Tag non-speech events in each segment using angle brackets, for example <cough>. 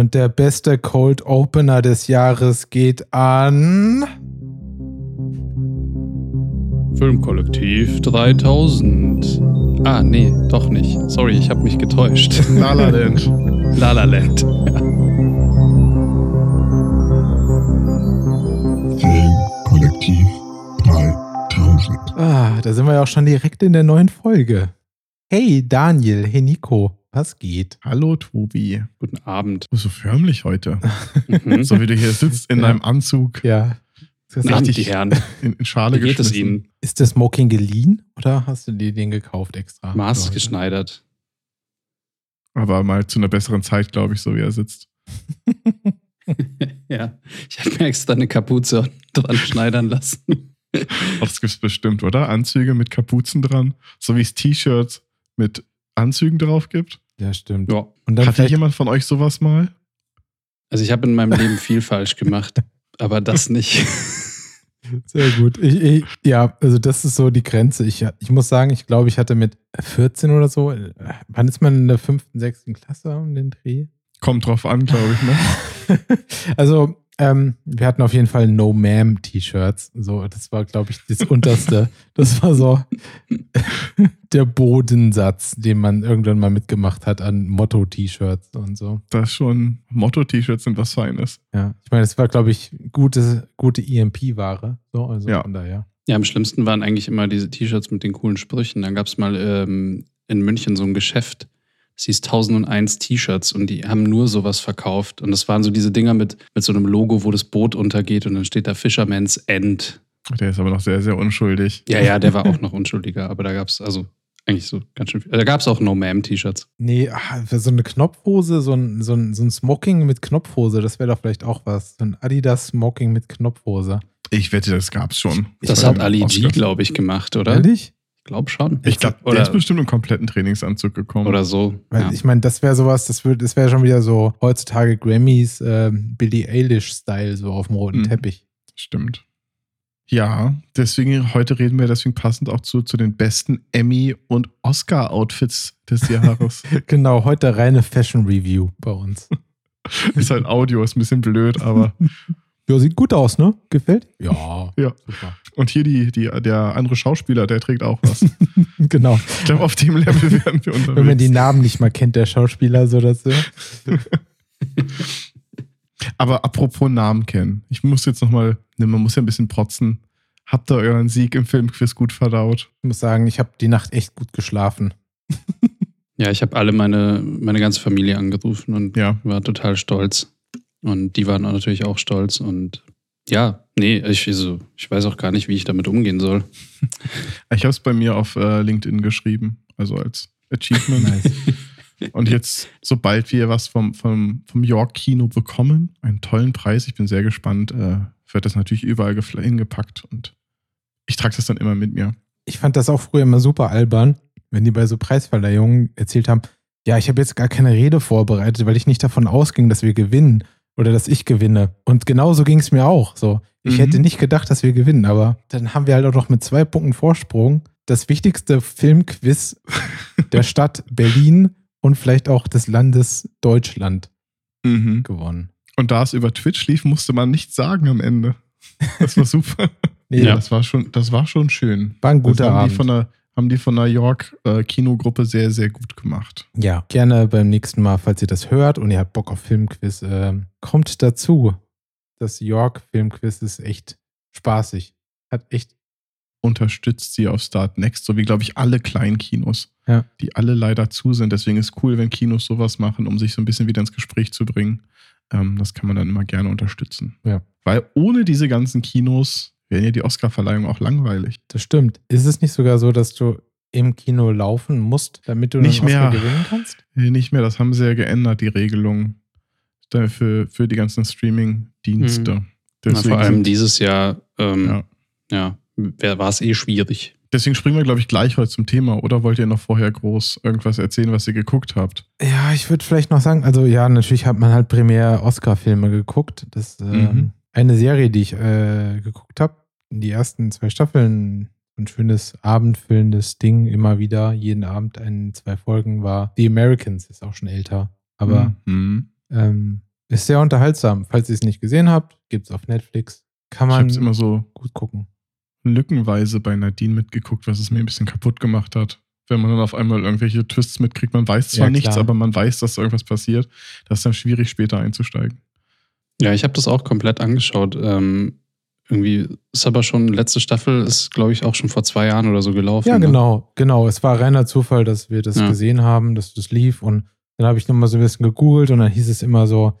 Und der beste Cold Opener des Jahres geht an. Filmkollektiv 3000. Ah, nee, doch nicht. Sorry, ich habe mich getäuscht. <laughs> La La Land. La La Land. Filmkollektiv 3000. Ah, da sind wir ja auch schon direkt in der neuen Folge. Hey Daniel, hey Nico, was geht? Hallo Tobi. Guten Abend. Du bist so förmlich heute. Mhm. So wie du hier sitzt in Ja. deinem Anzug Ja. Das, richtig die Herren. in, in Schale Wie geht es. Ihnen? ist das Smoking geliehen oder hast du dir den gekauft extra? Maßgeschneidert. Aber mal zu einer besseren Zeit, glaube ich, so wie er sitzt. <laughs> ja. Ich habe mir extra eine Kapuze dran schneidern lassen. Das gibt es bestimmt, oder? Anzüge mit Kapuzen dran. So wie es T-Shirts mit Anzügen drauf gibt. Ja, stimmt. Ja. Und dann Hatte vielleicht, jemand von euch sowas mal? Also ich habe in meinem Leben viel falsch gemacht, <laughs> aber das nicht. Sehr gut. Ich, ich, ja, also das ist so die Grenze. Ich, ich muss sagen, ich glaube, ich hatte mit 14 oder so, wann ist man in der fünften, sechsten Klasse um den Dreh? Kommt drauf an, glaube ich, ne? <laughs> also, ähm, wir hatten auf jeden Fall No Ma'am T-Shirts. So, das war, glaube ich, das unterste. <laughs> Das war so der Bodensatz, den man irgendwann mal mitgemacht hat an Motto-T-Shirts und so. Das schon Motto-T-Shirts sind was Feines. Ja, ich meine, das war, glaube ich, gute, gute EMP-Ware. So, also Ja. von daher. Ja, am schlimmsten waren eigentlich immer diese T-Shirts mit den coolen Sprüchen. Dann gab es mal ähm, in München so ein Geschäft, es hieß 1001 T-Shirts und die haben nur sowas verkauft. Und das waren so diese Dinger mit, mit so einem Logo, wo das Boot untergeht und dann steht da Fisherman's End. Der ist aber noch sehr, sehr unschuldig. Ja, ja, der war auch <laughs> noch unschuldiger, aber da gab es also eigentlich so ganz schön viel. Da gab es auch No Ma'am T-Shirts. Nee, ah, für so eine Knopfhose, so ein, so ein, so ein Smoking mit Knopfhose, das wäre doch vielleicht auch was. So ein Adidas Smoking mit Knopfhose. Ich wette, das gab's schon. Das Bei hat Ali G, glaube ich, gemacht, oder? Ehrlich? Ich glaube schon. Ich glaube, der oder, ist bestimmt im kompletten Trainingsanzug gekommen. oder so. Weil Ja. ich meine, das wäre sowas, das würde, das wäre schon wieder so heutzutage Grammys ähm, Billie Eilish-Style, so auf dem roten Mhm. Teppich. Stimmt. Ja, deswegen, heute reden wir deswegen passend auch zu, zu den besten Emmy- und Oscar-Outfits des Jahres. <laughs> Genau, heute reine Fashion Review bei uns. <laughs> ist halt Audio, ist ein bisschen blöd, aber. <laughs> Ja, sieht gut aus, ne? Gefällt? Ja. Ja. Super. Und hier die, die, der andere Schauspieler, der trägt auch was. <laughs> Genau. Ich glaube, auf dem Level <laughs> werden wir unterwegs. Wenn man die Namen nicht mal kennt, der Schauspieler, so dass so. <laughs> Aber apropos Namen kennen. Ich muss jetzt nochmal, ne, man muss ja ein bisschen protzen. Habt ihr euren Sieg im Filmquiz gut verdaut? Ich muss sagen, ich habe die Nacht echt gut geschlafen. Ja, ich habe alle meine, meine ganze Familie angerufen und Ja. war total stolz. Und die waren natürlich auch stolz. Und ja, nee, ich, also, ich weiß auch gar nicht, wie ich damit umgehen soll. <laughs> Ich habe es bei mir auf äh, LinkedIn geschrieben, also als Achievement. <laughs> Nice. Und jetzt, sobald wir was vom, vom, vom York Kino bekommen, einen tollen Preis, ich bin sehr gespannt, äh, wird das natürlich überall hingepackt und ich trage das dann immer mit mir. Ich fand das auch früher immer super albern, wenn die bei so Preisverleihungen erzählt haben, ja, ich habe jetzt gar keine Rede vorbereitet, weil ich nicht davon ausging, dass wir gewinnen oder dass ich gewinne. Und genauso ging es mir auch. So, ich Mhm. hätte nicht gedacht, dass wir gewinnen, aber dann haben wir halt auch noch mit zwei Punkten Vorsprung das wichtigste Filmquiz <laughs> der Stadt Berlin und vielleicht auch des Landes Deutschland Mhm. gewonnen. Und da es über Twitch lief, musste man nichts sagen am Ende. Das war super. <laughs> Nee, Ja. Das war schon, das war schon schön. war ein Das guter haben Abend. von der, haben die von der York äh, Kinogruppe sehr, sehr gut gemacht. Ja, gerne beim nächsten Mal, falls ihr das hört und ihr habt Bock auf Filmquiz, ähm, kommt dazu. Das York Filmquiz ist echt spaßig. Hat echt, Unterstützt sie auf Start Next, so wie, glaube ich, alle kleinen Kinos, Ja. die alle leider zu sind. Deswegen ist cool, wenn Kinos sowas machen, um sich so ein bisschen wieder ins Gespräch zu bringen. Ähm, das kann man dann immer gerne unterstützen. Ja. Weil ohne diese ganzen Kinos wäre ja die Oscarverleihung auch langweilig. das stimmt. Ist es nicht sogar so, dass du im Kino laufen musst, damit du Nicht einen Oscar mehr. gewinnen kannst? Nee, nicht mehr, das haben sie ja geändert, die Regelung da für, für die ganzen Streaming-Dienste. Mhm. Na, vor allem dieses Jahr, ähm, Ja. ja, war es eh schwierig. deswegen springen wir, glaube ich, gleich heute zum Thema. Oder wollt ihr noch vorher groß irgendwas erzählen, was ihr geguckt habt? Ja, ich würde vielleicht noch sagen, also ja, natürlich hat man halt primär Oscar-Filme geguckt. Das ist ähm, Mhm. eine Serie, die ich äh, geguckt habe. Die ersten zwei Staffeln, ein schönes abendfüllendes Ding, immer wieder, jeden Abend ein, zwei Folgen war The Americans, ist auch schon älter. Aber Mhm. ähm, Ist sehr unterhaltsam. Falls ihr es nicht gesehen habt, gibt's auf Netflix. Kann Ich man habe es immer so gut gucken. lückenweise bei Nadine mitgeguckt, was es mir ein bisschen kaputt gemacht hat. Wenn man dann auf einmal irgendwelche Twists mitkriegt, man weiß zwar Ja, nichts, aber man weiß, dass irgendwas passiert. Das ist dann schwierig, später einzusteigen. Ja, ich habe das auch komplett angeschaut. Ähm, irgendwie ist aber schon, letzte Staffel ist, glaube ich, auch schon vor zwei Jahren oder so gelaufen. Ja, ne? genau, genau. Es war reiner Zufall, dass wir das Ja. gesehen haben, dass das lief. Und dann habe ich nochmal so ein bisschen gegoogelt und dann hieß es immer so,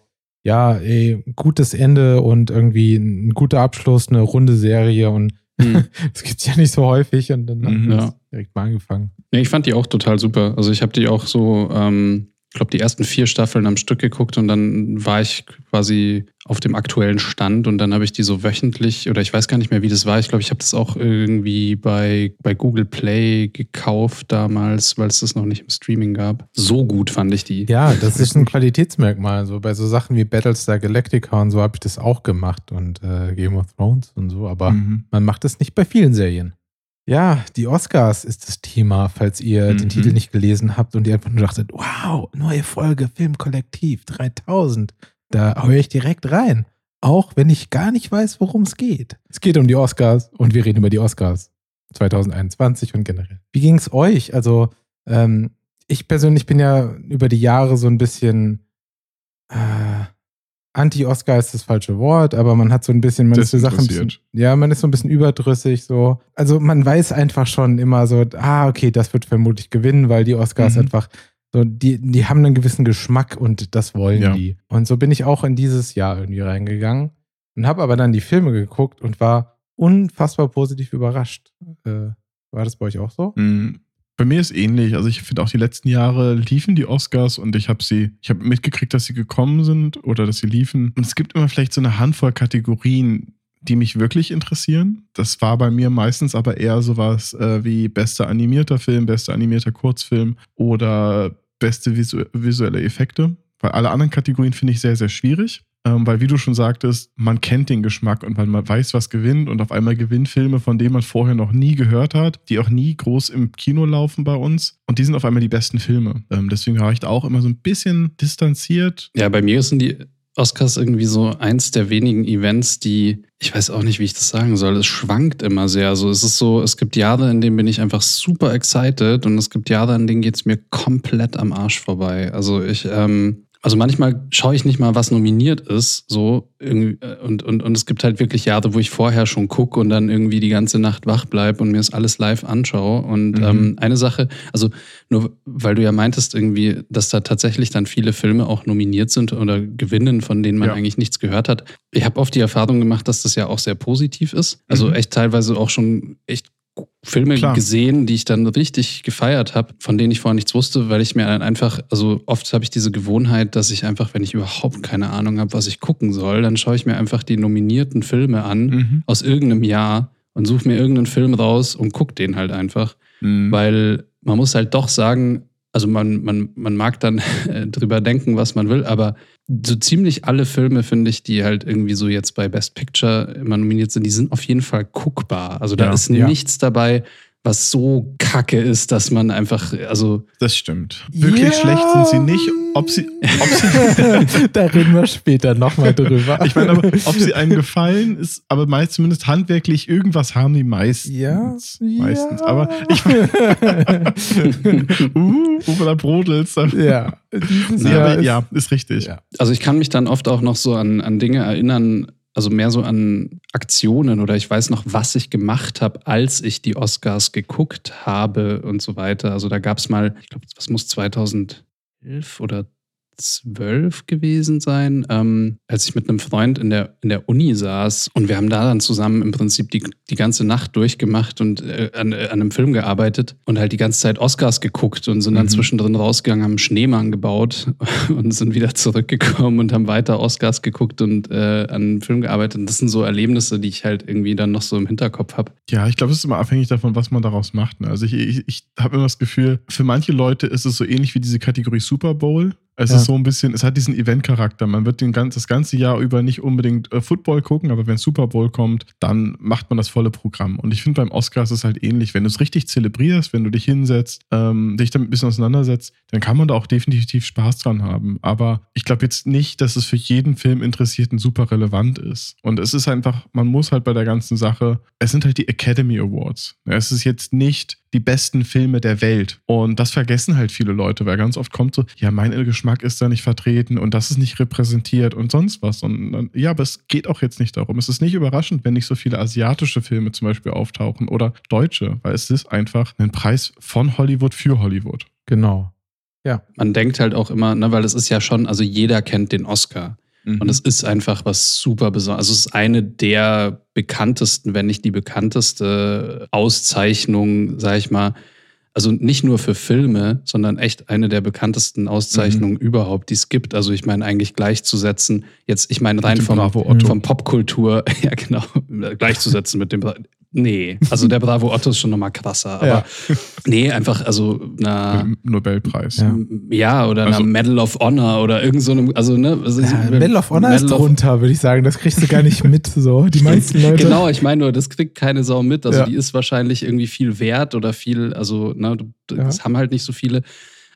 ja, ey, gutes Ende und irgendwie ein guter Abschluss, eine runde Serie und Hm. <laughs> das gibt's ja nicht so häufig und dann haben Mhm. wir Ja. das direkt mal angefangen. Nee, ich fand die auch total super. Also ich habe die auch so, ähm, ich glaube, die ersten vier Staffeln am Stück geguckt und dann war ich quasi auf dem aktuellen Stand und dann habe ich die so wöchentlich oder ich weiß gar nicht mehr, wie das war. Ich glaube, ich habe das auch irgendwie bei, bei Google Play gekauft damals, weil es das noch nicht im Streaming gab. So gut fand ich die. Ja, das ist ein Qualitätsmerkmal. So bei so Sachen wie Battlestar Galactica und so habe ich das auch gemacht und äh, Game of Thrones und so, aber Mhm. man macht das nicht bei vielen Serien. Ja, die Oscars ist das Thema, falls ihr den Mhm. Titel nicht gelesen habt und ihr einfach nur dachtet, wow, neue Folge Filmkollektiv 3000. Da höre ich direkt rein. Auch wenn ich gar nicht weiß, worum es geht. Es geht um die Oscars und wir reden über die Oscars 2021 und generell. Wie ging es euch? Also, ähm, ich persönlich bin ja über die Jahre so ein bisschen äh, Anti-Oscar ist das falsche Wort, aber man hat so ein bisschen, man ist für Sachen, bisschen, ja, man ist so ein bisschen überdrüssig so. Also man weiß einfach schon immer so, ah, okay, das wird vermutlich gewinnen, weil die Oscars Mhm. einfach so, die, die haben einen gewissen Geschmack und das wollen Ja. die. Und so bin ich auch in dieses Jahr irgendwie reingegangen und habe aber dann die Filme geguckt und war unfassbar positiv überrascht. Äh, war das bei euch auch so? Mhm. Bei mir ist ähnlich. Also ich finde auch die letzten Jahre liefen die Oscars und ich habe sie, ich habe mitgekriegt, dass sie gekommen sind oder dass sie liefen. Und es gibt immer vielleicht so eine Handvoll Kategorien, die mich wirklich interessieren. Das war bei mir meistens aber eher sowas äh, wie bester animierter Film, bester animierter Kurzfilm oder beste visu visuelle Effekte. Weil alle anderen Kategorien finde ich sehr, sehr schwierig. Ähm, weil, wie du schon sagtest, man kennt den Geschmack und weil man weiß, was gewinnt und auf einmal gewinnt Filme, von denen man vorher noch nie gehört hat, die auch nie groß im Kino laufen bei uns. Und die sind auf einmal die besten Filme. Ähm, deswegen war ich da auch immer so ein bisschen distanziert. Ja, bei mir sind die Oscars irgendwie so eins der wenigen Events, die, ich weiß auch nicht, wie ich das sagen soll, es schwankt immer sehr. Also es ist so, es gibt Jahre, in denen bin ich einfach super excited und es gibt Jahre, in denen geht es mir komplett am Arsch vorbei. Also ich, ähm, also manchmal schaue ich nicht mal, was nominiert ist, so irgendwie, äh, und, und, und es gibt halt wirklich Jahre, wo ich vorher schon gucke und dann irgendwie die ganze Nacht wach bleibe und mir das alles live anschaue. Und Mhm. ähm, eine Sache, also nur weil du ja meintest irgendwie, dass da tatsächlich dann viele Filme auch nominiert sind oder gewinnen, von denen man Ja. eigentlich nichts gehört hat. Ich habe oft die Erfahrung gemacht, dass das ja auch sehr positiv ist. Also Mhm. echt teilweise auch schon echt Filme Klar. gesehen, die ich dann richtig gefeiert habe, von denen ich vorher nichts wusste, weil ich mir dann einfach, also oft habe ich diese Gewohnheit, dass ich einfach, wenn ich überhaupt keine Ahnung habe, was ich gucken soll, dann schaue ich mir einfach die nominierten Filme an Mhm. aus irgendeinem Jahr und suche mir irgendeinen Film raus und gucke den halt einfach. Mhm. Weil man muss halt doch sagen, also man, man, man mag dann <laughs> drüber denken, was man will, aber so ziemlich alle Filme, finde ich, die halt irgendwie so jetzt bei Best Picture immer nominiert sind, die sind auf jeden Fall guckbar. Also da Ja, ist ja. nichts dabei, was so kacke ist, dass man einfach, also Das stimmt. Wirklich Ja. schlecht sind sie nicht. Ob sie, ob sie <laughs> da reden wir später nochmal drüber. Ich meine aber, ob sie einem gefallen, ist aber meist zumindest handwerklich irgendwas haben die meistens. ja, Meistens. ja. Aber ich <laughs> <laughs> uh, Uwe, da brodelst. ja, dieses aber ist- ja, ist richtig. Ja. Also ich kann mich dann oft auch noch so an, an Dinge erinnern, also mehr so an Aktionen oder ich weiß noch, was ich gemacht habe, als ich die Oscars geguckt habe und so weiter. Also da gab es mal, ich glaube, was muss 2011 oder 12 gewesen sein, ähm, als ich mit einem Freund in der, in der Uni saß und wir haben da dann zusammen im Prinzip die, die ganze Nacht durchgemacht und äh, an, äh, an einem Film gearbeitet und halt die ganze Zeit Oscars geguckt und sind dann Mhm. zwischendrin rausgegangen, haben Schneemann gebaut <laughs> und sind wieder zurückgekommen und haben weiter Oscars geguckt und äh, an einem Film gearbeitet. Und das sind so Erlebnisse, die ich halt irgendwie dann noch so im Hinterkopf habe. Ja, ich glaube, es ist immer abhängig davon, was man daraus macht. Ne? Also ich, ich, ich habe immer das Gefühl, für manche Leute ist es so ähnlich wie diese Kategorie Super Bowl. Es Ja. ist so ein bisschen, es hat diesen Event-Charakter. Man wird den ganz, das ganze Jahr über nicht unbedingt äh, Football gucken, aber wenn Super Bowl kommt, dann macht man das volle Programm. Und ich finde beim Oscar ist es halt ähnlich. Wenn du es richtig zelebrierst, wenn du dich hinsetzt, ähm, dich damit ein bisschen auseinandersetzt, dann kann man da auch definitiv Spaß dran haben. Aber ich glaube jetzt nicht, dass es für jeden Filminteressierten super relevant ist. Und es ist einfach, man muss halt bei der ganzen Sache, es sind halt die Academy Awards. Es ist jetzt nicht die besten Filme der Welt. Und das vergessen halt viele Leute, weil ganz oft kommt so, ja, mein Geschmack ist da nicht vertreten und das ist nicht repräsentiert und sonst was. Und dann, ja, aber es geht auch jetzt nicht darum. Es ist nicht überraschend, wenn nicht so viele asiatische Filme zum Beispiel auftauchen oder deutsche, weil es ist einfach ein Preis von Hollywood für Hollywood. Genau. Man denkt halt auch immer, ne, weil es ist ja schon, also jeder kennt den Oscar. Mhm. Und es ist einfach was super Besonderes. Also es ist eine der bekanntesten, wenn nicht die bekannteste Auszeichnung, sag ich mal. Also nicht nur für Filme, sondern echt eine der bekanntesten Auszeichnungen überhaupt, die es gibt. Also ich meine eigentlich gleichzusetzen, jetzt, ich meine rein vom, vom Popkultur, <laughs> ja genau, gleichzusetzen mit dem, nee, also der Bravo Otto ist schon nochmal krasser. Aber Ja. <laughs> nee, einfach, also na, Nobelpreis. Ja. ja, oder Also- Medal of Honor oder irgend so einem, also ne, also Ja, Medal of Honor ist Medal of- drunter, würde ich sagen. Das kriegst du gar nicht mit. So, die meisten Leute. Genau, ich meine nur, das kriegt keine Sau mit. Also Ja. die ist wahrscheinlich irgendwie viel wert oder viel, also ne, das Ja. haben halt nicht so viele.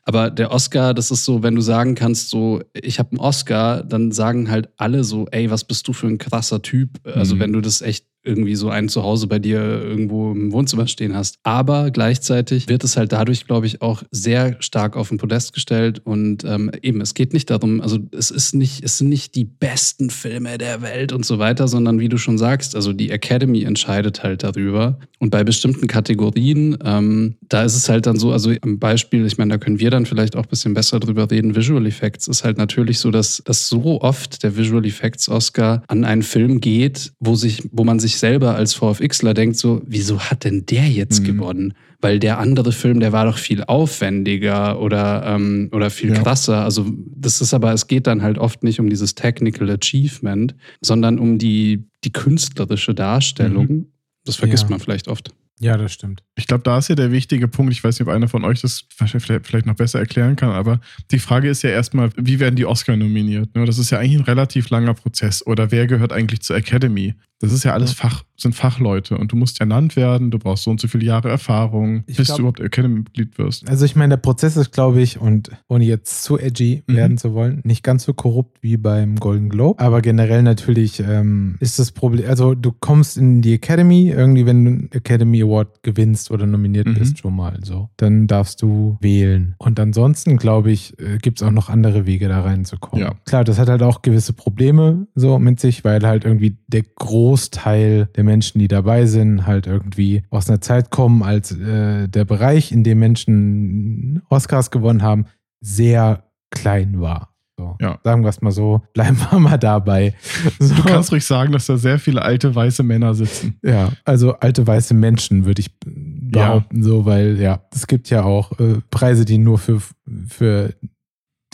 Aber der Oscar, das ist so, wenn du sagen kannst, so, ich habe einen Oscar, dann sagen halt alle so, ey, was bist du für ein krasser Typ? Also Mhm. wenn du das echt irgendwie so einen zu Hause bei dir irgendwo im Wohnzimmer stehen hast. Aber gleichzeitig wird es halt dadurch, glaube ich, auch sehr stark auf den Podest gestellt. Und ähm, eben, es geht nicht darum, also es ist nicht, es sind nicht die besten Filme der Welt und so weiter, sondern wie du schon sagst, also die Academy entscheidet halt darüber. Und bei bestimmten Kategorien, ähm, da ist es halt dann so, also am Beispiel, ich meine, da können wir dann vielleicht auch ein bisschen besser drüber reden, Visual Effects ist halt natürlich so, dass, dass so oft der Visual Effects Oscar an einen Film geht, wo sich, wo man sich selber als VFXler denkt, so, wieso hat denn der jetzt Mhm. gewonnen? Weil der andere Film, der war doch viel aufwendiger oder, ähm, oder viel Ja. krasser. Also das ist aber, es geht dann halt oft nicht um dieses Technical Achievement, sondern um die, die künstlerische Darstellung. Das vergisst Ja. man vielleicht oft. Ja, das stimmt. Ich glaube, da ist ja der wichtige Punkt. Ich weiß nicht, ob einer von euch das vielleicht vielleicht noch besser erklären kann, aber die Frage ist ja erstmal, wie werden die Oscar nominiert? Ne? Das ist ja eigentlich ein relativ langer Prozess. Oder wer gehört eigentlich zur Academy? Das ist ja alles Fach, sind Fachleute und du musst ernannt werden, du brauchst so und so viele Jahre Erfahrung, Ich bis glaub- du überhaupt Academy-Mitglied wirst. Also ich meine, der Prozess ist, glaube ich, und ohne jetzt zu edgy Mhm. werden zu wollen, nicht ganz so korrupt wie beim Golden Globe. Aber generell natürlich ähm, ist das Problem, also du kommst in die Academy, irgendwie, wenn du einen Academy Award gewinnst oder nominiert Mhm. bist schon mal so, dann darfst du wählen. Und ansonsten, glaube ich, äh, gibt es auch noch andere Wege da reinzukommen. Ja. Klar, das hat halt auch gewisse Probleme so mit sich, weil halt irgendwie der Großteil der Menschen, die dabei sind, halt irgendwie aus einer Zeit kommen, als äh, der Bereich, in dem Menschen Oscars gewonnen haben, sehr klein war. So, Ja. Sagen wir es mal so, bleiben wir mal dabei. <laughs> So. Du kannst ruhig sagen, dass da sehr viele alte weiße Männer sitzen. Ja, also alte weiße Menschen würde ich behaupten, so, weil ja, es gibt ja auch äh, Preise, die nur für, für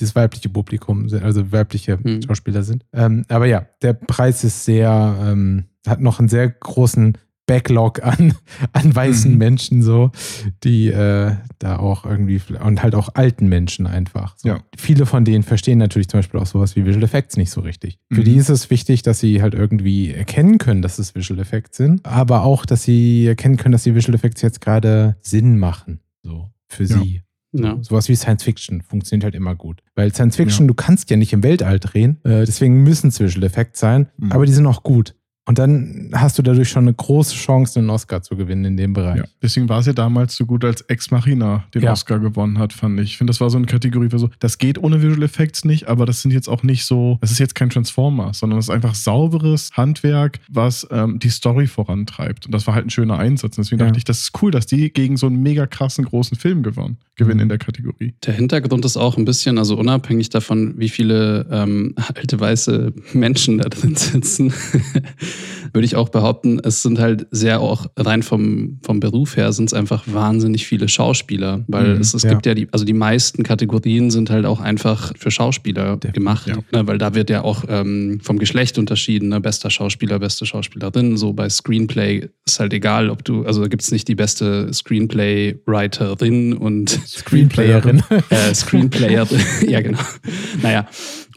das weibliche Publikum sind, also weibliche Hm. Schauspieler sind. Ähm, aber ja, der Preis ist sehr, ähm, hat noch einen sehr großen Backlog an, <laughs> an weißen Mhm. Menschen, so, die äh, da auch irgendwie, und halt auch alten Menschen einfach. So. Ja. Viele von denen verstehen natürlich zum Beispiel auch sowas wie Visual Effects nicht so richtig. Für Mhm. die ist es wichtig, dass sie halt irgendwie erkennen können, dass es Visual Effects sind, aber auch, dass sie erkennen können, dass die Visual Effects jetzt gerade Sinn machen. So, für Ja. sie. So, Ja. Sowas wie Science Fiction funktioniert halt immer gut. Weil Science Fiction, du kannst ja nicht im Weltall drehen, äh, deswegen müssen es Visual Effects sein, Mhm. aber die sind auch gut. Und dann hast du dadurch schon eine große Chance, einen Oscar zu gewinnen in dem Bereich. Ja. Deswegen war es ja damals so gut, als Ex Machina den Ja. Oscar gewonnen hat, fand ich. Ich finde, das war so eine Kategorie für so, das geht ohne Visual Effects nicht, aber das sind jetzt auch nicht so, das ist jetzt kein Transformer, sondern es ist einfach sauberes Handwerk, was ähm, die Story vorantreibt. Und das war halt ein schöner Einsatz. Und deswegen Ja. dachte ich, das ist cool, dass die gegen so einen mega krassen großen Film gewonnen, gewinnen Mhm. in der Kategorie. Der Hintergrund ist auch ein bisschen, also unabhängig davon, wie viele ähm, alte weiße Menschen da drin sitzen, würde ich auch behaupten, es sind halt sehr auch rein vom, vom Beruf her sind es einfach wahnsinnig viele Schauspieler, weil Mhm, es, es ja. gibt ja die, also die meisten Kategorien sind halt auch einfach für Schauspieler Definitiv, gemacht, ja. ne, weil da wird ja auch ähm, vom Geschlecht unterschieden, ne? bester Schauspieler, beste Schauspielerin, so bei Screenplay ist halt egal, ob du, also da gibt es nicht die beste Screenplay-Writerin und Screenplayerin. <laughs> äh, Screenplayer. <laughs> ja, genau. Naja.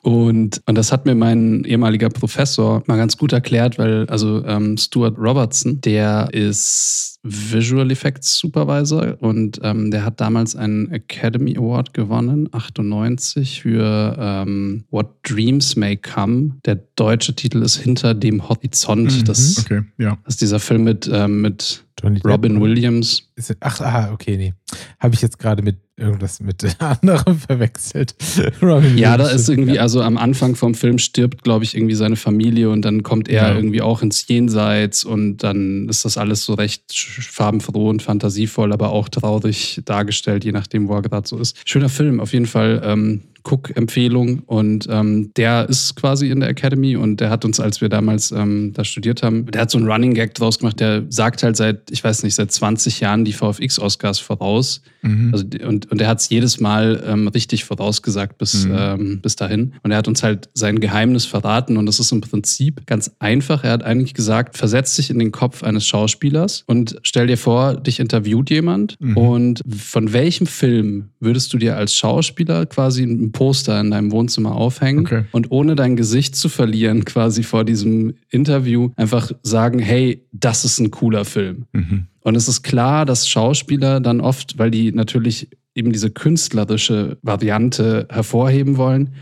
Und, und das hat mir mein ehemaliger Professor mal ganz gut erklärt, weil also ähm, Stuart Robertson, der ist Visual Effects Supervisor und ähm, der hat damals einen Academy Award gewonnen, 98, für ähm, What Dreams May Come. Der deutsche Titel ist Hinter dem Horizont. Mhm. Das, Okay, ja. das ist dieser Film mit, ähm, mit Johnny Depp, Robin oder? Williams. Ist- Ach, ah, okay, nee. Habe ich jetzt gerade mit irgendwas mit <laughs> anderem verwechselt. <laughs> Robin Ja, da Williams. ist irgendwie, also am Anfang vom Film stirbt, glaube ich, irgendwie seine Familie und dann kommt er Ja. irgendwie auch ins Jenseits und dann ist das alles so recht farbenfroh und fantasievoll, aber auch traurig dargestellt, je nachdem, wo er gerade so ist. Schöner Film, auf jeden Fall. Ähm, Cook-Empfehlung und ähm, der ist quasi in der Academy und der hat uns, als wir damals ähm, da studiert haben, der hat so einen Running Gag draus gemacht, der sagt halt seit, ich weiß nicht, seit 20 Jahren die VFX-Oscars voraus. Mhm. Also, und, und er hat es jedes Mal ähm, richtig vorausgesagt bis, Mhm. ähm, bis dahin. Und er hat uns halt sein Geheimnis verraten. Und das ist im Prinzip ganz einfach. Er hat eigentlich gesagt, versetz dich in den Kopf eines Schauspielers und stell dir vor, dich interviewt jemand. Mhm. Und von welchem Film würdest du dir als Schauspieler quasi ein Poster in deinem Wohnzimmer aufhängen Okay. und ohne dein Gesicht zu verlieren, quasi vor diesem Interview, einfach sagen, hey, das ist ein cooler Film. Mhm. Und es ist klar, dass Schauspieler dann oft, weil die natürlich eben diese künstlerische Variante hervorheben wollen,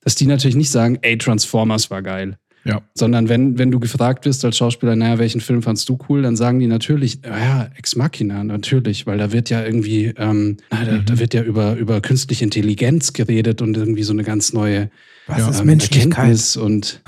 dass die natürlich nicht sagen, ey, Transformers war geil. Ja. Sondern wenn, wenn du gefragt wirst als Schauspieler, naja, welchen Film fandst du cool, dann sagen die natürlich, ja, Ex Machina, natürlich, weil da wird ja irgendwie, ähm, na, da, Mhm. da wird ja über, über künstliche Intelligenz geredet und irgendwie so eine ganz neue Was Ja, ist Menschlichkeit? Erkenntnis und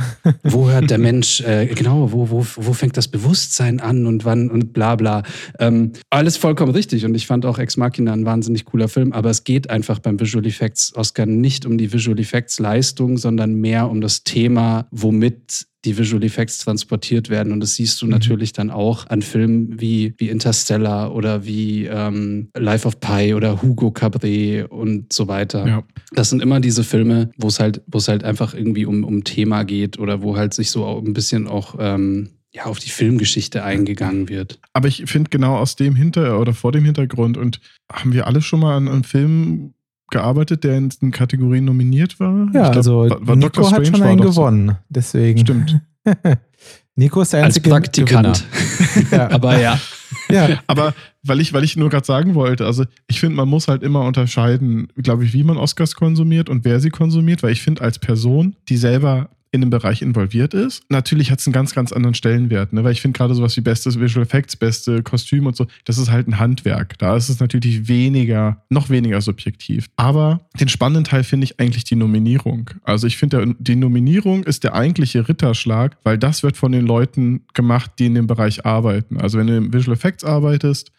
wo hört der <laughs> Mensch, äh, genau, wo, wo, wo fängt das Bewusstsein an und wann und bla bla. Ähm, alles vollkommen richtig und ich fand auch Ex Machina ein wahnsinnig cooler Film, aber es geht einfach beim Visual Effects Oscar nicht um die Visual Effects Leistung, sondern mehr um das Thema, womit die Visual Effects transportiert werden. Und das siehst du Mhm. natürlich dann auch an Filmen wie, wie Interstellar oder wie ähm, Life of Pi oder Hugo Cabret und so weiter. Ja. Das sind immer diese Filme, wo es halt, wo es halt einfach irgendwie um, um Thema geht oder wo halt sich so auch ein bisschen auch ähm, ja, auf die Filmgeschichte eingegangen wird. Aber ich finde genau aus dem Hinter- oder vor dem Hintergrund und haben wir alle schon mal an einem Film gearbeitet, der in den Kategorien nominiert war? Ja, glaub, also war- war Nico hat schon einen doch so. gewonnen. Deswegen. Stimmt. <laughs> Nico ist der Als einzige Praktikant. Gewinner. <laughs> Ja, Aber ja. ja. Aber weil ich, weil ich nur gerade sagen wollte, also ich finde, man muss halt immer unterscheiden, glaube ich, wie man Oscars konsumiert und wer sie konsumiert, weil ich finde, als Person, die selber in dem Bereich involviert ist, natürlich hat es einen ganz, ganz anderen Stellenwert, ne? weil ich finde gerade sowas wie bestes Visual Effects, beste Kostüm und so, das ist halt ein Handwerk. Da ist es natürlich weniger, noch weniger subjektiv. Aber den spannenden Teil finde ich eigentlich die Nominierung. Also ich finde, die Nominierung ist der eigentliche Ritterschlag, weil das wird von den Leuten gemacht, die in dem Bereich arbeiten. Also wenn du im Visual Effects arbeitest,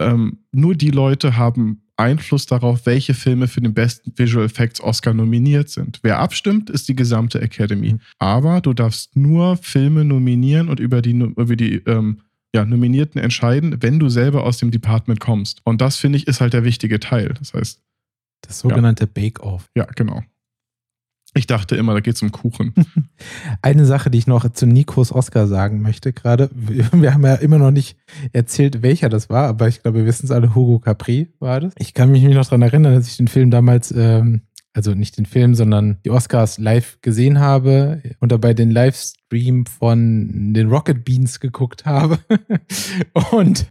ähm, nur die Leute haben Einfluss darauf, welche Filme für den besten Visual Effects Oscar nominiert sind. Wer abstimmt, ist die gesamte Academy. Aber du darfst nur Filme nominieren und über die, über die ähm, ja, Nominierten entscheiden, wenn du selber aus dem Department kommst. Und das, finde ich, ist halt der wichtige Teil. Das heißt, Das sogenannte Bake-Off. ja, genau. Ich dachte immer, da geht es um Kuchen. <laughs> Eine Sache, die ich noch zu Nikos Oscar sagen möchte, gerade, wir haben ja immer noch nicht erzählt, welcher das war, aber ich glaube, wir wissen es alle, Hugo Capri war das. Ich kann mich noch daran erinnern, dass ich den Film damals, ähm, also nicht den Film, sondern die Oscars live gesehen habe und dabei den Livestream von den Rocket Beans geguckt habe. <laughs> und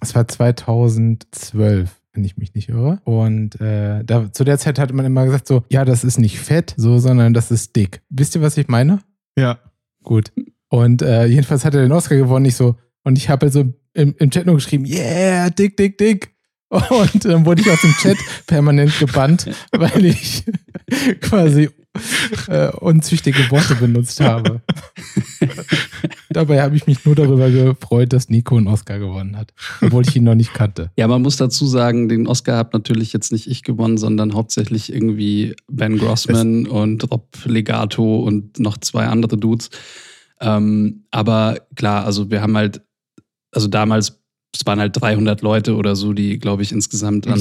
es war 2012 wenn ich mich nicht irre. Und äh, da, zu der Zeit hatte man immer gesagt so, ja, das ist nicht fett, so, sondern das ist dick. Wisst ihr, was ich meine? ja. Gut. Und äh, jedenfalls hat er den Oscar gewonnen, nicht so. Und ich habe so im, im Chat nur geschrieben, yeah, dick, dick, dick. <laughs> Und dann wurde ich aus dem Chat permanent gebannt, weil ich <laughs> quasi <laughs> äh, unzüchtige Worte benutzt habe. <laughs> Dabei habe ich mich nur darüber gefreut, dass Nico einen Oscar gewonnen hat, obwohl ich ihn noch nicht kannte. Ja, man muss dazu sagen, den Oscar hat natürlich jetzt nicht ich gewonnen, sondern hauptsächlich irgendwie Ben Grossman und Rob Legato und noch zwei andere Dudes. Ähm, aber klar, also wir haben halt, also damals, es waren halt 300 Leute oder so, die, glaube ich, insgesamt an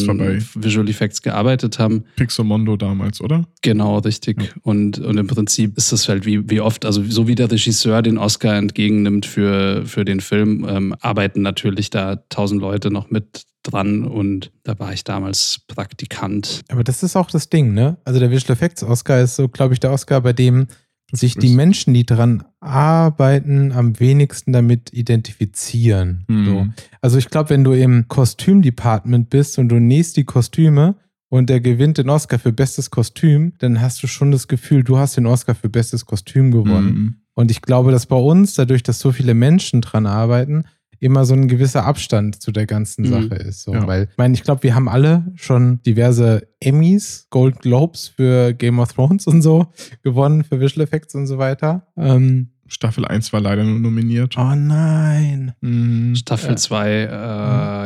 Visual Effects gearbeitet haben. Pixomondo damals, oder? Genau, richtig. Ja. Und, und im Prinzip ist das halt wie, wie oft, also so wie der Regisseur den Oscar entgegennimmt für, für den Film, ähm, arbeiten natürlich da tausend Leute noch mit dran und da war ich damals Praktikant. Aber das ist auch das Ding, ne? Also der Visual Effects Oscar ist so, glaube ich, der Oscar, bei dem sich die Menschen, die dran arbeiten, am wenigsten damit identifizieren. So. Mhm. Also ich glaube, wenn du im Kostümdepartment bist und du nähst die Kostüme und der gewinnt den Oscar für bestes Kostüm, dann hast du schon das Gefühl, du hast den Oscar für bestes Kostüm gewonnen. Mhm. Und ich glaube, dass bei uns, dadurch, dass so viele Menschen dran arbeiten, immer so ein gewisser Abstand zu der ganzen Mhm. Sache ist. So. Ja. Weil, ich meine, ich glaube, wir haben alle schon diverse Emmys, Gold Globes für Game of Thrones und so <laughs> gewonnen, für Visual Effects und so weiter. Ähm, Staffel 1 war leider nur nominiert. oh nein. Mhm. Staffel Ja. 2, äh,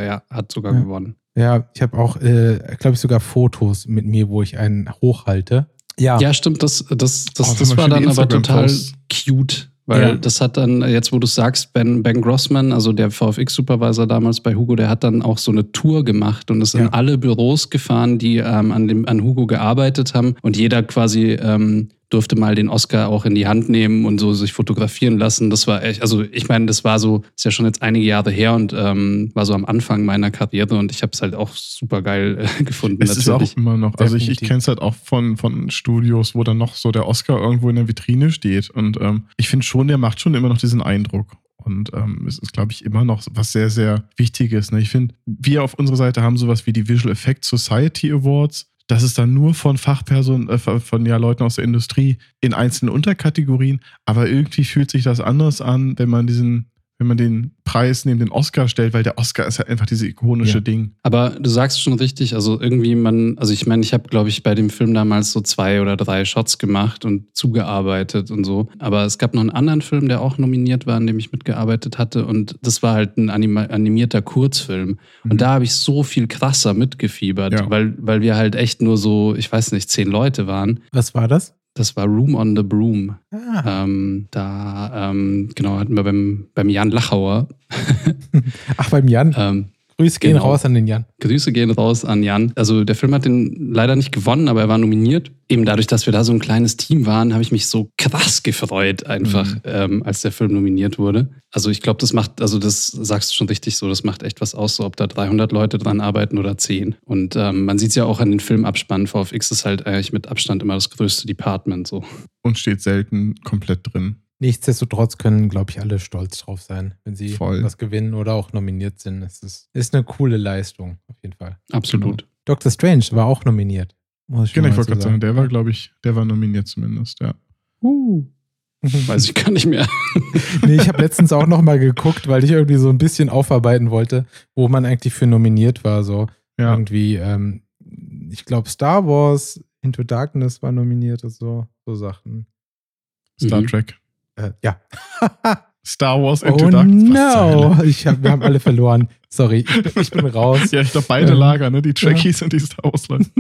ja, hat sogar Ja. gewonnen. Ja, ich habe auch, äh, glaube ich, sogar Fotos mit mir, wo ich einen hochhalte. Ja, Ja, stimmt, das, das, das, Oh, das war dann aber total cute. Weil Ja. das hat dann, jetzt wo du sagst, Ben, ben Grossman, also der VFX-Supervisor damals bei Hugo, der hat dann auch so eine Tour gemacht und ist Ja. in alle Büros gefahren, die ähm, an, dem, an Hugo gearbeitet haben. Und jeder quasi ähm, durfte mal den Oscar auch in die Hand nehmen und so sich fotografieren lassen. Das war echt, also ich meine, das war so, ist ja schon jetzt einige Jahre her und ähm, war so am Anfang meiner Karriere und ich habe es halt auch super geil äh, <laughs> gefunden. Es ist auch immer noch, also ich, ich Definitiv. kenne es halt auch von, von Studios, wo dann noch so der Oscar irgendwo in der Vitrine steht. Und ähm, ich finde schon, der macht schon immer noch diesen Eindruck. Und ähm, es ist, glaube ich, immer noch was sehr, sehr Wichtiges. Ne? Ich finde, wir auf unserer Seite haben sowas wie die Visual Effects Society Awards. Das ist dann nur von Fachpersonen, äh, von ja, Leuten aus der Industrie in einzelnen Unterkategorien. Aber irgendwie fühlt sich das anders an, wenn man diesen, wenn man den Preis neben den Oscar stellt, weil der Oscar ist halt einfach dieses ikonische Ja. Ding. Aber du sagst schon richtig, also irgendwie man, also ich meine, ich habe, glaube ich, bei dem Film damals so zwei oder drei Shots gemacht und zugearbeitet und so. Aber es gab noch einen anderen Film, der auch nominiert war, an dem ich mitgearbeitet hatte. Und das war halt ein anima animierter Kurzfilm. Mhm. Und da habe ich so viel krasser mitgefiebert, Ja. weil, weil wir halt echt nur so, ich weiß nicht, zehn Leute waren. was war das? Das war Room on the Broom. Ah. Ähm, da, ähm, genau, hatten wir beim, beim Jan Lachauer. <laughs> Ach, beim Jan. Ähm, Grüß gehen genau. raus an den Jan. Grüße gehen raus an Jan. Also der Film hat den leider nicht gewonnen, aber er war nominiert. Eben dadurch, dass wir da so ein kleines Team waren, habe ich mich so krass gefreut, einfach, Mhm. ähm, als der Film nominiert wurde. Also ich glaube, das macht, also das sagst du schon richtig so, das macht echt was aus, so ob da 300 Leute dran arbeiten oder 10. Und ähm, man sieht es ja auch an den Filmabspannen. VFX ist halt eigentlich mit Abstand immer das größte Department. So. Und steht selten komplett drin. Nichtsdestotrotz können, glaube ich, alle stolz drauf sein, wenn sie Voll. was gewinnen oder auch nominiert sind. Es ist, ist eine coole Leistung, auf jeden Fall. Absolut. Doctor Strange war auch nominiert. Muss ich Genau, ich wollte gerade sagen, der war, glaube ich, der war nominiert zumindest, ja. <laughs> Weiß ich gar nicht mehr. <laughs> nee, ich habe letztens auch noch mal geguckt, weil ich irgendwie so ein bisschen aufarbeiten wollte, wo man eigentlich für nominiert war. So Ja, irgendwie, ähm, ich glaube, Star Wars Into Darkness war nominiert und so, so Sachen. Star Mhm. Trek. Äh, ja. <laughs> Star Wars oh Into. Was zur no, <laughs> ich hab, wir haben alle verloren. Sorry, ich bin, ich bin raus. Ja, ich glaube, beide Ähm, Lager, ne? Die Trekkies und die Star Wars Leute. <laughs>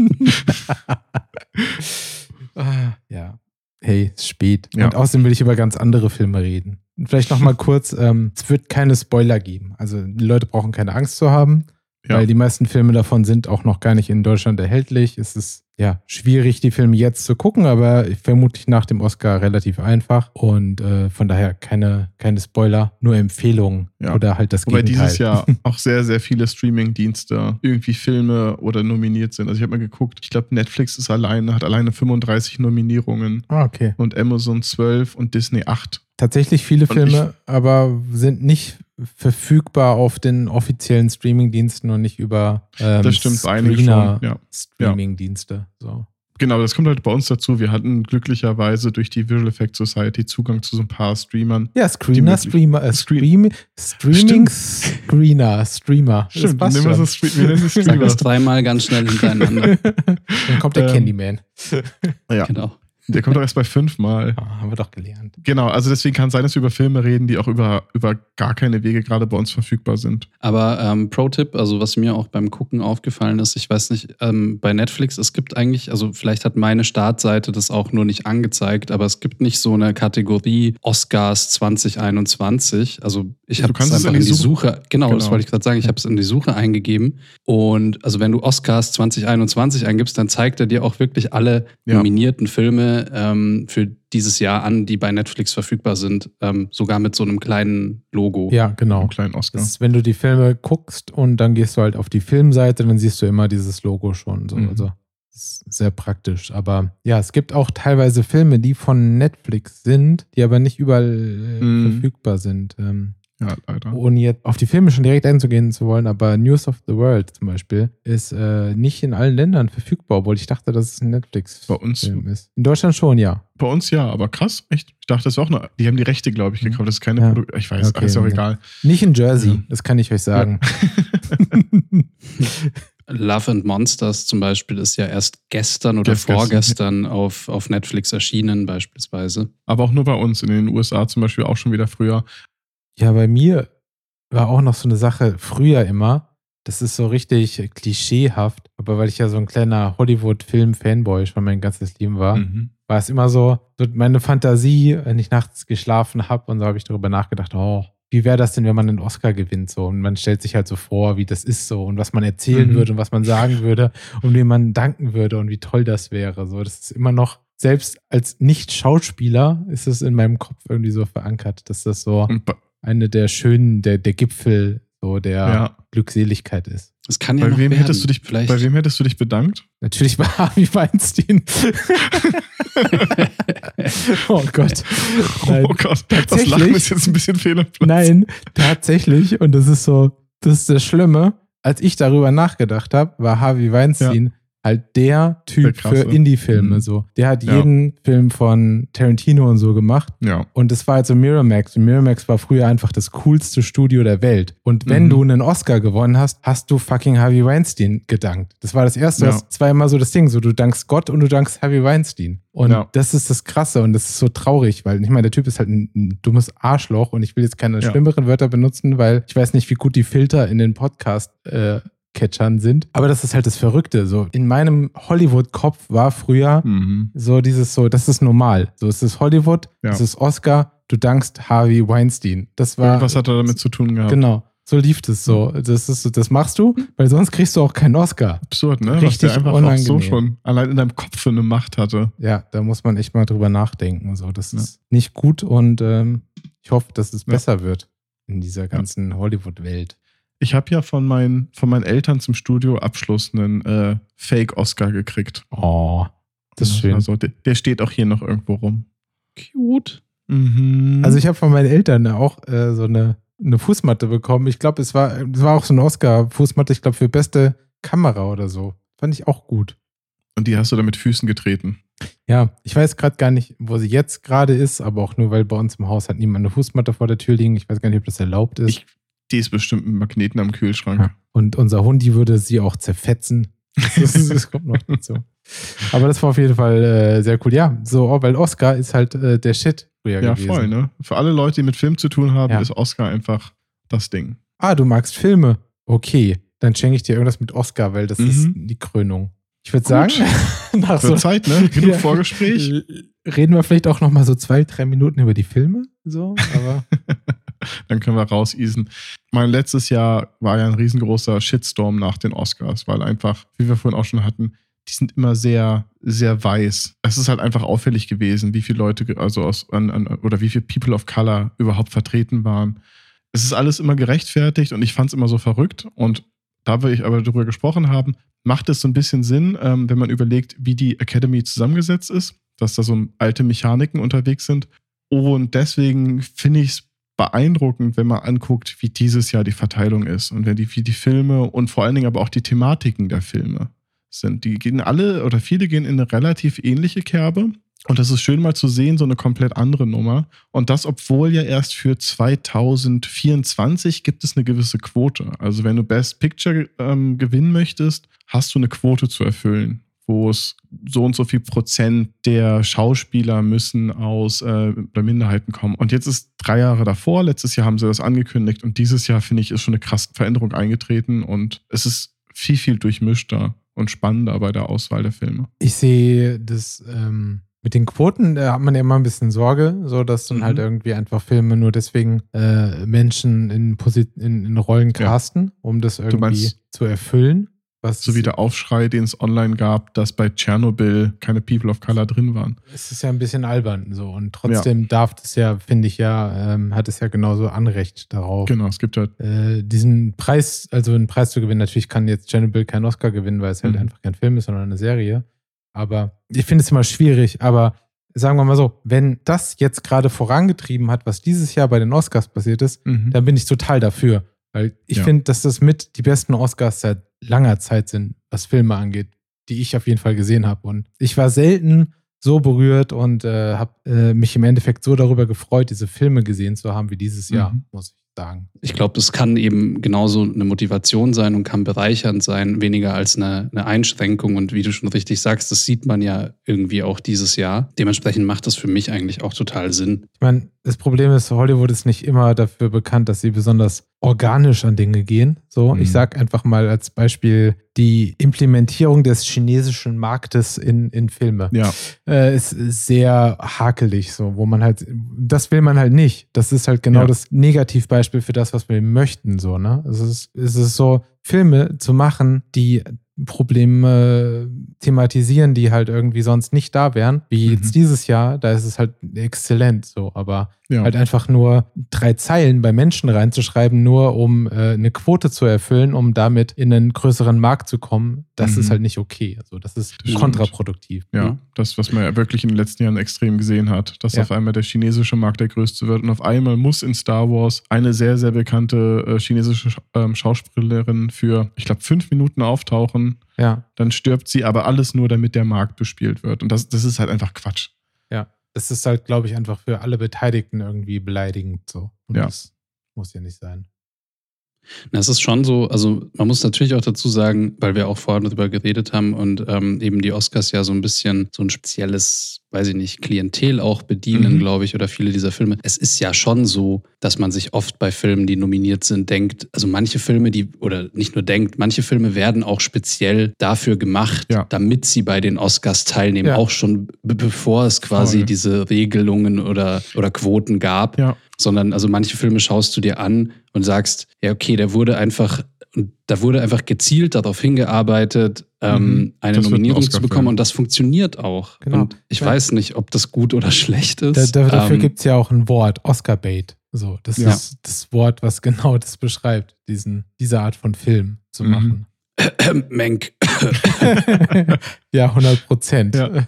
Ah, ja. Hey, ist spät. Ja. Und außerdem will ich über ganz andere Filme reden. Und vielleicht noch mal kurz, ähm, es wird keine Spoiler geben. Also die Leute brauchen keine Angst zu haben, Ja. weil die meisten Filme davon sind auch noch gar nicht in Deutschland erhältlich. Es ist ja schwierig, die Filme jetzt zu gucken, aber vermutlich nach dem Oscar relativ einfach. Und äh, von daher keine, keine Spoiler, nur Empfehlungen Ja. oder halt das Wobei Gegenteil. dieses Jahr <laughs> auch sehr, sehr viele Streaming-Dienste irgendwie Filme oder nominiert sind. Also ich habe mal geguckt, ich glaube, Netflix ist alleine, hat alleine 35 Nominierungen Ah, okay. und Amazon 12 und Disney 8. Tatsächlich viele Und Filme, aber sind nicht verfügbar auf den offiziellen Streaming-Diensten und nicht über ähm, Das stimmt, Screener-. Ja. Streaming-Dienste. So. Genau, das kommt halt bei uns dazu. Wir hatten glücklicherweise durch die Visual Effects Society Zugang zu so ein paar Streamern. Ja, Screener, Streamer, äh, Stream, Streaming, Screener, Streamer. Das Stimmt, passt nehmen wir Stream, wir nennen Sag Streamer. das dreimal ganz schnell hintereinander. <laughs> Dann kommt der Ähm, Candyman. ja. genau. Der kommt doch erst bei fünfmal. Ah, haben wir doch gelernt. Genau, also deswegen kann es sein, dass wir über Filme reden, die auch über, über gar keine Wege gerade bei uns verfügbar sind. Aber ähm, Pro-Tipp, also was mir auch beim Gucken aufgefallen ist, ich weiß nicht, ähm, bei Netflix, es gibt eigentlich, also vielleicht hat meine Startseite das auch nur nicht angezeigt, aber es gibt nicht so eine Kategorie Oscars 2021. Also ich habe es einfach in die Suche- Suche, genau, das Genau. wollte ich gerade sagen, ich habe es in die Suche eingegeben. Und also wenn du Oscars 2021 eingibst, dann zeigt er dir auch wirklich alle Ja. nominierten Filme ähm, für dieses Jahr an, die bei Netflix verfügbar sind, ähm, sogar mit so einem kleinen Logo. Ja, genau. Einen kleinen Oscar. Das ist, wenn du die Filme guckst und dann gehst du halt auf die Filmseite, dann siehst du immer dieses Logo schon. So. Mhm. Also das ist sehr praktisch. Aber ja, es gibt auch teilweise Filme, die von Netflix sind, die aber nicht überall äh, Mhm. verfügbar sind. Ähm, ja, leider. ohne jetzt auf die Filme schon direkt einzugehen zu wollen, aber News of the World zum Beispiel ist äh, nicht in allen Ländern verfügbar, obwohl ich dachte, dass es ein Netflix Bei uns- Film ist. In Deutschland schon, ja. Bei uns ja, aber krass, echt. Ich dachte, das wäre auch noch. Die haben die Rechte, glaube ich, gekauft. Das ist keine Mhm. Ja. Produktion. Ich weiß, Okay, ist auch ja. egal. Nicht in Jersey, Ja. das kann ich euch sagen. <laughs> Love and Monsters zum Beispiel ist ja erst gestern oder gestern, vorgestern auf, auf Netflix erschienen, beispielsweise. Aber auch nur bei uns. In den USA zum Beispiel auch schon wieder früher. Ja, bei mir war auch noch so eine Sache früher immer. Das ist so richtig klischeehaft, aber weil ich ja so ein kleiner Hollywood-Film-Fanboy schon mein ganzes Leben war, Mhm. war es immer so, meine Fantasie, wenn ich nachts geschlafen habe und so habe ich darüber nachgedacht, oh, wie wäre das denn, wenn man einen Oscar gewinnt so und man stellt sich halt so vor, wie das ist so und was man erzählen Mhm. würde und was man sagen würde und wem man danken würde und wie toll das wäre. So, das ist immer noch selbst als Nicht-Schauspieler ist es in meinem Kopf irgendwie so verankert, dass das so eine der schönen, der, der Gipfel so der ja. Glückseligkeit ist. Das kann ja Bei noch wem werden. hättest du dich, Vielleicht. bei wem hättest du dich bedankt? Natürlich bei Harvey Weinstein. <laughs> oh Gott. Nein. Oh Gott, das Tatsächlich? Lachen ist jetzt ein bisschen fehl am Platz. Nein, tatsächlich. Und das ist so, das ist das Schlimme. Als ich darüber nachgedacht habe, war Harvey Weinstein halt der Typ Der für Indie-Filme. Mhm. So. Der hat Ja. jeden Film von Tarantino und so gemacht. Ja. Und das war halt so Miramax. Und Miramax war früher einfach das coolste Studio der Welt. Und wenn Mhm. du einen Oscar gewonnen hast, hast du fucking Harvey Weinstein gedankt. Das war das erste, Ja. das war immer so das Ding. So, du dankst Gott und du dankst Harvey Weinstein. Und Ja. das ist das Krasse und das ist so traurig, weil ich meine, der Typ ist halt ein, ein dummes Arschloch und ich will jetzt keine Ja. schlimmeren Wörter benutzen, weil ich weiß nicht, wie gut die Filter in den Podcast äh, Catchern sind. Aber das ist halt das Verrückte. So in meinem Hollywood-Kopf war früher Mhm. so dieses so, das ist normal. So es ist Hollywood, Ja. es ist Oscar, du dankst Harvey Weinstein. Das war Was hat er damit zu tun gehabt? genau. So lief das so. Das ist das machst du, weil sonst kriegst du auch keinen Oscar. Absurd, ne? Richtig Was der einfach auch so unangenehm. schon allein in deinem Kopf für eine Macht hatte. Ja, da muss man echt mal drüber nachdenken. So, das Ja. ist nicht gut und ähm, ich hoffe, dass es Ja. besser wird in dieser ganzen Hollywood-Welt. Ich habe ja von meinen, von meinen Eltern zum Studioabschluss einen äh, Fake-Oscar gekriegt. Oh, das ist schön. Also, der, der steht auch hier noch irgendwo rum. Cute. Mhm. Also ich habe von meinen Eltern auch äh, so eine, eine Fußmatte bekommen. Ich glaube, es war, es war auch so eine Oscar-Fußmatte, ich glaube, für beste Kamera oder so. Fand ich auch gut. Und die hast du da mit Füßen getreten. Ja, ich weiß gerade gar nicht, wo sie jetzt gerade ist, aber auch nur, weil bei uns im Haus hat niemand eine Fußmatte vor der Tür liegen. Ich weiß gar nicht, ob das erlaubt ist. Ich- Die ist bestimmt mit Magneten am Kühlschrank. Ja. Und unser Hundi würde sie auch zerfetzen. Das, <laughs> das kommt noch dazu. Aber das war auf jeden Fall äh, sehr cool. Ja, so, oh, weil Oscar ist halt äh, der Shit früher Ja, gewesen. voll, ne? Für alle Leute, die mit Film zu tun haben, Ja. ist Oscar einfach das Ding. Ah, du magst Filme. Okay, dann schenke ich dir irgendwas mit Oscar, weil das Mhm. ist die Krönung. Ich würde sagen, <laughs> nach so Wird Zeit, ne? Genug Ja. Vorgespräch. reden wir vielleicht auch noch mal so zwei, drei Minuten über die Filme. So, aber <laughs> <laughs> Dann können wir rausisen. Mein letztes Jahr war ja ein riesengroßer Shitstorm nach den Oscars, weil einfach, wie wir vorhin auch schon hatten, die sind immer sehr, sehr weiß. Es ist halt einfach auffällig gewesen, wie viele Leute, also aus, an, an, oder wie viele People of Color überhaupt vertreten waren. Es ist alles immer gerechtfertigt und ich fand es immer so verrückt. Und da wir aber darüber gesprochen haben, macht es so ein bisschen Sinn, ähm, wenn man überlegt, wie die Academy zusammengesetzt ist, dass da so alte Mechaniken unterwegs sind. Und deswegen finde ich es beeindruckend, wenn man anguckt, wie dieses Jahr die Verteilung ist und wenn die, wie die Filme und vor allen Dingen aber auch die Thematiken der Filme sind. Die gehen alle oder viele gehen in eine relativ ähnliche Kerbe. Und das ist schön mal zu sehen, so eine komplett andere Nummer. Und das, obwohl ja erst für 2024 gibt es eine gewisse Quote. Also wenn du Best Picture ähm, gewinnen möchtest, hast du eine Quote zu erfüllen wo es so und so viel Prozent der Schauspieler müssen aus äh, der Minderheiten kommen. Und jetzt ist drei Jahre davor, letztes Jahr haben sie das angekündigt und dieses Jahr, finde ich, ist schon eine krasse Veränderung eingetreten und es ist viel, viel durchmischter und spannender bei der Auswahl der Filme. Ich sehe das ähm, mit den Quoten, da hat man ja immer ein bisschen Sorge, so dass dann Mhm. halt irgendwie einfach Filme nur deswegen äh, Menschen in, Posi in, in Rollen Ja. casten, um das irgendwie zu erfüllen. Was So wie der Aufschrei, den es online gab, dass bei Tschernobyl keine People of Color drin waren. es ist ja ein bisschen albern so und trotzdem darf das ja, finde ich ja, ähm, hat es ja genauso Anrecht darauf. Genau, es gibt halt äh, diesen Preis, also einen Preis zu gewinnen. Natürlich kann jetzt Chernobyl keinen Oscar gewinnen, weil es halt Mhm. einfach kein Film ist, sondern eine Serie. Aber ich finde es immer schwierig. Aber sagen wir mal so, wenn das jetzt gerade vorangetrieben hat, was dieses Jahr bei den Oscars passiert ist, Mhm. dann bin ich total dafür. Weil ich Ja. finde, dass das mit die besten Oscars seit langer Zeit sind, was Filme angeht, die ich auf jeden Fall gesehen habe. Und ich war selten so berührt und äh, habe äh, mich im Endeffekt so darüber gefreut, diese Filme gesehen zu haben wie dieses Jahr, Mhm. muss ich sagen. Ich glaube, es kann eben genauso eine Motivation sein und kann bereichernd sein, weniger als eine, eine Einschränkung. Und wie du schon richtig sagst, das sieht man ja irgendwie auch dieses Jahr. Dementsprechend macht das für mich eigentlich auch total Sinn. Ich meine, das Problem ist, Hollywood ist nicht immer dafür bekannt, dass sie besonders organisch an Dinge gehen. So, Mhm. ich sag einfach mal als Beispiel die Implementierung des chinesischen Marktes in, in Filme. Ja, Äh, ist sehr hakelig, so, wo man halt, das will man halt nicht. Das ist halt genau Ja. das Negativbeispiel für das, was wir möchten, so, ne? Es ist, es ist so, Filme zu machen, die Probleme thematisieren, die halt irgendwie sonst nicht da wären, wie Mhm. jetzt dieses Jahr, da ist es halt exzellent so, aber ja. halt einfach nur drei Zeilen bei Menschen reinzuschreiben, nur um äh, eine Quote zu erfüllen, um damit in einen größeren Markt zu kommen, das Mhm. ist halt nicht okay. Also das ist Das kontraproduktiv. Ja, das, was man ja wirklich in den letzten Jahren extrem gesehen hat, dass Ja. auf einmal der chinesische Markt der größte wird und auf einmal muss in Star Wars eine sehr, sehr bekannte äh, chinesische Sch- ähm, Schauspielerin für, ich glaube, fünf Minuten auftauchen, Ja, dann stirbt sie, aber alles nur, damit der Markt bespielt wird. Und das, das ist halt einfach Quatsch. ja. Das ist halt, glaube ich, einfach für alle Beteiligten irgendwie beleidigend so. Und Ja. das muss ja nicht sein. Na, Es ist schon so, also man muss natürlich auch dazu sagen, weil wir auch vorhin darüber geredet haben und ähm, eben die Oscars ja so ein bisschen so ein spezielles, weiß ich nicht, Klientel auch bedienen, Mhm. glaube ich, oder viele dieser Filme. Es ist ja schon so, dass man sich oft bei Filmen, die nominiert sind, denkt, also manche Filme, die, oder nicht nur denkt, manche Filme werden auch speziell dafür gemacht, Ja. damit sie bei den Oscars teilnehmen, Ja. auch schon be bevor es quasi Voll. diese Regelungen oder, oder Quoten gab Ja. Sondern also manche Filme schaust du dir an und sagst, ja, okay, der wurde einfach, da wurde einfach gezielt darauf hingearbeitet, ähm, Mhm. eine Das wird ein Nominierung zu bekommen und das funktioniert auch. Genau. Und ich Ja. weiß nicht, ob das gut oder <laughs> schlecht Da, ist. da, dafür Ähm, gibt es ja auch ein Wort, Oscar-Bait. So, das Ja. ist das Wort, was genau das beschreibt, diesen, diese Art von Film zu Mhm. machen. <clears throat> Menk. <laughs> ja, 100 Prozent. Ja. <laughs>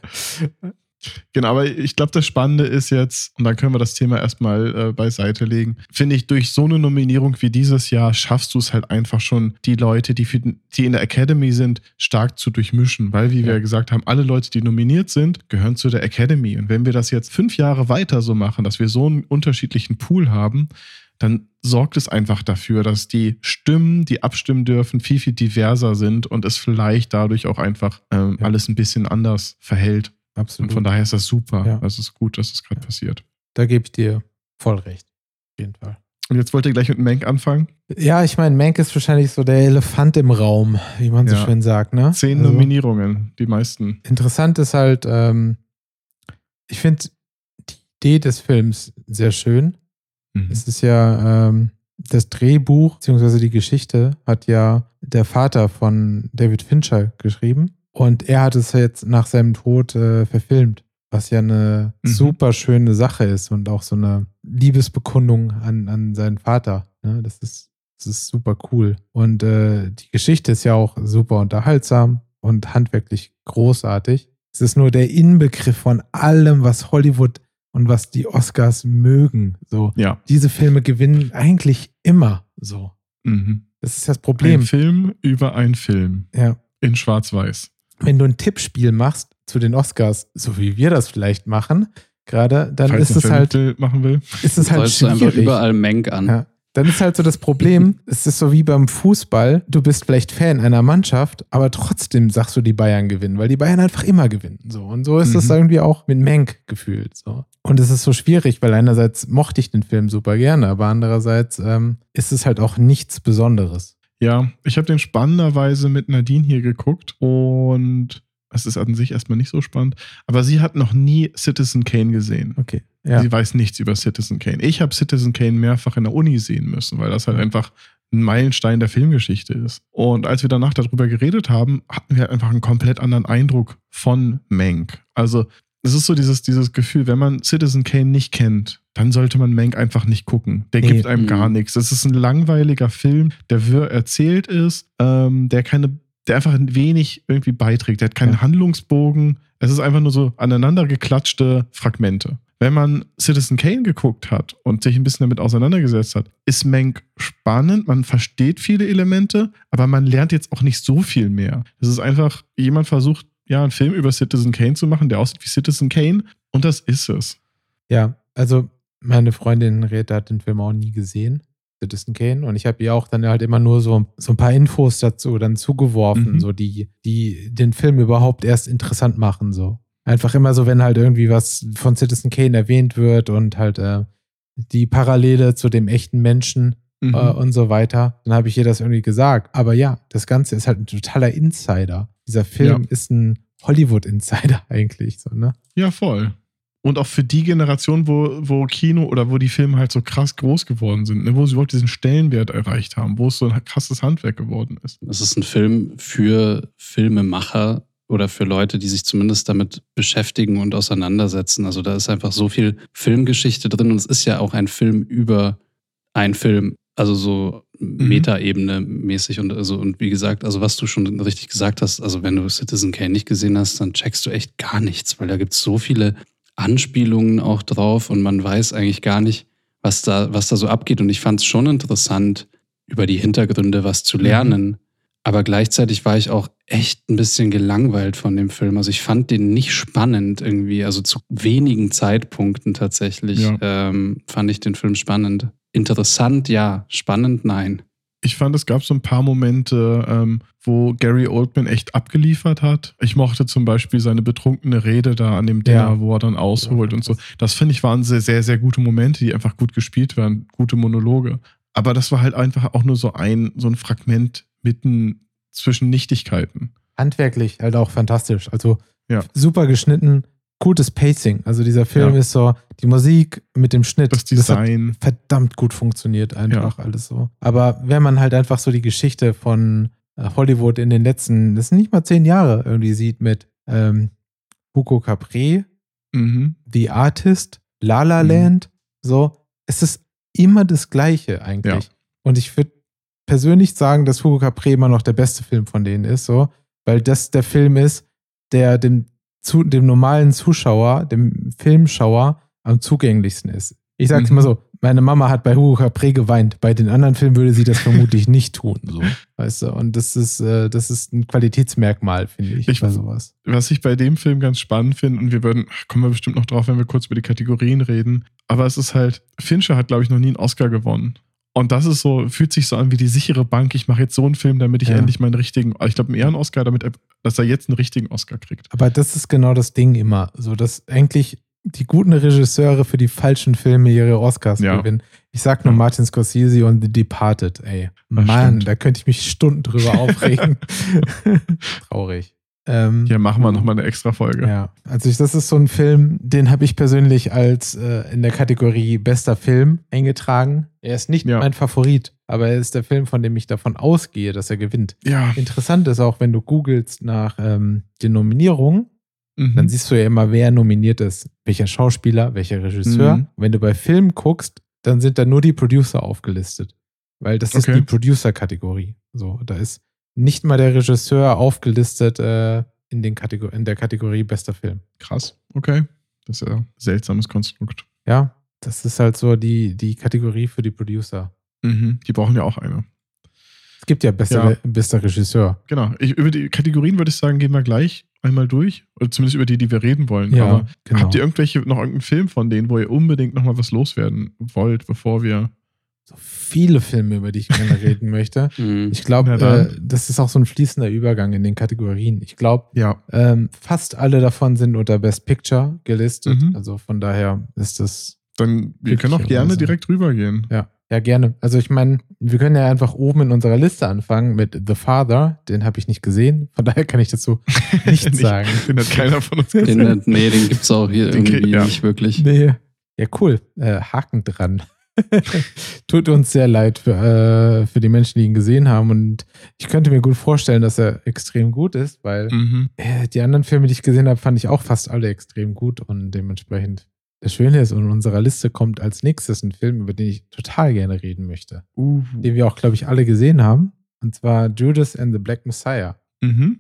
Genau, aber ich glaube, das Spannende ist jetzt, und dann können wir das Thema erstmal äh, beiseite legen, finde ich, durch so eine Nominierung wie dieses Jahr schaffst du es halt einfach schon, die Leute, die, für, die in der Academy sind, stark zu durchmischen, weil, wie wir Ja. ja gesagt haben, alle Leute, die nominiert sind, gehören zu der Academy. Und wenn wir das jetzt fünf Jahre weiter so machen, dass wir so einen unterschiedlichen Pool haben, dann sorgt es einfach dafür, dass die Stimmen, die abstimmen dürfen, viel, viel diverser sind und es vielleicht dadurch auch einfach ähm, Ja. alles ein bisschen anders verhält. Und Absolut. von daher ist das super. Ja. Es ist gut, dass es gerade Ja. passiert. da gebe ich dir voll recht. Auf jeden Fall. Und jetzt wollt ihr gleich mit Mank anfangen. Ja, ich meine, Mank ist wahrscheinlich so der Elefant im Raum, wie man so Ja. schön sagt. Ne? Zehn Also, Nominierungen, die meisten. Interessant ist halt, ähm, ich finde die Idee des Films sehr schön. Mhm. Es ist ja ähm, das Drehbuch beziehungsweise die Geschichte hat ja der Vater von David Fincher geschrieben und er hat es jetzt nach seinem Tod äh, verfilmt, was ja eine Mhm. super schöne Sache ist und auch so eine Liebesbekundung an, an seinen Vater. Ne? Das ist das ist super cool und äh, die Geschichte ist ja auch super unterhaltsam und handwerklich großartig. Es ist nur der Inbegriff von allem, was Hollywood und was die Oscars mögen. So, Ja. diese Filme gewinnen eigentlich immer so. Mhm. Das ist das Ein Problem. Film über einen Film Ja. in Schwarz-Weiß. Wenn du ein Tippspiel machst zu den Oscars, so wie wir das vielleicht machen, gerade, dann Falls ist es Film halt, mitmachen will. ist es halt du einfach schwierig. überall Menk an. Ja. dann ist halt so das Problem, <laughs> es ist so wie beim Fußball, du bist vielleicht Fan einer Mannschaft, aber trotzdem sagst du, die Bayern gewinnen, weil die Bayern einfach immer gewinnen. So. Und so ist es Mhm. irgendwie auch mit Menk gefühlt. So. Und es ist so schwierig, weil einerseits mochte ich den Film super gerne, aber andererseits ähm, ist es halt auch nichts Besonderes. Ja, ich habe den spannenderweise mit Nadine hier geguckt und es ist an sich erstmal nicht so spannend, aber sie hat noch nie Citizen Kane gesehen. Okay. Ja. Sie weiß nichts über Citizen Kane. Ich habe Citizen Kane mehrfach in der Uni sehen müssen, weil das halt einfach ein Meilenstein der Filmgeschichte ist. Und als wir danach darüber geredet haben, hatten wir halt einfach einen komplett anderen Eindruck von Mank. Also es ist so dieses, dieses Gefühl, wenn man Citizen Kane nicht kennt, dann sollte man Mank einfach nicht gucken. Der Nee. gibt einem Mhm. gar nichts. Das ist ein langweiliger Film, der wirr erzählt ist, ähm, der keine, der einfach wenig irgendwie beiträgt. Der hat keinen Ja. Handlungsbogen. Es ist einfach nur so aneinander geklatschte Fragmente. Wenn man Citizen Kane geguckt hat und sich ein bisschen damit auseinandergesetzt hat, ist Mank spannend, man versteht viele Elemente, aber man lernt jetzt auch nicht so viel mehr. Es ist einfach, jemand versucht, ja, einen Film über Citizen Kane zu machen, der aussieht wie Citizen Kane und das ist es. Ja, also meine Freundin Rita hat den Film auch nie gesehen, Citizen Kane. Und ich habe ihr auch dann halt immer nur so, so ein paar Infos dazu dann zugeworfen, Mhm. so die, die den Film überhaupt erst interessant machen. So. Einfach immer so, wenn halt irgendwie was von Citizen Kane erwähnt wird und halt äh, die Parallele zu dem echten Menschen Mhm. äh, und so weiter, dann habe ich ihr das irgendwie gesagt. Aber ja, das Ganze ist halt ein totaler Insider. Dieser Film Ja. ist ein Hollywood-Insider <laughs> eigentlich. So, ne? Ja, voll. Und auch für die Generation, wo, wo Kino oder wo die Filme halt so krass groß geworden sind, ne, wo sie überhaupt diesen Stellenwert erreicht haben, wo es so ein krasses Handwerk geworden ist. Es ist ein Film für Filmemacher oder für Leute, die sich zumindest damit beschäftigen und auseinandersetzen. Also da ist einfach so viel Filmgeschichte drin und es ist ja auch ein Film über einen Film, also so Metaebene mäßig und also und wie gesagt, also was du schon richtig gesagt hast, also wenn du Citizen Kane nicht gesehen hast, dann checkst du echt gar nichts, weil da gibt es so viele Anspielungen auch drauf und man weiß eigentlich gar nicht, was da, was da so abgeht. Und ich fand es schon interessant, über die Hintergründe was zu lernen. Aber gleichzeitig war ich auch echt ein bisschen gelangweilt von dem Film. Also ich fand den nicht spannend irgendwie. Also zu wenigen Zeitpunkten tatsächlich Ja. ähm, fand ich den Film spannend. Interessant, ja. Spannend, nein. Ich fand, es gab so ein paar Momente, ähm, wo Gary Oldman echt abgeliefert hat. Ich mochte zum Beispiel seine betrunkene Rede da an dem Dinner, Ja. wo er dann ausholt und so. Das finde ich waren sehr, sehr, sehr gute Momente, die einfach gut gespielt waren, gute Monologe. Aber das war halt einfach auch nur so ein, so ein Fragment mitten zwischen Nichtigkeiten. handwerklich halt auch fantastisch. Also Ja. super geschnitten, gutes Pacing. Also dieser Film Ja. ist so, die Musik mit dem Schnitt, Das Design. verdammt gut funktioniert einfach alles so. Aber wenn man halt einfach so die Geschichte von äh, Hollywood in den letzten, das sind nicht mal zehn Jahre irgendwie sieht mit ähm, Hugo Capri, Mhm. The Artist, La La Mhm. Land, so, es ist immer das Gleiche eigentlich. Ja. Und ich würde persönlich sagen, dass Hugo Capri immer noch der beste Film von denen ist, so, weil das der Film ist, der dem, zu, dem normalen Zuschauer, dem Filmschauer am zugänglichsten ist. Ich sag's Mhm. mal so, meine Mama hat bei Hugo Capri geweint. Bei den anderen Filmen würde sie das vermutlich nicht tun, so, weißt du. Und das ist, äh, das ist ein Qualitätsmerkmal, finde ich, Ich- bei sowas. Was ich bei dem Film ganz spannend finde, und wir würden, kommen wir bestimmt noch drauf, wenn wir kurz über die Kategorien reden, aber es ist halt, Fincher hat, glaube ich, noch nie einen Oscar gewonnen. Und das ist so, fühlt sich so an wie die sichere Bank. Ich mache jetzt so einen Film, damit ich Ja. endlich meinen richtigen, ich glaube, einen Ehren-Oscar, damit er, dass er jetzt einen richtigen Oscar kriegt. Aber das ist genau das Ding immer. So, dass eigentlich die guten Regisseure für die falschen Filme ihre Oscars Ja. gewinnen. Ich sag nur Ja. Martin Scorsese und The Departed, ey. Das Mann, stimmt. da könnte ich mich Stunden drüber <laughs> aufregen. <laughs> Traurig. Ähm, Hier machen wir nochmal eine extra Folge. ja, also ich, das ist so ein Film, den habe ich persönlich als äh, in der Kategorie bester Film eingetragen. Er ist nicht Ja. mein Favorit, aber er ist der Film, von dem ich davon ausgehe, dass er gewinnt. Ja. Interessant ist auch, wenn du googelst nach ähm, den Nominierungen, Mhm. dann siehst du ja immer, wer nominiert ist. Welcher Schauspieler, welcher Regisseur. Mhm. Wenn du bei Filmen guckst, dann sind da nur die Producer aufgelistet. Weil das ist Okay. die Producer-Kategorie. So, da ist nicht mal der Regisseur aufgelistet äh, in, den Kategor in der Kategorie bester Film. Krass. Okay. Das ist ja ein seltsames Konstrukt. Ja, das ist halt so die, die Kategorie für die Producer. Mhm. Die brauchen ja auch eine. Es gibt ja bester, Ja. bester Regisseur. Genau. Ich, über die Kategorien würde ich sagen, gehen wir gleich einmal durch. Oder zumindest über die, die wir reden wollen. Ja, Aber genau. habt ihr irgendwelche, noch irgendeinen Film von denen, wo ihr unbedingt nochmal was loswerden wollt, bevor wir so viele Filme, über die ich gerne reden möchte. <laughs> Mhm. Ich glaube, äh, das ist auch so ein fließender Übergang in den Kategorien. Ich glaube, Ja. ähm, fast alle davon sind unter Best Picture gelistet. Mhm. Also von daher ist das, Dann, wir können auch gerne direkt rübergehen. ja, ja, gerne. Also ich meine, wir können ja einfach oben in unserer Liste anfangen mit The Father. Den habe ich nicht gesehen. Von daher kann ich dazu <laughs> nichts Nicht- sagen. Den hat keiner von uns Den, gesehen. nee, den gibt's auch hier Den krieg- irgendwie ja. nicht wirklich. Nee. Ja, cool. Äh, Haken dran. <laughs> Tut uns sehr leid für, äh, für die Menschen, die ihn gesehen haben. Und ich könnte mir gut vorstellen, dass er extrem gut ist, weil Mhm. äh, die anderen Filme, die ich gesehen habe, fand ich auch fast alle extrem gut. Und dementsprechend das Schöne ist, in unserer Liste kommt als nächstes ein Film, über den ich total gerne reden möchte. Uh. Den wir auch, glaube ich, alle gesehen haben. Und zwar Judas and the Black Messiah. Mhm.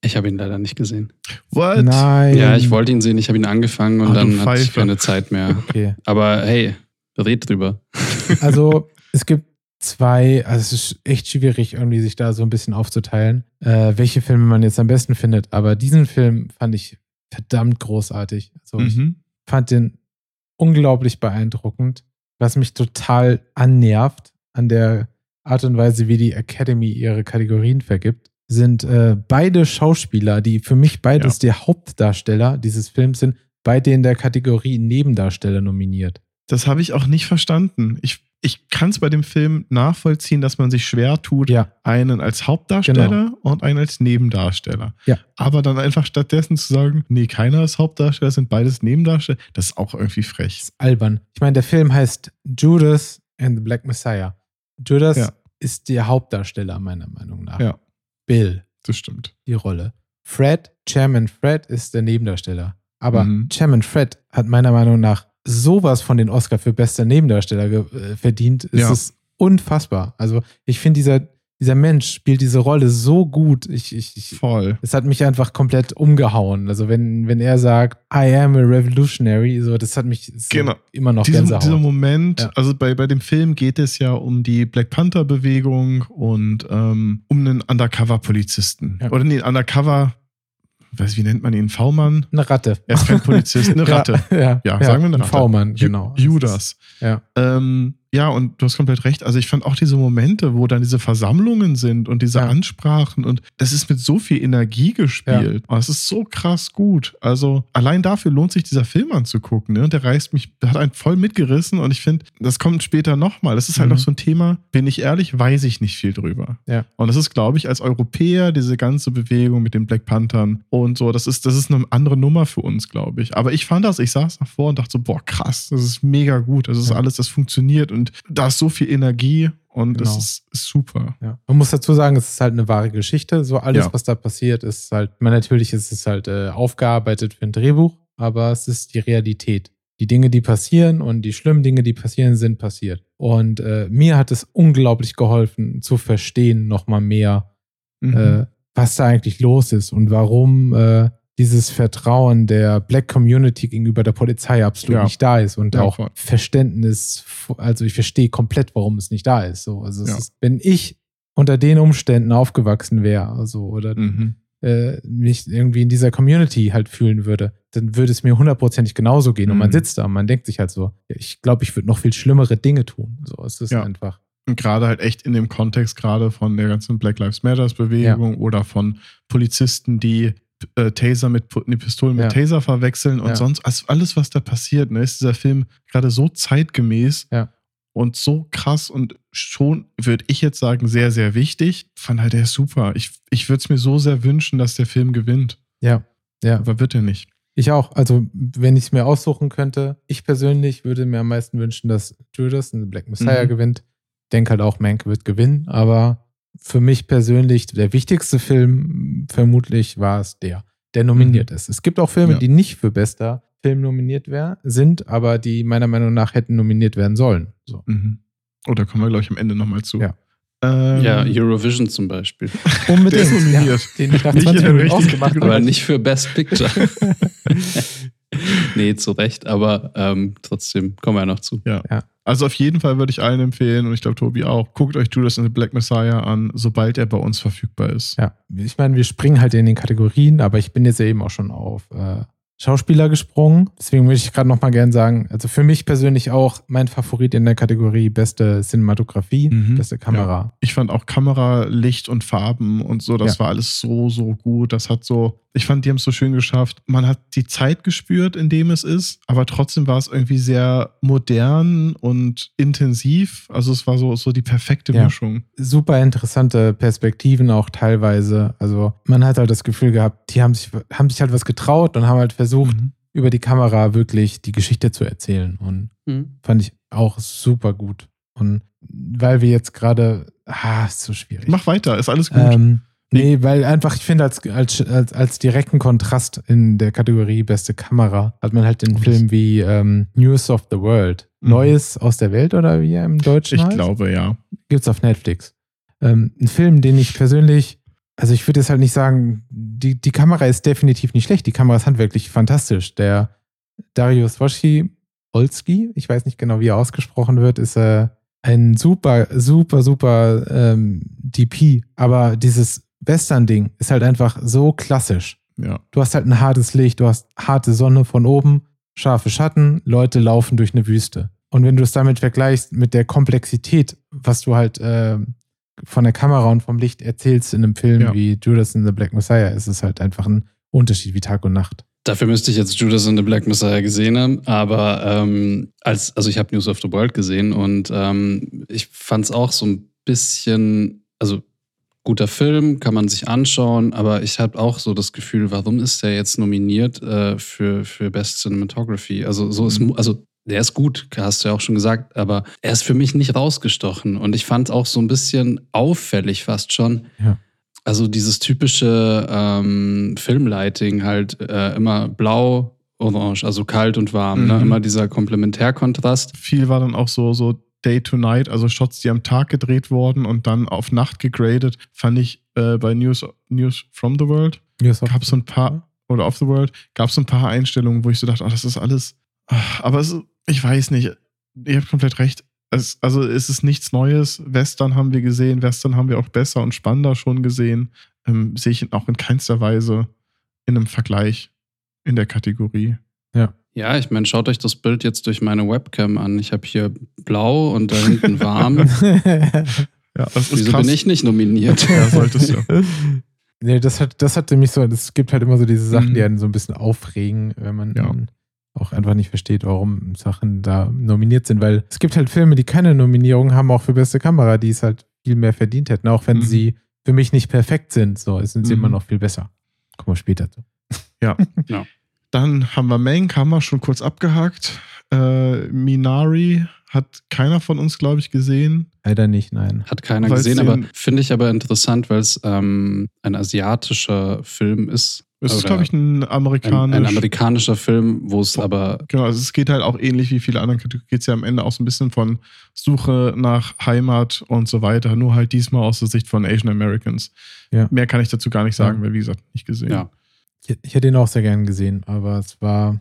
Ich habe ihn leider nicht gesehen. What? Nein. Ja, ich wollte ihn sehen, ich habe ihn angefangen und du dann hatte ich keine Zeit mehr. Okay. Aber hey, red drüber. <laughs> Also es gibt zwei, also es ist echt schwierig, irgendwie sich da so ein bisschen aufzuteilen, äh, welche Filme man jetzt am besten findet. Aber diesen Film fand ich verdammt großartig. Also ich Mhm. fand den unglaublich beeindruckend, was mich total annervt an der Art und Weise, wie die Academy ihre Kategorien vergibt, sind äh, beide Schauspieler, die für mich beides die Hauptdarsteller dieses Films sind, beide in der Kategorie Nebendarsteller nominiert. Das habe ich auch nicht verstanden. Ich, ich kann es bei dem Film nachvollziehen, dass man sich schwer tut, Ja, einen als Hauptdarsteller und einen als Nebendarsteller. Ja. Aber dann einfach stattdessen zu sagen, nee, keiner ist Hauptdarsteller, sind beides Nebendarsteller, das ist auch irgendwie frech. ist albern. Ich meine, der Film heißt Judas and the Black Messiah. Judas Ja. ist der Hauptdarsteller, meiner Meinung nach. Ja. Bill, Das stimmt. die Rolle. Fred, Chairman Fred, ist der Nebendarsteller. Aber Mhm. Chairman Fred hat meiner Meinung nach sowas von den Oscar für bester Nebendarsteller äh, verdient. Es Ja. ist unfassbar. Also, ich finde, dieser, dieser Mensch spielt diese Rolle so gut. Ich, ich, ich, Voll. es hat mich einfach komplett umgehauen. Also, wenn, wenn er sagt, I am a revolutionary, so, das hat mich so Genau. immer noch Dieser, Gänsehaut. dieser Moment, Ja. also bei, bei dem Film geht es ja um die Black Panther-Bewegung und ähm, um einen Undercover-Polizisten. Ja. Oder nee, Undercover, weiß wie nennt man ihn? V-Mann? Eine Ratte. Er ist kein Polizist, eine <laughs> Ratte. Ja, ja, Ja, sagen wir eine ein Ratte. V-Mann, Ju- genau. Judas. Ja. Ähm, ja, und du hast komplett recht. Also ich fand auch diese Momente, wo dann diese Versammlungen sind und diese Ja. Ansprachen und das ist mit so viel Energie gespielt. Und es ist so krass gut. Also allein dafür lohnt sich dieser Film anzugucken. Ne? Und der reißt mich, der hat einen voll mitgerissen und ich finde, das kommt später nochmal. Das ist halt Mhm. noch so ein Thema, bin ich ehrlich, weiß ich nicht viel drüber. Ja. Und das ist, glaube ich, als Europäer, diese ganze Bewegung mit den Black Panthern und so, das ist, das ist eine andere Nummer für uns, glaube ich. Aber ich fand das, ich saß davor und dachte so, boah, krass, das ist mega gut. Das ist Ja. alles, das funktioniert und da ist so viel Energie und das Genau. ist, ist super. Ja. Man muss dazu sagen, es ist halt eine wahre Geschichte. So alles, Ja. was da passiert, ist halt, man, natürlich ist es halt äh, aufgearbeitet für ein Drehbuch, aber es ist die Realität. Die Dinge, die passieren und die schlimmen Dinge, die passieren, sind passiert. Und äh, mir hat es unglaublich geholfen, zu verstehen, nochmal mehr, Mhm. äh, was da eigentlich los ist und warum äh, dieses Vertrauen der Black Community gegenüber der Polizei absolut Ja. nicht da ist und Ja, auch voll. Verständnis, also ich verstehe komplett, warum es nicht da ist. So, also es Ja. ist, wenn ich unter den Umständen aufgewachsen wäre, also oder Mhm. äh, mich irgendwie in dieser Community halt fühlen würde, dann würde es mir hundertprozentig genauso gehen. Und man Mhm. sitzt da und man denkt sich halt so, ja, ich glaube, ich würde noch viel schlimmere Dinge tun. So, es ist Ja. einfach. Und gerade halt echt in dem Kontext gerade von der ganzen Black Lives Matters Bewegung oder von Polizisten, die äh, Taser mit nee, Pistolen mit Ja. Taser verwechseln und Ja. sonst also alles, was da passiert, ne, ist dieser Film gerade so zeitgemäß Ja. und so krass und schon, würde ich jetzt sagen, sehr, sehr wichtig. Fand halt der super. Ich, ich würde es mir so sehr wünschen, dass der Film gewinnt. Ja, ja. Aber wird er nicht. Ich auch. Also, wenn ich es mir aussuchen könnte, ich persönlich würde mir am meisten wünschen, dass Judas in Black Messiah Mhm. gewinnt. Denke halt auch, Mank wird gewinnen, aber für mich persönlich der wichtigste Film vermutlich war es der, der nominiert ist. Es gibt auch Filme, Mhm. Ja. die nicht für bester Film nominiert wär, sind, aber die meiner Meinung nach hätten nominiert werden sollen. So. Mhm. Oh, da kommen wir, glaube ich, am Ende nochmal zu. Ja. Ähm, Ja, Eurovision zum Beispiel. Unbedingt. Der ist nominiert. Ja, den ich nach Nicht in 20 der Minuten ausgemacht Kategorie. Aber habe. nicht für Best Picture. <laughs> nee, zu Recht, aber ähm, trotzdem kommen wir ja noch zu. Also auf jeden Fall würde ich allen empfehlen und ich glaube Tobi auch, guckt euch Judas and the Black Messiah an, sobald er bei uns verfügbar ist. Ja, ich meine, wir springen halt in den Kategorien, aber ich bin jetzt ja eben auch schon auf äh, Schauspieler gesprungen. Deswegen würde ich gerade noch mal gern sagen, also für mich persönlich auch mein Favorit in der Kategorie beste Cinematografie, Mhm. beste Kamera. Ich fand auch Kamera, Licht und Farben und so, das Ja. war alles so, so gut. Das hat so, ich fand, die haben es so schön geschafft. Man hat die Zeit gespürt, in dem es ist, aber trotzdem war es irgendwie sehr modern und intensiv. Also es war so, so die perfekte Ja. Mischung. Super interessante Perspektiven auch teilweise. Also man hat halt das Gefühl gehabt, die haben sich, haben sich halt was getraut und haben halt versucht, Mhm. über die Kamera wirklich die Geschichte zu erzählen. Und Mhm. fand ich auch super gut. Und weil wir jetzt gerade, ah, ist so schwierig. Mach weiter, ist alles gut. Ähm, nee, weil einfach, ich finde, als, als, als, als direkten Kontrast in der Kategorie beste Kamera hat man halt den Film wie ähm, News of the World. Mhm. Neues aus der Welt oder wie er im Deutschen ich heißt? glaube, ja. Gibt's auf Netflix. Ähm, ein Film, den ich persönlich, also ich würde jetzt halt nicht sagen, die, die Kamera ist definitiv nicht schlecht. Die Kamera ist handwerklich fantastisch. Der Darius Woschki Olski, ich weiß nicht genau, wie er ausgesprochen wird, ist äh, ein super, super, super ähm, DP. Aber dieses Western-Ding ist halt einfach so klassisch. Ja. Du hast halt ein hartes Licht, du hast harte Sonne von oben, scharfe Schatten, Leute laufen durch eine Wüste. Und wenn du es damit vergleichst mit der Komplexität, was du halt äh, von der Kamera und vom Licht erzählst in einem Film Ja. wie Judas and the Black Messiah, ist es halt einfach ein Unterschied wie Tag und Nacht. Dafür müsste ich jetzt Judas and the Black Messiah gesehen haben, aber ähm, als, also ich habe News of the World gesehen und ähm, ich fand es auch so ein bisschen, also guter Film, kann man sich anschauen, aber ich habe auch so das Gefühl, warum ist der jetzt nominiert äh, für, für Best Cinematography? Also so ist, Mhm. also der ist gut, hast du ja auch schon gesagt, aber er ist für mich nicht rausgestochen und ich fand auch so ein bisschen auffällig fast schon. Ja. Also dieses typische ähm, Filmlighting halt äh, immer blau, orange, also kalt und warm, ne? Mhm. immer dieser Komplementärkontrast. Viel war dann auch so, so Day to Night, also Shots, die am Tag gedreht wurden und dann auf Nacht gegradet, fand ich äh, bei News, News from the World of- gab es so ein paar, oder of the World, gab es so ein paar Einstellungen, wo ich so dachte, ach, das ist alles, aber es, ich weiß nicht, ihr habt komplett recht. Es, also es ist nichts Neues. Western haben wir gesehen, Western haben wir auch besser und spannender schon gesehen. Ähm, sehe ich auch in keinster Weise in einem Vergleich in der Kategorie. Ja, ich meine, schaut euch das Bild jetzt durch meine Webcam an. Ich habe hier blau und da hinten warm. <laughs> Ja, das ist Wieso krass. bin ich nicht nominiert? Ja, solltest du. <laughs> nee, das hat, das hatte mich so, es gibt halt immer so diese Sachen, Mhm. die einen so ein bisschen aufregen, wenn man Ja. auch einfach nicht versteht, warum Sachen da nominiert sind, weil es gibt halt Filme, die keine Nominierung haben, auch für beste Kamera, die es halt viel mehr verdient hätten, auch wenn Mhm. sie für mich nicht perfekt sind, so sind sie Mhm. immer noch viel besser. Kommen wir später zu. Dann haben wir Mank, haben wir schon kurz abgehakt. Äh, Minari hat keiner von uns, glaube ich, gesehen. Leider nicht, nein. Hat keiner Weil's gesehen, aber finde ich aber interessant, weil es ähm, ein asiatischer Film ist. Es ist, glaube ich, ein ein, amerikanisch. ein amerikanischer Film, wo es aber Genau, also es geht halt auch ähnlich wie viele andere Kategorien. Geht es ja am Ende auch so ein bisschen von Suche nach Heimat und so weiter. Nur halt diesmal aus der Sicht von Asian Americans. Ja. Mehr kann ich dazu gar nicht sagen, Ja. weil wie gesagt, nicht gesehen. ja. Ich, ich hätte ihn auch sehr gern gesehen, aber es war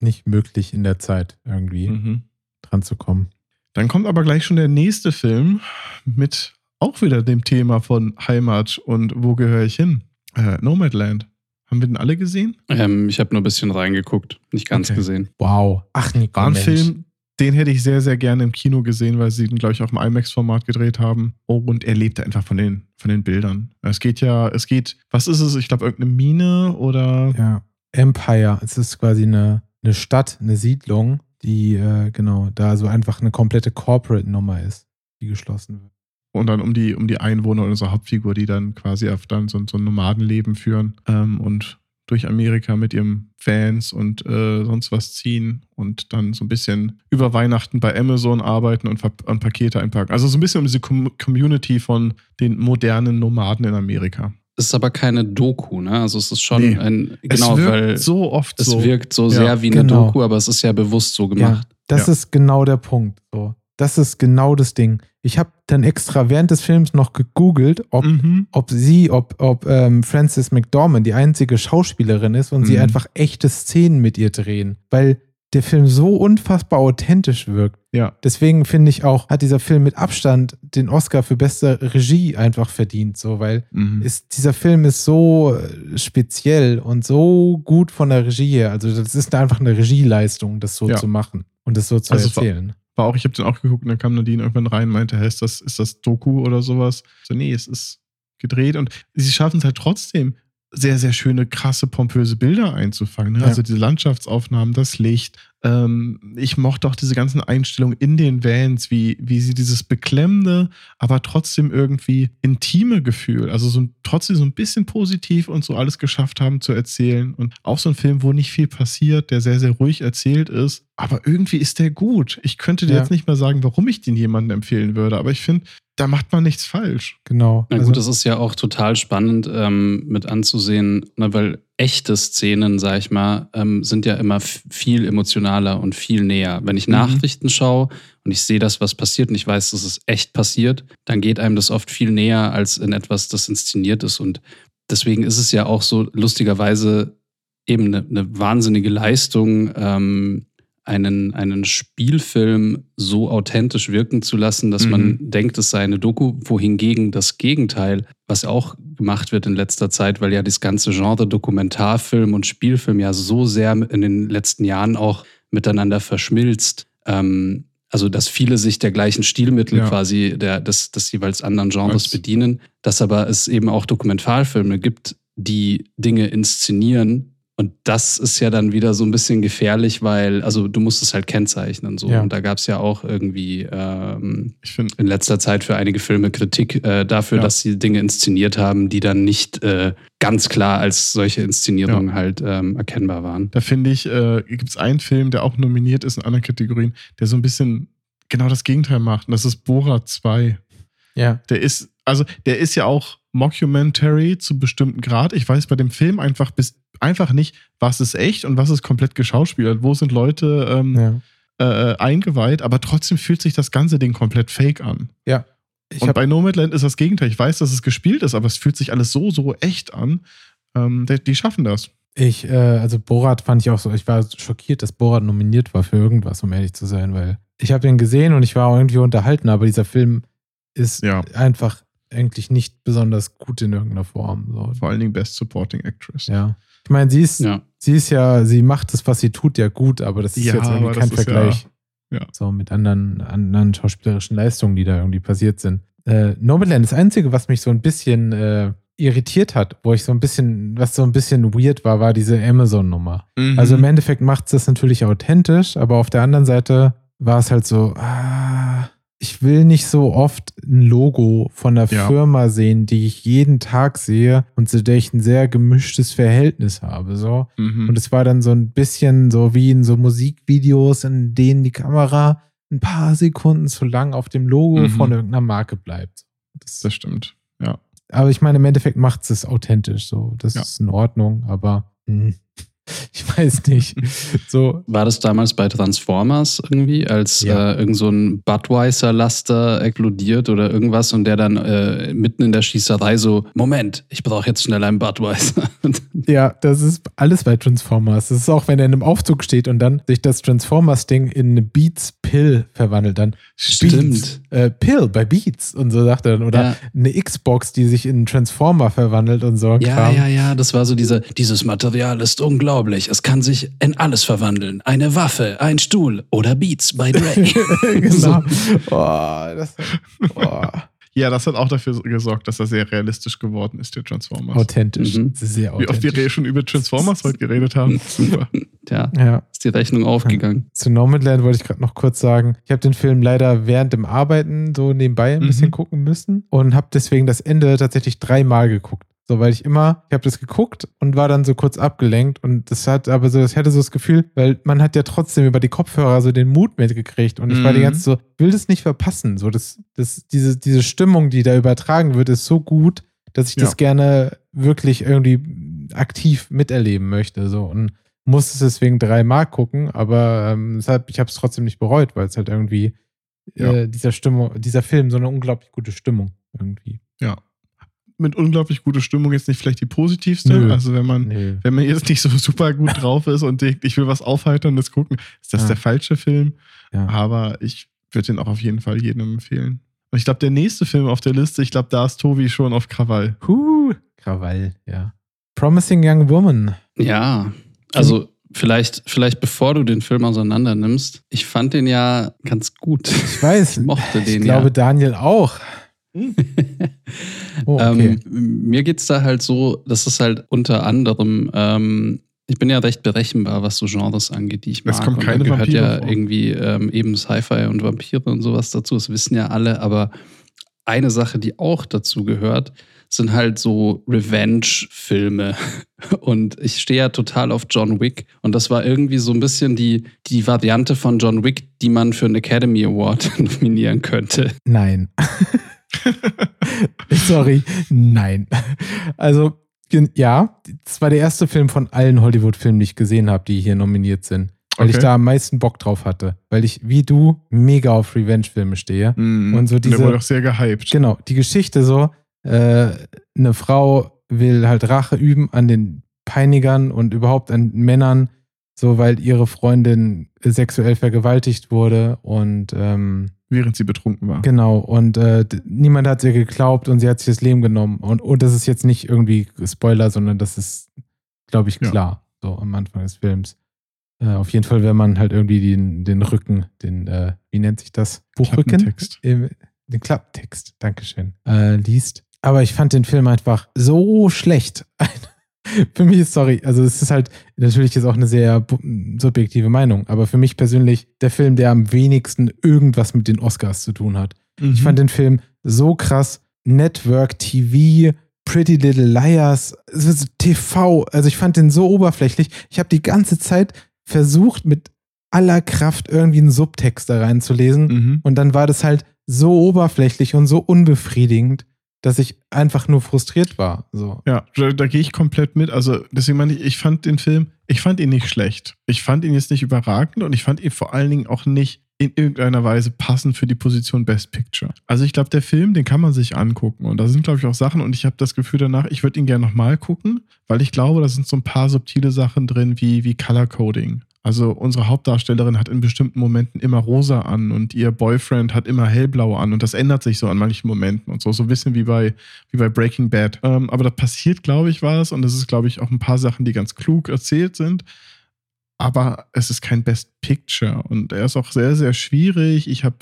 nicht möglich in der Zeit irgendwie Mhm. dran zu kommen. Dann kommt aber gleich schon der nächste Film mit auch wieder dem Thema von Heimat und wo gehöre ich hin? Äh, Nomadland. Haben wir den alle gesehen? Ähm, ich habe nur ein bisschen reingeguckt, nicht ganz Okay. gesehen. Wow. Ach, Nico, War ein Mensch. Film, den hätte ich sehr, sehr gerne im Kino gesehen, weil sie den, glaube ich, auch im IMAX-Format gedreht haben. Oh, und er lebte einfach von den, von den Bildern. Es geht ja, es geht, was ist es? Ich glaube, irgendeine Mine oder. Ja, Empire. Es ist quasi eine, eine Stadt, eine Siedlung, die, äh, genau, da so einfach eine komplette Corporate-Nummer ist, die geschlossen wird. Und dann um die, um die Einwohner unserer Hauptfigur, die dann quasi auf dann so, so ein Nomadenleben führen ähm, und durch Amerika mit ihrem Vans und äh, sonst was ziehen und dann so ein bisschen über Weihnachten bei Amazon arbeiten und, und Pakete einpacken. Also so ein bisschen um diese Com Community von den modernen Nomaden in Amerika. Es ist aber keine Doku, ne? Also es ist schon Nee. ein, genau, es wirkt weil so oft es so. wirkt so Ja, sehr wie eine genau. Doku, aber es ist ja bewusst so Ja, gemacht. das Ja. ist genau der Punkt. So. Das ist genau das Ding. Ich habe dann extra während des Films noch gegoogelt, ob, Mhm. ob sie, ob, ob ähm, Frances McDormand die einzige Schauspielerin ist und sie Mhm. einfach echte Szenen mit ihr drehen. Weil der Film so unfassbar authentisch wirkt. Ja. Deswegen finde ich auch, hat dieser Film mit Abstand den Oscar für beste Regie einfach verdient, so, weil Mhm. ist, dieser Film ist so äh, speziell und so gut von der Regie her. Also, das ist einfach eine Regieleistung, das so Ja. zu machen und das so zu Also erzählen. War auch, ich habe den auch geguckt und dann kam Nadine irgendwann rein und meinte, hey, ist das, ist das Doku oder sowas? So, nee, es ist gedreht und sie schaffen es halt trotzdem, sehr, sehr schöne, krasse, pompöse Bilder einzufangen. Ne? Ja. Also diese Landschaftsaufnahmen, das Licht. Ähm, ich mochte auch diese ganzen Einstellungen in den Vans, wie, wie sie dieses beklemmende, aber trotzdem irgendwie intime Gefühl, also so trotzdem so ein bisschen positiv und so alles geschafft haben zu erzählen. Und auch so ein Film, wo nicht viel passiert, der sehr, sehr ruhig erzählt ist. Aber irgendwie ist der gut. Ich könnte dir Ja. jetzt nicht mehr sagen, warum ich den jemandem empfehlen würde, aber ich finde, da macht man nichts falsch. Genau. Na Also- gut, das ist ja auch total spannend ähm, mit anzusehen, ne, weil echte Szenen, sag ich mal, ähm, sind ja immer viel emotionaler und viel näher. Wenn ich Mhm. Nachrichten schaue und ich sehe das, was passiert und ich weiß, dass es echt passiert, dann geht einem das oft viel näher als in etwas, das inszeniert ist. Und deswegen ist es ja auch so lustigerweise eben eine, eine wahnsinnige Leistung, ähm, einen, einen Spielfilm so authentisch wirken zu lassen, dass man Mhm. denkt, es sei eine Doku, wohingegen das Gegenteil, was auch gemacht wird in letzter Zeit, weil ja das ganze Genre Dokumentarfilm und Spielfilm ja so sehr in den letzten Jahren auch miteinander verschmilzt. Ähm, also, dass viele sich der gleichen Stilmittel Ja. quasi der, des, des jeweils anderen Genres Als- bedienen, dass aber es eben auch Dokumentarfilme gibt, die Dinge inszenieren. Und das ist ja dann wieder so ein bisschen gefährlich, weil, also du musst es halt kennzeichnen. So. Ja. Und da gab es ja auch irgendwie ähm, Ich finde, in letzter Zeit für einige Filme Kritik äh, dafür, Ja. dass sie Dinge inszeniert haben, die dann nicht äh, ganz klar als solche Inszenierungen halt ähm, erkennbar waren. Da finde ich, äh, gibt es einen Film, der auch nominiert ist in anderen Kategorien, der so ein bisschen genau das Gegenteil macht. Und das ist Borat 2. ja. Der ist, also der ist ja auch Mockumentary zu bestimmten Grad. Ich weiß bei dem Film einfach bis einfach nicht, was ist echt und was ist komplett geschauspielert. Wo sind Leute ähm, ja. äh, eingeweiht, aber trotzdem fühlt sich das ganze Ding komplett fake an. Ich und bei Nomadland ist das Gegenteil. Ich weiß, dass es gespielt ist, aber es fühlt sich alles so, so echt an. Ähm, die, die schaffen das. ich, äh, also Borat fand ich auch so, ich war schockiert, dass Borat nominiert war für irgendwas, um ehrlich zu sein, weil ich habe ihn gesehen und ich war irgendwie unterhalten, aber dieser Film ist Ja. einfach eigentlich nicht besonders gut in irgendeiner Form. So. Vor allen Dingen Best Supporting Actress. Ja. Ich meine, sie ist, Ja. sie ist ja, sie macht das, was sie tut, ja gut, aber das ist Ja, jetzt irgendwie kein Vergleich. ja- ja. So mit anderen, anderen schauspielerischen Leistungen, die da irgendwie passiert sind. Äh, Nomadland, das Einzige, was mich so ein bisschen äh, irritiert hat, wo ich so ein bisschen, was so ein bisschen weird war, war diese Amazon-Nummer. Mhm. Also im Endeffekt macht es das natürlich authentisch, aber auf der anderen Seite war es halt so, ah, ich will nicht so oft ein Logo von einer Ja. Firma sehen, die ich jeden Tag sehe und zu der ich ein sehr gemischtes Verhältnis habe. So. Mhm. Und es war dann so ein bisschen so wie in so Musikvideos, in denen die Kamera ein paar Sekunden zu lang auf dem Logo Mhm. von irgendeiner Marke bleibt. Das, das stimmt. Ja. aber ich meine, im Endeffekt macht es authentisch. So, das Ja. ist in Ordnung, aber hm, <laughs> ich weiß nicht. So, War das damals bei Transformers irgendwie, als Ja. äh, irgend so ein Budweiser-Laster explodiert oder irgendwas und der dann äh, mitten in der Schießerei so, Moment, ich brauche jetzt schnell einen Budweiser. <laughs> ja, das ist alles bei Transformers. Das ist auch, wenn er in einem Aufzug steht und dann sich das Transformers-Ding in eine Beats Pill verwandelt, dann Beats, äh, Pill bei Beats und so sagt er dann. Oder Ja. eine Xbox, die sich in einen Transformer verwandelt und so. Ja, Kram. ja, ja, das war so dieser, dieses Material ist unglaublich. Es kann sich in alles verwandeln. Eine Waffe, ein Stuhl oder Beats bei Dre. <laughs> genau. <laughs> Oh, das, oh, Ja, das hat auch dafür gesorgt, dass er sehr realistisch geworden ist, der Transformers. authentisch. Mhm. Sehr Wie oft wir authentisch. schon über Transformers heute geredet haben. <laughs> Super. Tja, Ja, ist die Rechnung aufgegangen. zu Nomadland wollte ich gerade noch kurz sagen. Ich habe den Film leider während dem Arbeiten so nebenbei ein Mhm. bisschen gucken müssen und habe deswegen das Ende tatsächlich dreimal geguckt. So, weil ich immer, ich habe das geguckt und war dann so kurz abgelenkt und das hat aber so, ich hatte so das Gefühl, weil man hat ja trotzdem über die Kopfhörer so den Mut mitgekriegt und ich war die Mhm. ganze so, ich will das nicht verpassen. So, das, das, diese, diese Stimmung, die da übertragen wird, ist so gut, dass ich Ja. das gerne wirklich irgendwie aktiv miterleben möchte. So und musste es deswegen dreimal gucken, aber ähm, deshalb, ich habe es trotzdem nicht bereut, weil es halt irgendwie Ja. äh, dieser Stimmung, dieser Film so eine unglaublich gute Stimmung irgendwie. Ja. Mit unglaublich guter Stimmung jetzt nicht vielleicht die positivste. Nö. Also wenn man, Nö. wenn man jetzt nicht so super gut drauf ist und denkt, ich will was Aufheiterndes gucken, ist das Ja. der falsche Film. Ja. Aber ich würde den auch auf jeden Fall jedem empfehlen. Und ich glaube, der nächste Film auf der Liste, ich glaube, da ist Tobi schon auf Krawall. Huh, Krawall, ja. Promising Young Woman. Ja, also vielleicht, vielleicht bevor du den Film auseinander nimmst, ich fand den ja ganz gut. Ich weiß. Ich mochte den ich glaube, ja. Daniel auch. <laughs> Oh, okay. ähm, mir geht's da halt so, das ist halt unter anderem, ähm, ich bin ja recht berechenbar, was so Genres angeht, die ich mag. Es kommt und keine da gehört Vampire ja vor. irgendwie ähm, eben Sci-Fi und Vampire und sowas dazu. Das wissen ja alle, aber eine Sache, die auch dazu gehört, sind halt so Revenge-Filme. <laughs> Und ich stehe ja total auf John Wick. Und das war irgendwie so ein bisschen die, die Variante von John Wick, die man für einen Academy Award <laughs> nominieren könnte. Nein. <laughs> Sorry, nein. Also, ja, das war der erste Film von allen Hollywood-Filmen, die ich gesehen habe, die hier nominiert sind. Weil ich Okay. da am meisten Bock drauf hatte. Weil ich, wie du, mega auf Revenge-Filme stehe. Mhm. Und so diese- Der wurde auch sehr gehypt. Genau, die Geschichte so, äh, eine Frau will halt Rache üben an den Peinigern und überhaupt an Männern, so weil ihre Freundin sexuell vergewaltigt wurde und ähm, Während sie betrunken war. genau, und äh, niemand hat ihr geglaubt und sie hat sich das Leben genommen. Und, und das ist jetzt nicht irgendwie Spoiler, sondern das ist, glaube ich, Ja. klar, so am Anfang des Films. Äh, auf jeden Fall, wenn man halt irgendwie den, den Rücken, den, äh, wie nennt sich das? Buchrücken? Im- Den Klapptext, Dankeschön, äh, liest. Aber ich fand den Film einfach so schlecht. <laughs> <laughs> für mich ist, sorry, also es ist halt natürlich jetzt auch eine sehr subjektive Meinung, aber für mich persönlich der Film, der am wenigsten irgendwas mit den Oscars zu tun hat. Mhm. Ich fand den Film so krass. Network TV, Pretty Little Liars, TV. Also ich fand den so oberflächlich. Ich habe die ganze Zeit versucht, mit aller Kraft irgendwie einen Subtext da reinzulesen. Mhm. Und dann war das halt so oberflächlich und so unbefriedigend, dass ich einfach nur frustriert war. So. Ja, da, da gehe ich komplett mit. Also deswegen meine ich, ich fand den Film, ich fand ihn nicht schlecht. Ich fand ihn jetzt nicht überragend und ich fand ihn vor allen Dingen auch nicht in irgendeiner Weise passend für die Position Best Picture. Also ich glaube, der Film, den kann man sich angucken und da sind, glaube ich, auch Sachen und ich habe das Gefühl danach, ich würde ihn gerne nochmal gucken, weil ich glaube, da sind so ein paar subtile Sachen drin wie, wie Color Coding. Also unsere Hauptdarstellerin hat in bestimmten Momenten immer rosa an und ihr Boyfriend hat immer hellblau an und das ändert sich so an manchen Momenten und so, so ein bisschen wie bei, wie bei Breaking Bad. Ähm, aber da passiert, glaube ich, was und es ist, glaube ich, auch ein paar Sachen, die ganz klug erzählt sind. Aber es ist kein Best Picture und er ist auch sehr, sehr schwierig. Ich habe,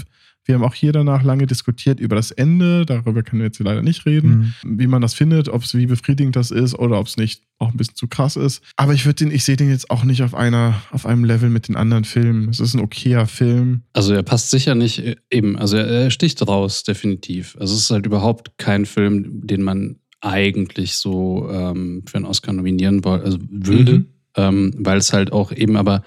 wir haben auch hier danach lange diskutiert über das Ende. Darüber können wir jetzt leider nicht reden, wie man das findet, ob es wie befriedigend das ist oder ob es nicht auch ein bisschen zu krass ist. Aber ich würde den, ich sehe den jetzt auch nicht auf einer, auf einem Level mit den anderen Filmen. Es ist ein okayer Film. Also er passt sicher nicht äh, eben, also er, er sticht raus, definitiv. Also es ist halt überhaupt kein Film, den man eigentlich so ähm, für einen Oscar nominieren also würde, Mhm. ähm, weil es halt auch eben aber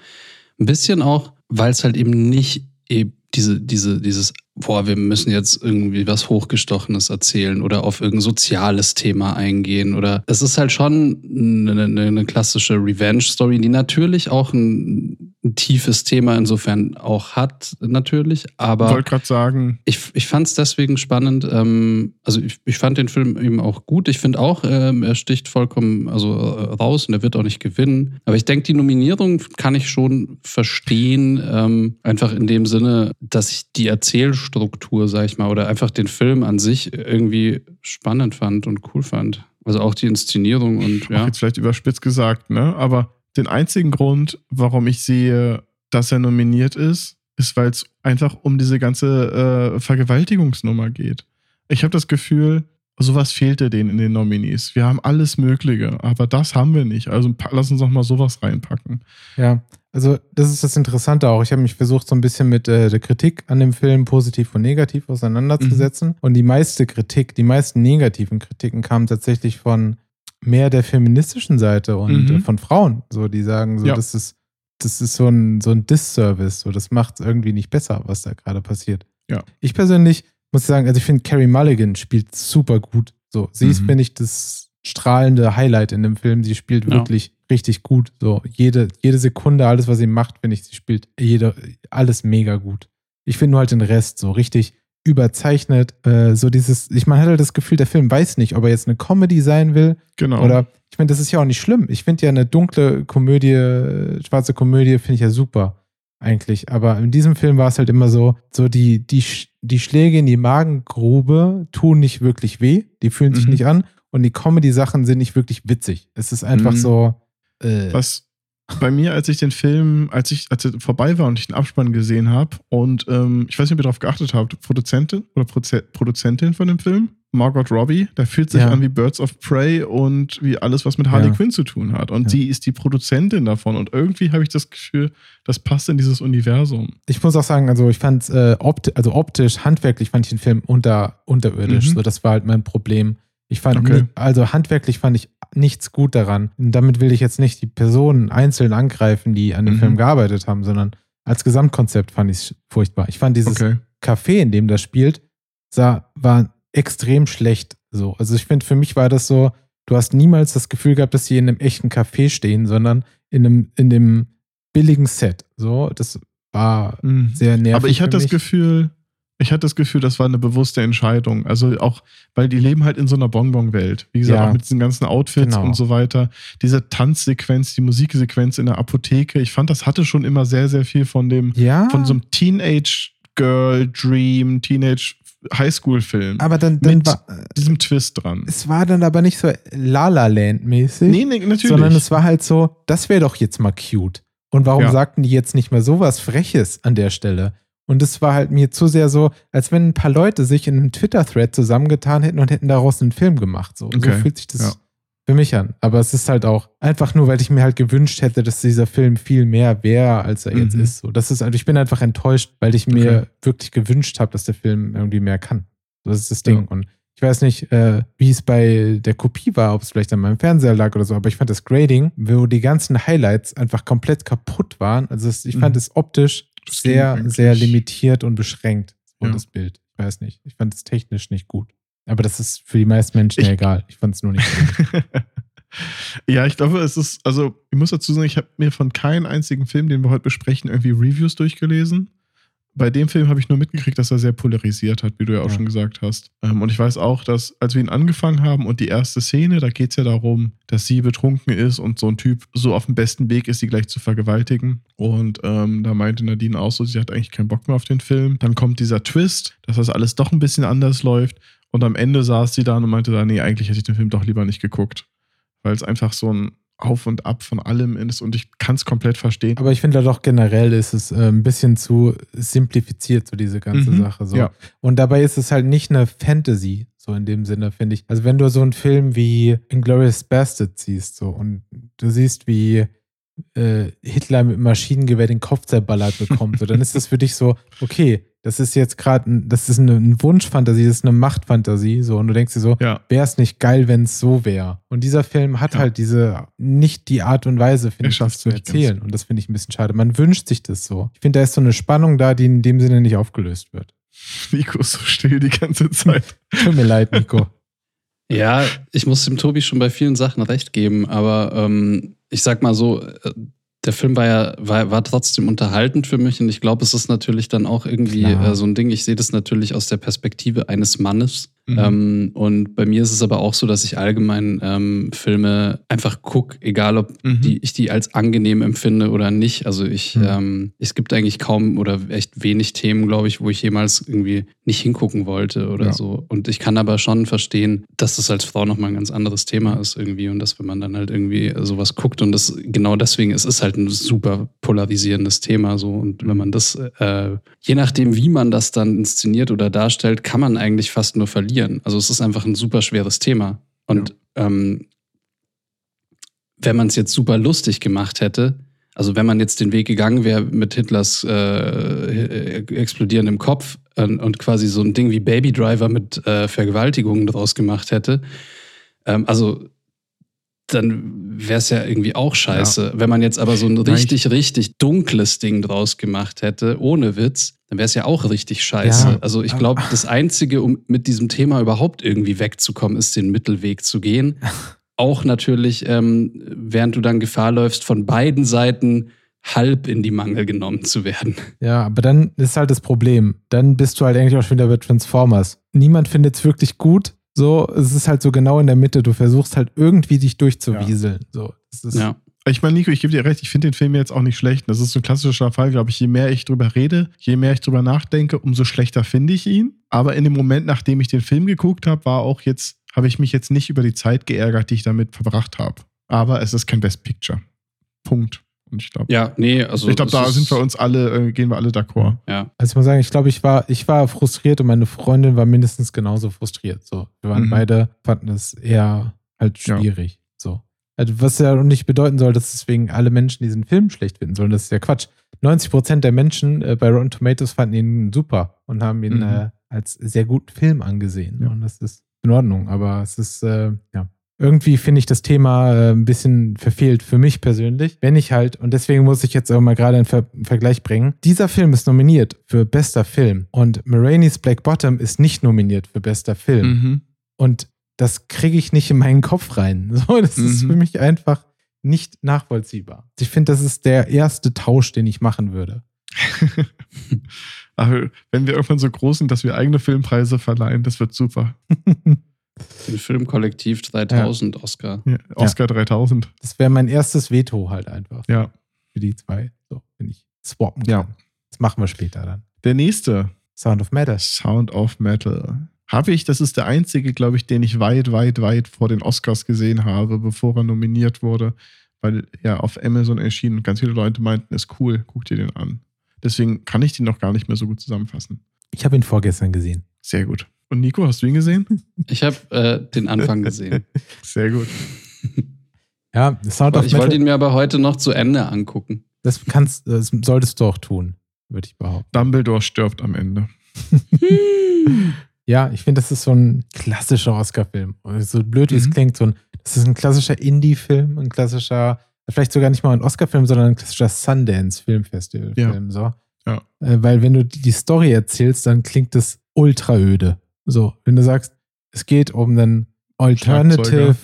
ein bisschen auch, weil es halt eben nicht eben diese, diese, dieses, boah, wir müssen jetzt irgendwie was Hochgestochenes erzählen oder auf irgendein soziales Thema eingehen oder es ist halt schon eine, eine, eine klassische Revenge-Story, die natürlich auch ein, ein tiefes Thema insofern auch hat, natürlich, aber Ich wollte gerade sagen, ich, ich fand es deswegen spannend. Ähm, also ich, ich fand den Film eben auch gut. Ich finde auch, ähm, er sticht vollkommen also, äh, raus und er wird auch nicht gewinnen. Aber ich denke, die Nominierung kann ich schon verstehen. Ähm, einfach in dem Sinne, dass ich die Erzählstruktur, sag ich mal, oder einfach den Film an sich irgendwie spannend fand und cool fand. Also auch die Inszenierung und ja. jetzt vielleicht überspitzt gesagt, ne? Aber den einzigen Grund, warum ich sehe, dass er nominiert ist, ist, weil es einfach um diese ganze äh, Vergewaltigungsnummer geht. Ich habe das Gefühl, sowas fehlte denen in den Nominees. Wir haben alles Mögliche, aber das haben wir nicht. Also lass uns noch mal sowas reinpacken. Ja, also das ist das Interessante auch. Ich habe mich versucht, so ein bisschen mit äh, der Kritik an dem Film positiv und negativ auseinanderzusetzen. Und die meiste Kritik, die meisten negativen Kritiken kamen tatsächlich von mehr der feministischen Seite und Mhm. äh, von Frauen. So, die sagen, so, Ja. das ist, das ist so ein, so ein Disservice. So, das macht es irgendwie nicht besser, was da gerade passiert. Ja. Ich persönlich muss sagen, also ich finde, Carrie Mulligan spielt super gut. So, sie ist, Mhm. finde ich, das strahlende Highlight in dem Film. Sie spielt Ja. wirklich richtig gut. So, jede, jede Sekunde, alles, was sie macht, finde ich, sie spielt jede, alles mega gut. Ich finde nur halt den Rest so richtig überzeichnet. Äh, so dieses, ich meine, hatte das Gefühl, der Film weiß nicht, ob er jetzt eine Comedy sein will Genau. oder. Ich meine, das ist ja auch nicht schlimm. Ich finde ja eine dunkle Komödie, schwarze Komödie, finde ich ja super eigentlich. Aber in diesem Film war es halt immer so, so die, die, die Schläge in die Magengrube tun nicht wirklich weh, die fühlen sich Mhm. nicht an und die Comedy-Sachen sind nicht wirklich witzig. Es ist einfach Mhm. so. Äh, Was bei mir, als ich den Film, als ich, als er vorbei war und ich den Abspann gesehen habe und ähm, ich weiß nicht, ob ihr darauf geachtet habt, Produzentin oder Proze Produzentin von dem Film, Margot Robbie, der fühlt sich Ja. an wie Birds of Prey und wie alles, was mit Harley Ja. Quinn zu tun hat. Und Ja. sie ist die Produzentin davon und irgendwie habe ich das Gefühl, das passt in dieses Universum. ich muss auch sagen, also ich fand es äh, opti also optisch, handwerklich fand ich den Film unter, unterirdisch. Mhm. So, das war halt mein Problem. Ich fand, Okay. also handwerklich fand ich nichts gut daran. Und damit will ich jetzt nicht die Personen einzeln angreifen, die an dem Mhm. Film gearbeitet haben, sondern als Gesamtkonzept fand ich es furchtbar. Ich fand dieses Okay. Café, in dem das spielt, sah, war extrem schlecht. So. Also ich finde, für mich war das so, du hast niemals das Gefühl gehabt, dass sie in einem echten Café stehen, sondern in einem, in dem billigen Set. So, das war Mhm. sehr nervig. Aber ich hatte das. Gefühl, ich hatte das Gefühl, das war eine bewusste Entscheidung. Also auch, weil die leben halt in so einer Bonbon-Welt. Wie gesagt, Ja. auch mit diesen ganzen Outfits Genau. und so weiter. Diese Tanzsequenz, die Musiksequenz in der Apotheke. Ich fand, das hatte schon immer sehr, sehr viel von dem, Ja, von so einem Teenage-Girl-Dream, Teenage-Highschool-Film. aber dann, dann mit war, diesem Twist dran. es war dann aber nicht so La La Land mäßig, Nee, nee, natürlich. sondern es war halt so, das wäre doch jetzt mal cute. Und warum Ja. sagten die jetzt nicht mal sowas Freches an der Stelle? Und es war halt mir zu sehr so, als wenn ein paar Leute sich in einem Twitter-Thread zusammengetan hätten und hätten daraus einen Film gemacht. So, Okay. so fühlt sich das Ja. für mich an. Aber es ist halt auch einfach nur, weil ich mir halt gewünscht hätte, dass dieser Film viel mehr wäre, als er jetzt Mhm. ist. So, das ist, also ich bin einfach enttäuscht, weil ich mir Okay. wirklich gewünscht habe, dass der Film irgendwie mehr kann. Das ist das Ding. Ja. Und ich weiß nicht, äh, wie es bei der Kopie war, ob es vielleicht an meinem Fernseher lag oder so, aber ich fand das Grading, wo die ganzen Highlights einfach komplett kaputt waren. Also ich fand Mhm. es optisch Das ging sehr, sehr limitiert und beschränkt. Und Ja. das Bild. Ich weiß nicht. Ich fand es technisch nicht gut. Aber das ist für die meisten Menschen Ich- ja egal. Ich fand es nur nicht gut. <laughs> ja, ich glaube, es ist, also ich muss dazu sagen, ich habe mir von keinem einzigen Film, den wir heute besprechen, irgendwie Reviews durchgelesen. Bei dem Film habe ich nur mitgekriegt, dass er sehr polarisiert hat, wie du ja auch Ja. schon gesagt hast. Ähm, und ich weiß auch, dass als wir ihn angefangen haben und die erste Szene, da geht es ja darum, dass sie betrunken ist und so ein Typ so auf dem besten Weg ist, sie gleich zu vergewaltigen. Und ähm, da meinte Nadine auch so, sie hat eigentlich keinen Bock mehr auf den Film. Dann kommt dieser Twist, dass das alles doch ein bisschen anders läuft. Und am Ende saß sie da und meinte da, nee, eigentlich hätte ich den Film doch lieber nicht geguckt. Weil es einfach so ein Auf und Ab von allem ist und ich kann es komplett verstehen. Aber ich finde da doch generell ist es äh, ein bisschen zu simplifiziert, so diese ganze Mhm. Sache. So. Ja. Und dabei ist es halt nicht eine Fantasy, so in dem Sinne, finde ich. Also wenn du so einen Film wie Inglourious Bastard siehst, so, und du siehst, wie äh, Hitler mit Maschinengewehr den Kopf zerballert bekommt, so, dann ist das für dich so, okay, das ist jetzt gerade, ein- das ist eine, eine Wunschfantasie, das ist eine Machtfantasie, so, und du denkst dir so, Ja, wäre es nicht geil, wenn es so wäre. Und dieser Film hat Ja. halt diese, nicht die Art und Weise, finde ich, das zu erzählen. Und das finde ich ein bisschen schade. Man wünscht sich das so. Ich finde, da ist so eine Spannung da, die in dem Sinne nicht aufgelöst wird. <laughs> Nico ist so still die ganze Zeit. <laughs> Tut mir leid, Nico. Ja, ich muss dem Tobi schon bei vielen Sachen recht geben, aber ähm, ich sag mal so, äh, der Film war ja war, war trotzdem unterhaltend für mich und ich glaube, es ist natürlich dann auch irgendwie äh, so ein Ding. Ich sehe das natürlich aus der Perspektive eines Mannes. Mhm. Ähm, und bei mir ist es aber auch so, dass ich allgemein ähm, Filme einfach gucke, egal ob Mhm. die, ich die als angenehm empfinde oder nicht. Also ich, Mhm. ähm, es gibt eigentlich kaum oder echt wenig Themen, glaube ich, wo ich jemals irgendwie nicht hingucken wollte oder Ja. so. Und ich kann aber schon verstehen, dass das als Frau nochmal ein ganz anderes Thema ist irgendwie und dass wenn man dann halt irgendwie sowas guckt und das genau deswegen, es ist halt ein super polarisierendes Thema so und wenn man das, äh, je nachdem, wie man das dann inszeniert oder darstellt, kann man eigentlich fast nur verlieren. Also es ist einfach ein super schweres Thema. Und ähm, wenn man es jetzt super lustig gemacht hätte, also wenn man jetzt den Weg gegangen wäre mit Hitlers äh, explodierendem Kopf und, und quasi so ein Ding wie Baby Driver mit äh, Vergewaltigungen draus gemacht hätte, ähm, also dann wäre es ja irgendwie auch scheiße. Wenn man jetzt aber so ein richtig, richtig dunkles Ding draus gemacht hätte, ohne Witz, dann wäre es ja auch richtig scheiße. Ja, also ich glaube, das Einzige, um mit diesem Thema überhaupt irgendwie wegzukommen, ist den Mittelweg zu gehen. <laughs> Auch natürlich, ähm, während du dann Gefahr läufst, von beiden Seiten halb in die Mangel genommen zu werden. Ja, aber dann ist halt das Problem. Dann bist du halt eigentlich auch schon wieder bei Transformers. Niemand findet es wirklich gut. So, es ist halt so genau in der Mitte. Du versuchst halt irgendwie dich durchzuwieseln. So, das ist, Ja. Ich meine, Nico, ich gebe dir recht, ich finde den Film jetzt auch nicht schlecht. Das ist so ein klassischer Fall, glaube ich. Je mehr ich drüber rede, je mehr ich drüber nachdenke, umso schlechter finde ich ihn. Aber in dem Moment, nachdem ich den Film geguckt habe, war auch jetzt, habe ich mich jetzt nicht über die Zeit geärgert, die ich damit verbracht habe. Aber es ist kein Best Picture. Punkt. Und ich glaube, Ja, nee, also. ich glaube, da sind wir uns alle, äh, gehen wir alle d'accord. Ja, Also ich muss sagen, ich glaube, ich war, ich war frustriert und meine Freundin war mindestens genauso frustriert. So, wir waren Mhm. beide, fanden es eher halt Ja. schwierig. So. Also, was ja auch nicht bedeuten soll, dass deswegen alle Menschen diesen Film schlecht finden sollen. Das ist ja Quatsch. 90% der Menschen äh, bei Rotten Tomatoes fanden ihn super und haben ihn Mhm. äh, als sehr guten Film angesehen. Ja. Und das ist in Ordnung. Aber es ist, äh, ja. Irgendwie finde ich das Thema äh, ein bisschen verfehlt für mich persönlich. Wenn ich halt, und deswegen muss ich jetzt auch mal gerade einen Ver Vergleich bringen. Dieser Film ist nominiert für bester Film und Marainis Black Bottom ist nicht nominiert für bester Film. Mhm. Und das kriege ich nicht in meinen Kopf rein. <laughs> So, das ist Mhm. für mich einfach nicht nachvollziehbar. Ich finde, das ist der erste Tausch, den ich machen würde. <laughs> Aber wenn wir irgendwann so groß sind, dass wir eigene Filmpreise verleihen, das wird super. <laughs> den Filmkollektiv 3000 Oscar. Ja, Oscar 3000. Das wäre mein erstes Veto halt einfach Ja. für die zwei. So, wenn ich swappen kann. Ja. Das machen wir später dann. Der nächste, Sound of Matter. Sound of Metal. Habe ich, das ist der einzige, glaube ich, den ich weit, weit, weit vor den Oscars gesehen habe, bevor er nominiert wurde, weil er auf Amazon erschien und ganz viele Leute meinten, ist cool, guck dir den an. Deswegen kann ich den noch gar nicht mehr so gut zusammenfassen. Ich habe ihn vorgestern gesehen. Sehr gut. Und Nico, hast du ihn gesehen? <laughs> Ich habe äh, den Anfang gesehen. <laughs> Sehr gut. <laughs> Ja, Sound of ich wollte ihn mir aber heute noch zu Ende angucken. Das kannst, das solltest du auch tun, würde ich behaupten. Dumbledore stirbt am Ende. Ja, ich finde, das ist so ein klassischer Oscar-Film. So blöd wie es Mhm. klingt, so ein, das ist ein klassischer Indie-Film, ein klassischer, vielleicht sogar nicht mal ein Oscar-Film, sondern ein klassischer Sundance-Filmfestival-Film. So. Ja. Äh, weil wenn du die Story erzählst, dann klingt es ultra öde. So, wenn du sagst, es geht um einen Alternative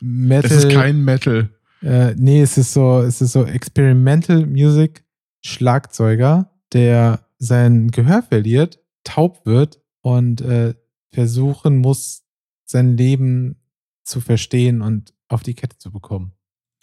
Metal. Es ist kein Metal. Äh, nee, es ist so, es ist so Experimental Music Schlagzeuger, der sein Gehör verliert, taub wird und äh, versuchen muss, sein Leben zu verstehen und auf die Kette zu bekommen.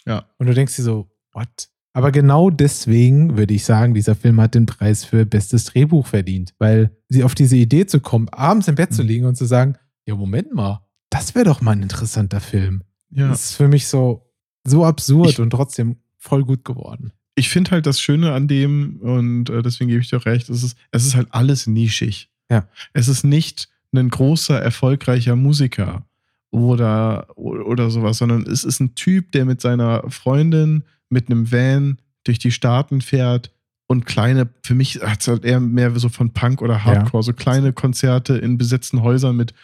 Ja. Und du denkst dir so, what? Aber genau deswegen würde ich sagen, dieser Film hat den Preis für bestes Drehbuch verdient, weil sie auf diese Idee zu kommen, abends im Bett zu Mhm. liegen und zu sagen, ja, Moment mal, das wäre doch mal ein interessanter Film. Ja. Das ist für mich so, so absurd Ich- und trotzdem voll gut geworden. ich finde halt das Schöne an dem, und äh, deswegen gebe ich dir recht, es ist, es ist halt alles nischig. Ja. Es ist nicht ein großer, erfolgreicher Musiker oder, oder sowas, sondern es ist ein Typ, der mit seiner Freundin mit einem Van durch die Staaten fährt und kleine, für mich hat es halt eher mehr so von Punk oder Hardcore, so kleine Konzerte in besetzten Häusern mit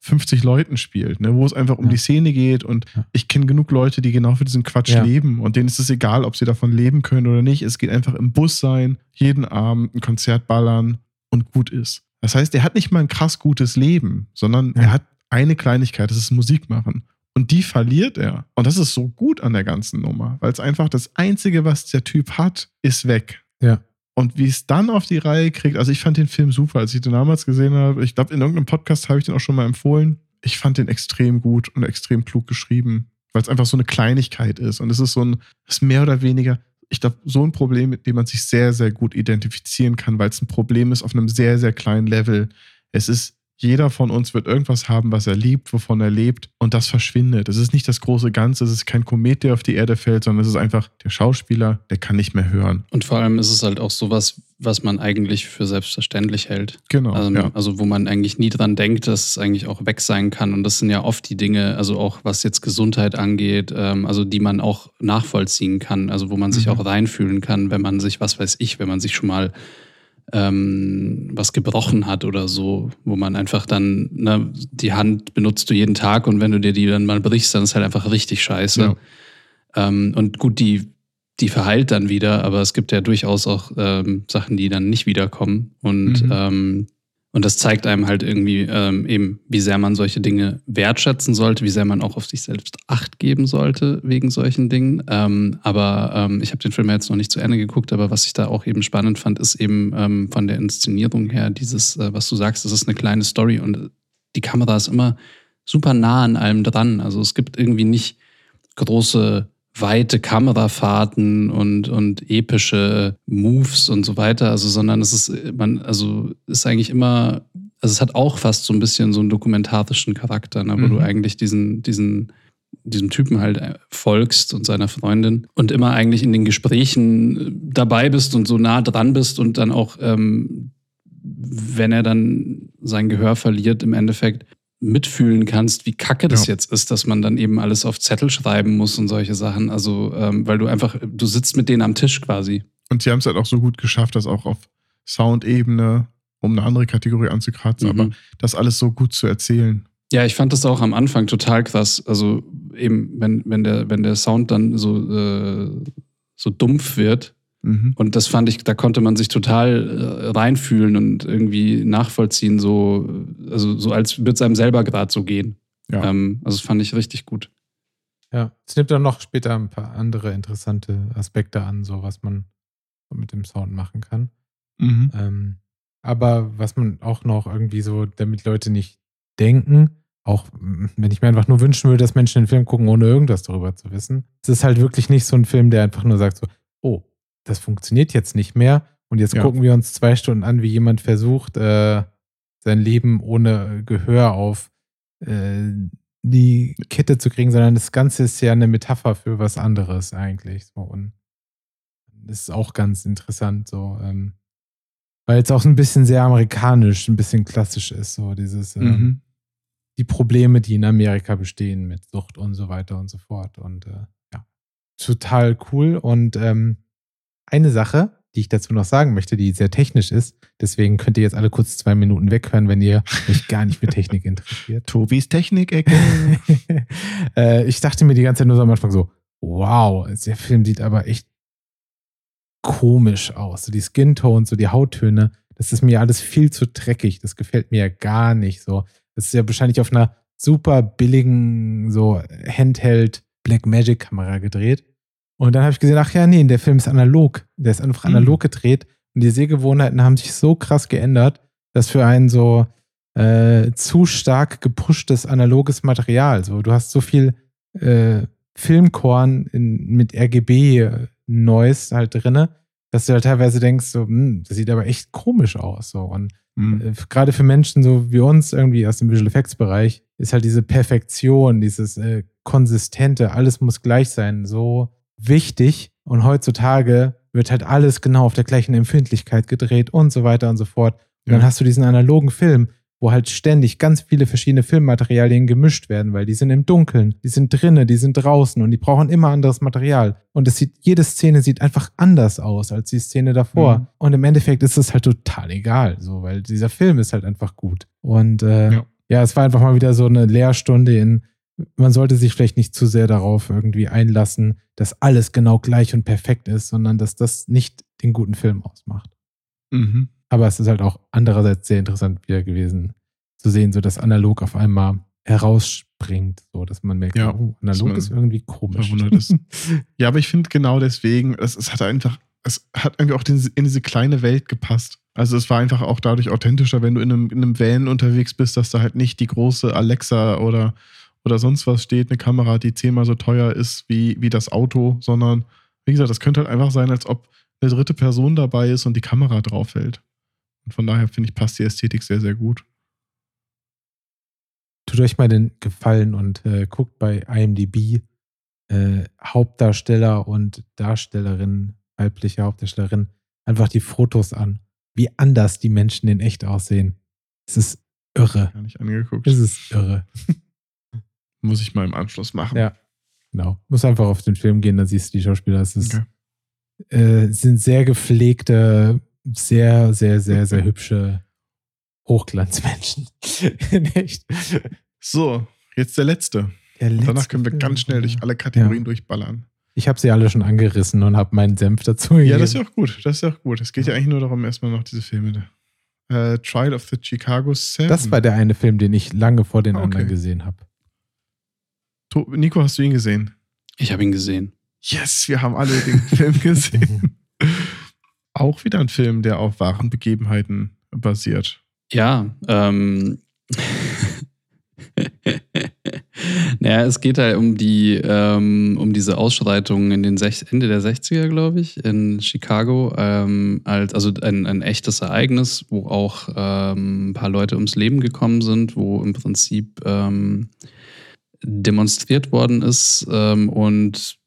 50 Leuten spielt, ne, wo es einfach um Ja. die Szene geht und Ja. ich kenne genug Leute, die genau für diesen Quatsch Ja. leben und denen ist es egal, ob sie davon leben können oder nicht. Es geht einfach im Bus sein, jeden Abend ein Konzert ballern und gut ist. Das heißt, er hat nicht mal ein krass gutes Leben, sondern Ja. er hat eine Kleinigkeit, das ist Musik machen. Und die verliert er. Und das ist so gut an der ganzen Nummer, weil es einfach das Einzige, was der Typ hat, ist weg. Ja. Und wie es dann auf die Reihe kriegt, also ich fand den Film super, als ich den damals gesehen habe. Ich glaube, in irgendeinem Podcast habe ich den auch schon mal empfohlen. Ich fand den extrem gut und extrem klug geschrieben, weil es einfach so eine Kleinigkeit ist. Und es ist so ein, es ist mehr oder weniger, ich glaube, so ein Problem, mit dem man sich sehr, sehr gut identifizieren kann, weil es ein Problem ist auf einem sehr, sehr kleinen Level. Es ist, jeder von uns wird irgendwas haben, was er liebt, wovon er lebt, und das verschwindet. Es ist nicht das große Ganze, es ist kein Komet, der auf die Erde fällt, sondern es ist einfach der Schauspieler, der kann nicht mehr hören. Und vor allem ist es halt auch sowas, was man eigentlich für selbstverständlich hält. Genau. Also, ja. also wo man eigentlich nie dran denkt, dass es eigentlich auch weg sein kann. Und das sind ja oft die Dinge, also auch was jetzt Gesundheit angeht, ähm, also die man auch nachvollziehen kann, also wo man sich Mhm. auch reinfühlen kann, wenn man sich, was weiß ich, wenn man sich schon mal ähm, was gebrochen hat oder so, wo man einfach dann, ne, die Hand benutzt du jeden Tag und wenn du dir die dann mal brichst, dann ist halt einfach richtig scheiße. Ja. Ähm, und gut, die, die verheilt dann wieder, aber es gibt ja durchaus auch ähm, Sachen, die dann nicht wiederkommen. Und Mhm. Und das zeigt einem halt irgendwie ähm, eben, wie sehr man solche Dinge wertschätzen sollte, wie sehr man auch auf sich selbst Acht geben sollte wegen solchen Dingen. Ähm, aber ähm, ich habe den Film jetzt noch nicht zu Ende geguckt, aber was ich da auch eben spannend fand, ist eben ähm, von der Inszenierung her dieses, äh, was du sagst, das ist eine kleine Story und die Kamera ist immer super nah an allem dran. Also es gibt irgendwie nicht große weite Kamerafahrten und, und epische Moves und so weiter, also, sondern es ist, man, also ist eigentlich immer, also es hat auch fast so ein bisschen so einen dokumentarischen Charakter, ne, wo mhm. du eigentlich diesen, diesen, diesem Typen halt äh, folgst und seiner Freundin und immer eigentlich in den Gesprächen dabei bist und so nah dran bist und dann auch, ähm, wenn er dann sein Gehör verliert, im Endeffekt mitfühlen kannst, wie kacke das ja. jetzt ist, dass man dann eben alles auf Zettel schreiben muss und solche Sachen. Also, ähm, weil du einfach, du sitzt mit denen am Tisch quasi. Und sie haben es halt auch so gut geschafft, das auch auf Soundebene, um eine andere Kategorie anzukratzen, mhm. aber das alles so gut zu erzählen. Ja, ich fand das auch am Anfang total krass. Also eben, wenn, wenn, der, wenn der Sound dann so, äh, so dumpf wird, Mhm. Und das fand ich, da konnte man sich total äh, reinfühlen und irgendwie nachvollziehen, so, also so als würde es einem selber gerade so gehen. Ja. Ähm, also das fand ich richtig gut. Ja, es nimmt dann noch später ein paar andere interessante Aspekte an, so was man mit dem Sound machen kann. Mhm. Ähm, aber was man auch noch irgendwie so, damit Leute nicht denken, auch wenn ich mir einfach nur wünschen würde, dass Menschen den Film gucken, ohne irgendwas darüber zu wissen. Es ist halt wirklich nicht so ein Film, der einfach nur sagt so, oh, das funktioniert jetzt nicht mehr. Und jetzt ja. gucken wir uns zwei Stunden an, wie jemand versucht, äh, sein Leben ohne Gehör auf äh, die Kette zu kriegen, sondern das Ganze ist ja eine Metapher für was anderes eigentlich. So. Und das ist auch ganz interessant, so, ähm, weil es auch ein bisschen sehr amerikanisch, ein bisschen klassisch ist, so dieses, ähm, mhm. die Probleme, die in Amerika bestehen mit Sucht und so weiter und so fort. Und äh, ja, total cool. Und ähm, eine Sache, die ich dazu noch sagen möchte, die sehr technisch ist. Deswegen könnt ihr jetzt alle kurz zwei Minuten weghören, wenn ihr euch gar nicht für Technik interessiert. <laughs> Tobis Technik-Ecke. <laughs> äh, ich dachte mir die ganze Zeit nur so am Anfang so, wow, der Film sieht aber echt komisch aus. So die Skin-Tones, so die Hauttöne, das ist mir alles viel zu dreckig. Das gefällt mir ja gar nicht so. Das ist ja wahrscheinlich auf einer super billigen, so Handheld Black Magic Kamera gedreht. Und dann habe ich gesehen, ach ja, nee, der Film ist analog. Der ist einfach mhm. analog gedreht. Und die Sehgewohnheiten haben sich so krass geändert, dass für ein so äh, zu stark gepushtes analoges Material, so du hast so viel äh, Filmkorn in, mit RGB-Noise halt drinne, dass du halt teilweise denkst, so, hm, das sieht aber echt komisch aus. So. Und mhm. äh, gerade für Menschen so wie uns irgendwie aus dem Visual Effects-Bereich ist halt diese Perfektion, dieses äh, Konsistente, alles muss gleich sein, so wichtig und heutzutage wird halt alles genau auf der gleichen Empfindlichkeit gedreht und so weiter und so fort. Und ja. dann hast du diesen analogen Film, wo halt ständig ganz viele verschiedene Filmmaterialien gemischt werden, weil die sind im Dunkeln, die sind drinnen, die sind draußen und die brauchen immer anderes Material. Und es sieht, jede Szene sieht einfach anders aus als die Szene davor. Mhm. Und im Endeffekt ist es halt total egal, so, weil dieser Film ist halt einfach gut. Und äh, ja. ja, es war einfach mal wieder so eine Lehrstunde in man sollte sich vielleicht nicht zu sehr darauf irgendwie einlassen, dass alles genau gleich und perfekt ist, sondern dass das nicht den guten Film ausmacht. Mhm. Aber es ist halt auch andererseits sehr interessant wieder gewesen, zu sehen, so dass analog auf einmal herausspringt, so dass man merkt, ja, oh, analog ist irgendwie komisch. <laughs> ja, aber ich finde genau deswegen, es, es hat einfach, es hat irgendwie auch in diese kleine Welt gepasst. Also es war einfach auch dadurch authentischer, wenn du in einem, in einem Van unterwegs bist, dass da halt nicht die große Alexa oder oder sonst was steht, eine Kamera, die zehnmal so teuer ist wie, wie das Auto, sondern wie gesagt, das könnte halt einfach sein, als ob eine dritte Person dabei ist und die Kamera drauf hält. Und von daher finde ich, passt die Ästhetik sehr, sehr gut. Tut euch mal den Gefallen und äh, guckt bei IMDb äh, Hauptdarsteller und Darstellerin, weibliche Hauptdarstellerin, einfach die Fotos an, wie anders die Menschen in echt aussehen. Es ist irre. Gar nicht angeguckt. Es ist irre. <laughs> Muss ich mal im Anschluss machen. Ja, genau. Muss einfach auf den Film gehen, dann siehst du die Schauspieler. Es ist, okay. äh, sind sehr gepflegte, sehr, sehr, sehr, sehr hübsche Hochglanzmenschen. <laughs> Echt. So, jetzt der letzte. Der letzte danach können wir ganz schnell durch alle Kategorien ja. durchballern. Ich habe sie alle schon angerissen und habe meinen Senf dazu gegeben. Ja, das ist ja auch gut. Das ist ja auch gut. Es geht ja eigentlich nur darum, erstmal noch diese Filme äh, Trial of the Chicago Seven. Das war der eine Film, den ich lange vor den Okay. anderen gesehen habe. Nico, hast du ihn gesehen? Ich habe ihn gesehen. Yes, wir haben alle den <laughs> Film gesehen. <laughs> Auch wieder ein Film, der auf wahren Begebenheiten basiert. Ja, ähm. <laughs> naja, es geht halt um die, ähm, um diese Ausschreitungen in den Sech Ende der 60er, glaube ich, in Chicago. Ähm, als, also ein, ein echtes Ereignis, wo auch ähm, ein paar Leute ums Leben gekommen sind, wo im Prinzip ähm, demonstriert worden ist ähm, und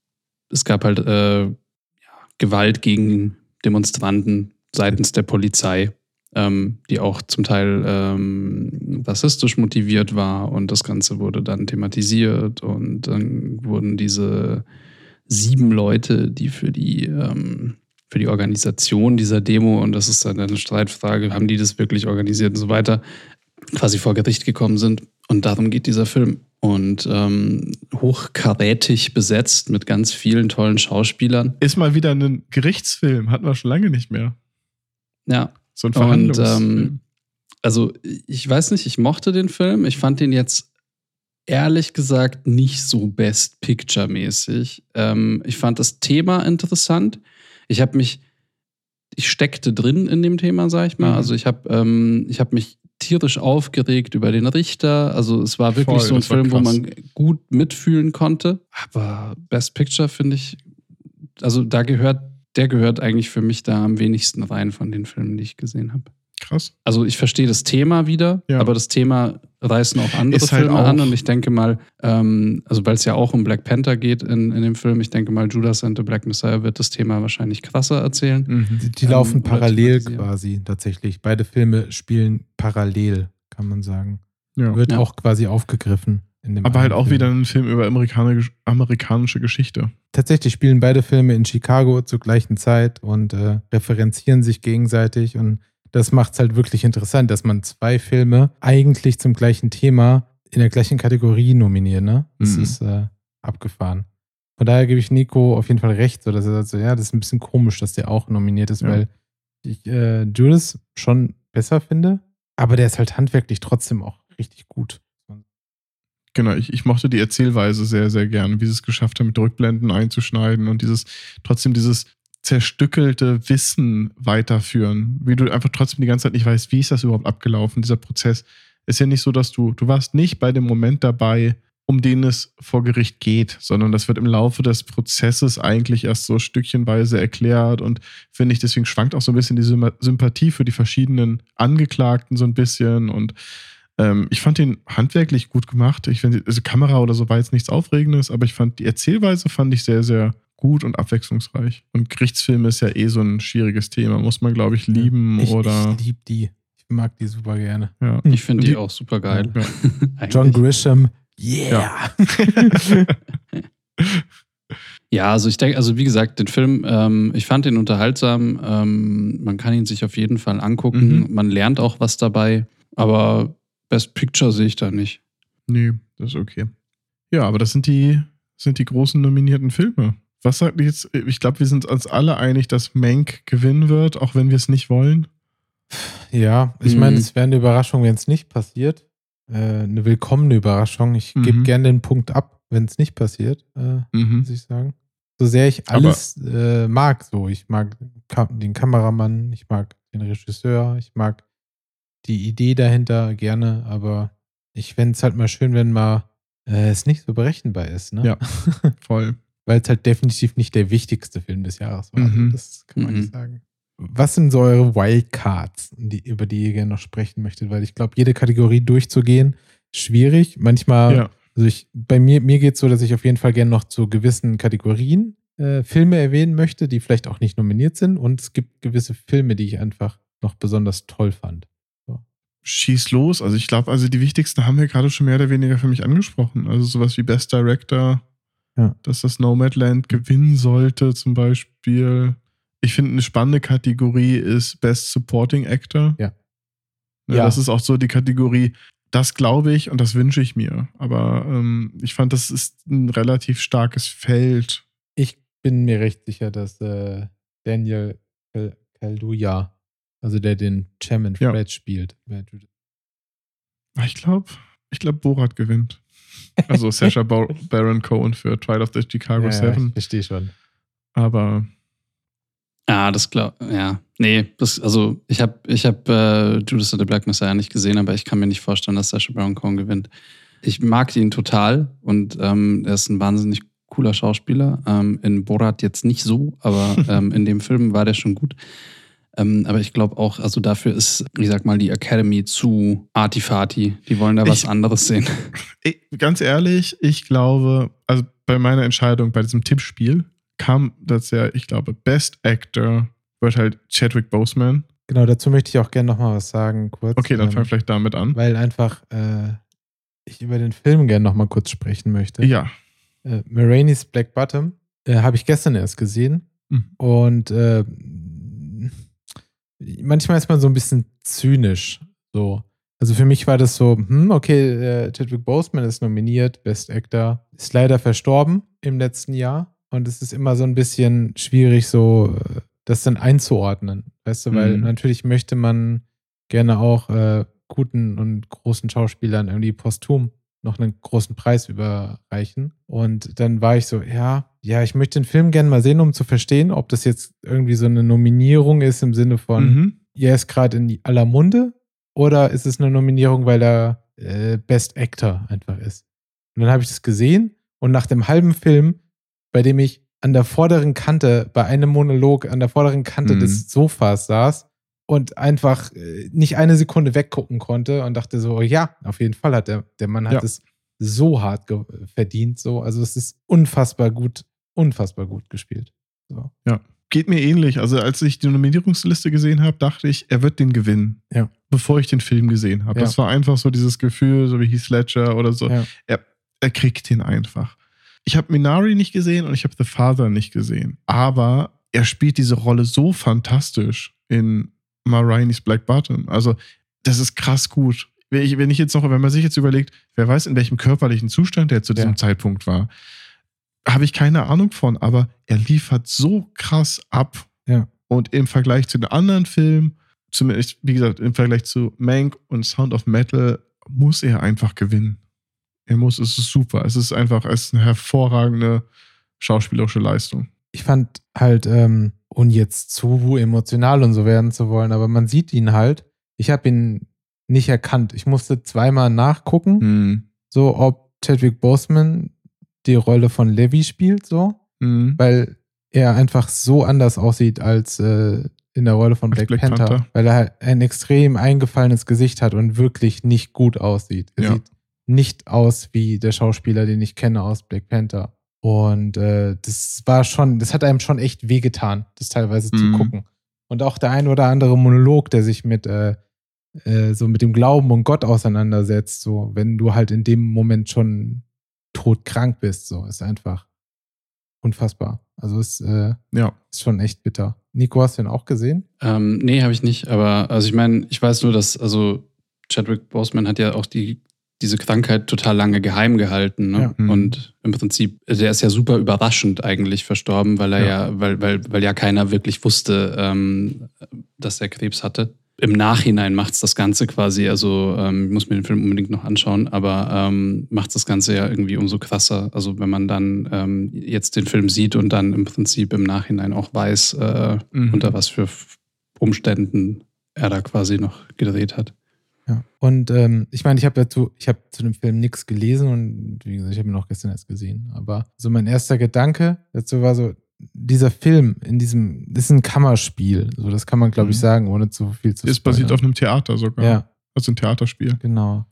es gab halt äh, ja, Gewalt gegen Demonstranten seitens der Polizei ähm, die auch zum Teil ähm, rassistisch motiviert war und das Ganze wurde dann thematisiert und dann wurden diese sieben Leute, die für die ähm, für die Organisation dieser Demo und das ist dann eine Streitfrage, haben die das wirklich organisiert und so weiter, quasi vor Gericht gekommen sind. Und darum geht dieser Film und ähm, hochkarätig besetzt mit ganz vielen tollen Schauspielern. Ist mal wieder ein Gerichtsfilm, hatten wir schon lange nicht mehr. Ja, So ein Und, Verhandlungsfilm. ähm, also ich weiß nicht, ich mochte den Film. Ich fand den jetzt ehrlich gesagt nicht so Best Picture-mäßig. Ähm, ich fand das Thema interessant. Ich habe mich, ich steckte drin in dem Thema, sag ich mal. Mhm. Also ich habe ähm, ich hab mich tierisch aufgeregt über den Richter. Also es war wirklich Voll, so ein Film, wo man gut mitfühlen konnte. Aber Best Picture finde ich, also da gehört, der gehört eigentlich für mich da am wenigsten rein von den Filmen, die ich gesehen habe. Krass. Also ich verstehe das Thema wieder, Ja. aber das Thema reißen auch andere halt Filme auch- an und ich denke mal, ähm, also weil es ja auch um Black Panther geht in, in dem Film, ich denke mal, Judas and the Black Messiah wird das Thema wahrscheinlich krasser erzählen. Mhm. Die, die Ähm, laufen parallel quasi tatsächlich. Beide Filme spielen parallel, kann man sagen. Ja. Wird Ja. auch quasi aufgegriffen. In dem Aber halt auch Film. wieder ein Film über amerikanisch, amerikanische Geschichte. Tatsächlich spielen beide Filme in Chicago zur gleichen Zeit und äh, referenzieren sich gegenseitig. Und das macht es halt wirklich interessant, dass man zwei Filme eigentlich zum gleichen Thema in der gleichen Kategorie nominiert. Ne? Das Mhm. ist äh, abgefahren. Von daher gebe ich Nico auf jeden Fall recht, so dass er sagt, so, ja, das ist ein bisschen komisch, dass der auch nominiert ist, Ja. weil ich äh, Judas schon besser finde, aber der ist halt handwerklich trotzdem auch richtig gut. Genau, ich, ich mochte die Erzählweise sehr, sehr gern, wie sie es geschafft haben, mit Rückblenden einzuschneiden und dieses, trotzdem dieses zerstückelte Wissen weiterführen. Wie du einfach trotzdem die ganze Zeit nicht weißt, wie ist das überhaupt abgelaufen, dieser Prozess. Ist ja nicht so, dass du, du warst nicht bei dem Moment dabei, um den es vor Gericht geht, sondern das wird im Laufe des Prozesses eigentlich erst so stückchenweise erklärt und finde ich, deswegen schwankt auch so ein bisschen die Sympa- Sympathie für die verschiedenen Angeklagten so ein bisschen und ähm, ich fand den handwerklich gut gemacht. Ich finde, also Kamera oder so war jetzt nichts Aufregendes, aber ich fand die Erzählweise fand ich sehr, sehr gut und abwechslungsreich. Und Gerichtsfilme ist ja eh so ein schwieriges Thema. Muss man, glaube ich, lieben Ich, oder. ich liebe die. Ich mag die super gerne. ja. Ich finde die die- auch super geil. Ja. <laughs> John Grisham, yeah. Ja, <laughs> also ich denke, also wie gesagt, den Film, ähm, ich fand den unterhaltsam. Ähm, man kann ihn sich auf jeden Fall angucken. Mhm. Man lernt auch was dabei. Aber Best Picture sehe ich da nicht. Nee, das ist okay. Ja, aber das sind die, sind die großen nominierten Filme. Was sagt ihr jetzt? Ich glaube, wir sind uns alle einig, dass Mank gewinnen wird, auch wenn wir es nicht wollen. Ja, ich Mhm. meine, es wäre eine Überraschung, wenn es nicht passiert. Äh, eine willkommene Überraschung. Ich Mhm. gebe gerne den Punkt ab, wenn es nicht passiert, äh, Mhm. muss ich sagen. So sehr ich alles äh, mag, so. Ich mag den Kameramann, ich mag den Regisseur, ich mag die Idee dahinter gerne, aber ich fände es halt mal schön, wenn mal äh, es nicht so berechenbar ist, ne? Ja. Voll. <laughs> Weil es halt definitiv nicht der wichtigste Film des Jahres war. Mhm. Das kann man Mhm. nicht sagen. Was sind so eure Wildcards, die, über die ihr gerne noch sprechen möchtet? Weil ich glaube, jede Kategorie durchzugehen, schwierig. Manchmal, Ja. also ich, bei mir, mir geht es so, dass ich auf jeden Fall gerne noch zu gewissen Kategorien äh, Filme erwähnen möchte, die vielleicht auch nicht nominiert sind. Und es gibt gewisse Filme, die ich einfach noch besonders toll fand. Schieß los. Also ich glaube, also die wichtigsten haben wir gerade schon mehr oder weniger für mich angesprochen. Also sowas wie Best Director, Ja. dass das Nomadland gewinnen sollte zum Beispiel. Ich finde, eine spannende Kategorie ist Best Supporting Actor. Ja. Ne, Ja. Das ist auch so die Kategorie, das glaube ich und das wünsche ich mir. Aber ähm, ich fand, das ist ein relativ starkes Feld. Ich bin mir recht sicher, dass äh, Daniel Kal- Kaluuya Also der den Chairman Ja. Fred spielt. Ah, Ich glaube, ich glaube, Borat gewinnt. Also <laughs> Sacha Bar Baron Cohen für Trial of the Chicago Ja, ja, Seven. ich verstehe schon. Aber Ah, das glaub, ja. Nee, das, also ich habe ich hab, äh, Judas and the Black Messiah nicht gesehen, aber ich kann mir nicht vorstellen, dass Sacha Baron Cohen gewinnt. Ich mag ihn total und ähm, er ist ein wahnsinnig cooler Schauspieler. Ähm, in Borat jetzt nicht so, aber <laughs> ähm, in dem Film war der schon gut. Ähm, aber ich glaube auch, also dafür ist, ich sag mal, die Academy zu artifati. Die wollen da was Ich- anderes sehen. <laughs> ich, ganz ehrlich, ich glaube, also bei meiner Entscheidung bei diesem Tippspiel kam das ja, ich glaube, Best Actor wird halt Chadwick Boseman. Genau, dazu möchte ich auch gerne nochmal was sagen, kurz. Okay, dann ähm, fang vielleicht damit an. Weil einfach äh, ich über den Film gerne nochmal kurz sprechen möchte. Ja. Äh, Marainis Black Bottom äh, habe ich gestern erst gesehen. Mhm. Und äh, manchmal ist man so ein bisschen zynisch. So. Also für mich war das so, hm, okay, äh, Chadwick Boseman ist nominiert, Best Actor, ist leider verstorben im letzten Jahr. Und es ist immer so ein bisschen schwierig, so äh, das dann einzuordnen. Weißt du, weil Mhm. natürlich möchte man gerne auch äh, guten und großen Schauspielern irgendwie posthum noch einen großen Preis überreichen. Und dann war ich so, ja, ja, ich möchte den Film gerne mal sehen, um zu verstehen, ob das jetzt irgendwie so eine Nominierung ist im Sinne von, Mhm. er ist gerade in aller Munde oder ist es eine Nominierung, weil er äh, Best Actor einfach ist? Und dann habe ich das gesehen und nach dem halben Film, bei dem ich an der vorderen Kante, bei einem Monolog an der vorderen Kante Mhm. des Sofas saß und einfach äh, nicht eine Sekunde weggucken konnte und dachte so, ja, auf jeden Fall hat der, der Mann hat Ja. es so hart verdient. So. Also es ist unfassbar gut, unfassbar gut gespielt. So. Geht mir ähnlich. Also als ich die Nominierungsliste gesehen habe, dachte ich, er wird den gewinnen. Ja. Bevor ich den Film gesehen habe. Ja. Das war einfach so dieses Gefühl, so wie Heath Ledger oder so. Ja. Er, er kriegt den einfach. Ich habe Minari nicht gesehen und ich habe The Father nicht gesehen. Aber er spielt diese Rolle so fantastisch in Ma Rainey's Black Bottom. Also, das ist krass gut. Wenn ich, wenn ich jetzt noch, wenn man sich jetzt überlegt, wer weiß, in welchem körperlichen Zustand er zu diesem Ja. Zeitpunkt war, habe ich keine Ahnung von, aber er liefert so krass ab. Ja. Und im Vergleich zu den anderen Filmen, zumindest, wie gesagt, im Vergleich zu Mank und Sound of Metal, muss er einfach gewinnen. Er muss, es ist super. Es ist einfach, es ist eine hervorragende schauspielerische Leistung. ich fand halt, ähm, ohne jetzt zu emotional und so werden zu wollen, aber man sieht ihn halt. Ich habe ihn nicht erkannt. Ich musste zweimal nachgucken, Mhm. so ob Chadwick Boseman die Rolle von Levi spielt, so, Mhm. weil er einfach so anders aussieht als äh, in der Rolle von Black, Black Panther, Panther. weil er halt ein extrem eingefallenes Gesicht hat und wirklich nicht gut aussieht. Er Ja. sieht nicht aus wie der Schauspieler, den ich kenne aus Black Panther. Und äh, das war schon, das hat einem schon echt wehgetan, das teilweise zu Mhm. gucken. Und auch der ein oder andere Monolog, der sich mit äh, äh, so mit dem Glauben und Gott auseinandersetzt, so wenn du halt in dem Moment schon todkrank bist, so ist einfach unfassbar. Also es äh, Ja. ist schon echt bitter. Nico, hast du den auch gesehen? Ähm, nee, habe ich nicht. Aber also ich meine, ich weiß nur, dass also Chadwick Boseman hat ja auch die diese Krankheit total lange geheim gehalten. Ne? Ja. Mhm. Und im Prinzip, der ist ja super überraschend eigentlich verstorben, weil er Ja. ja, weil, weil, weil ja keiner wirklich wusste, ähm, dass er Krebs hatte. Im Nachhinein macht es das Ganze quasi, also ähm, ich muss mir den Film unbedingt noch anschauen, aber ähm, macht das Ganze ja irgendwie umso krasser. Also wenn man dann ähm, jetzt den Film sieht und dann im Prinzip im Nachhinein auch weiß, äh, Mhm. unter was für Umständen er da quasi noch gedreht hat. Ja. Und ähm, ich meine, ich habe dazu, ich habe zu dem Film nichts gelesen und wie gesagt, ich habe ihn auch gestern erst gesehen. Aber so mein erster Gedanke dazu war so, dieser Film in diesem, das ist ein Kammerspiel. So, das kann man, glaube ich, Mhm. sagen, ohne zu viel zu Ist basiert auf einem Theater sogar. Ja, Also ein Theaterspiel. genau.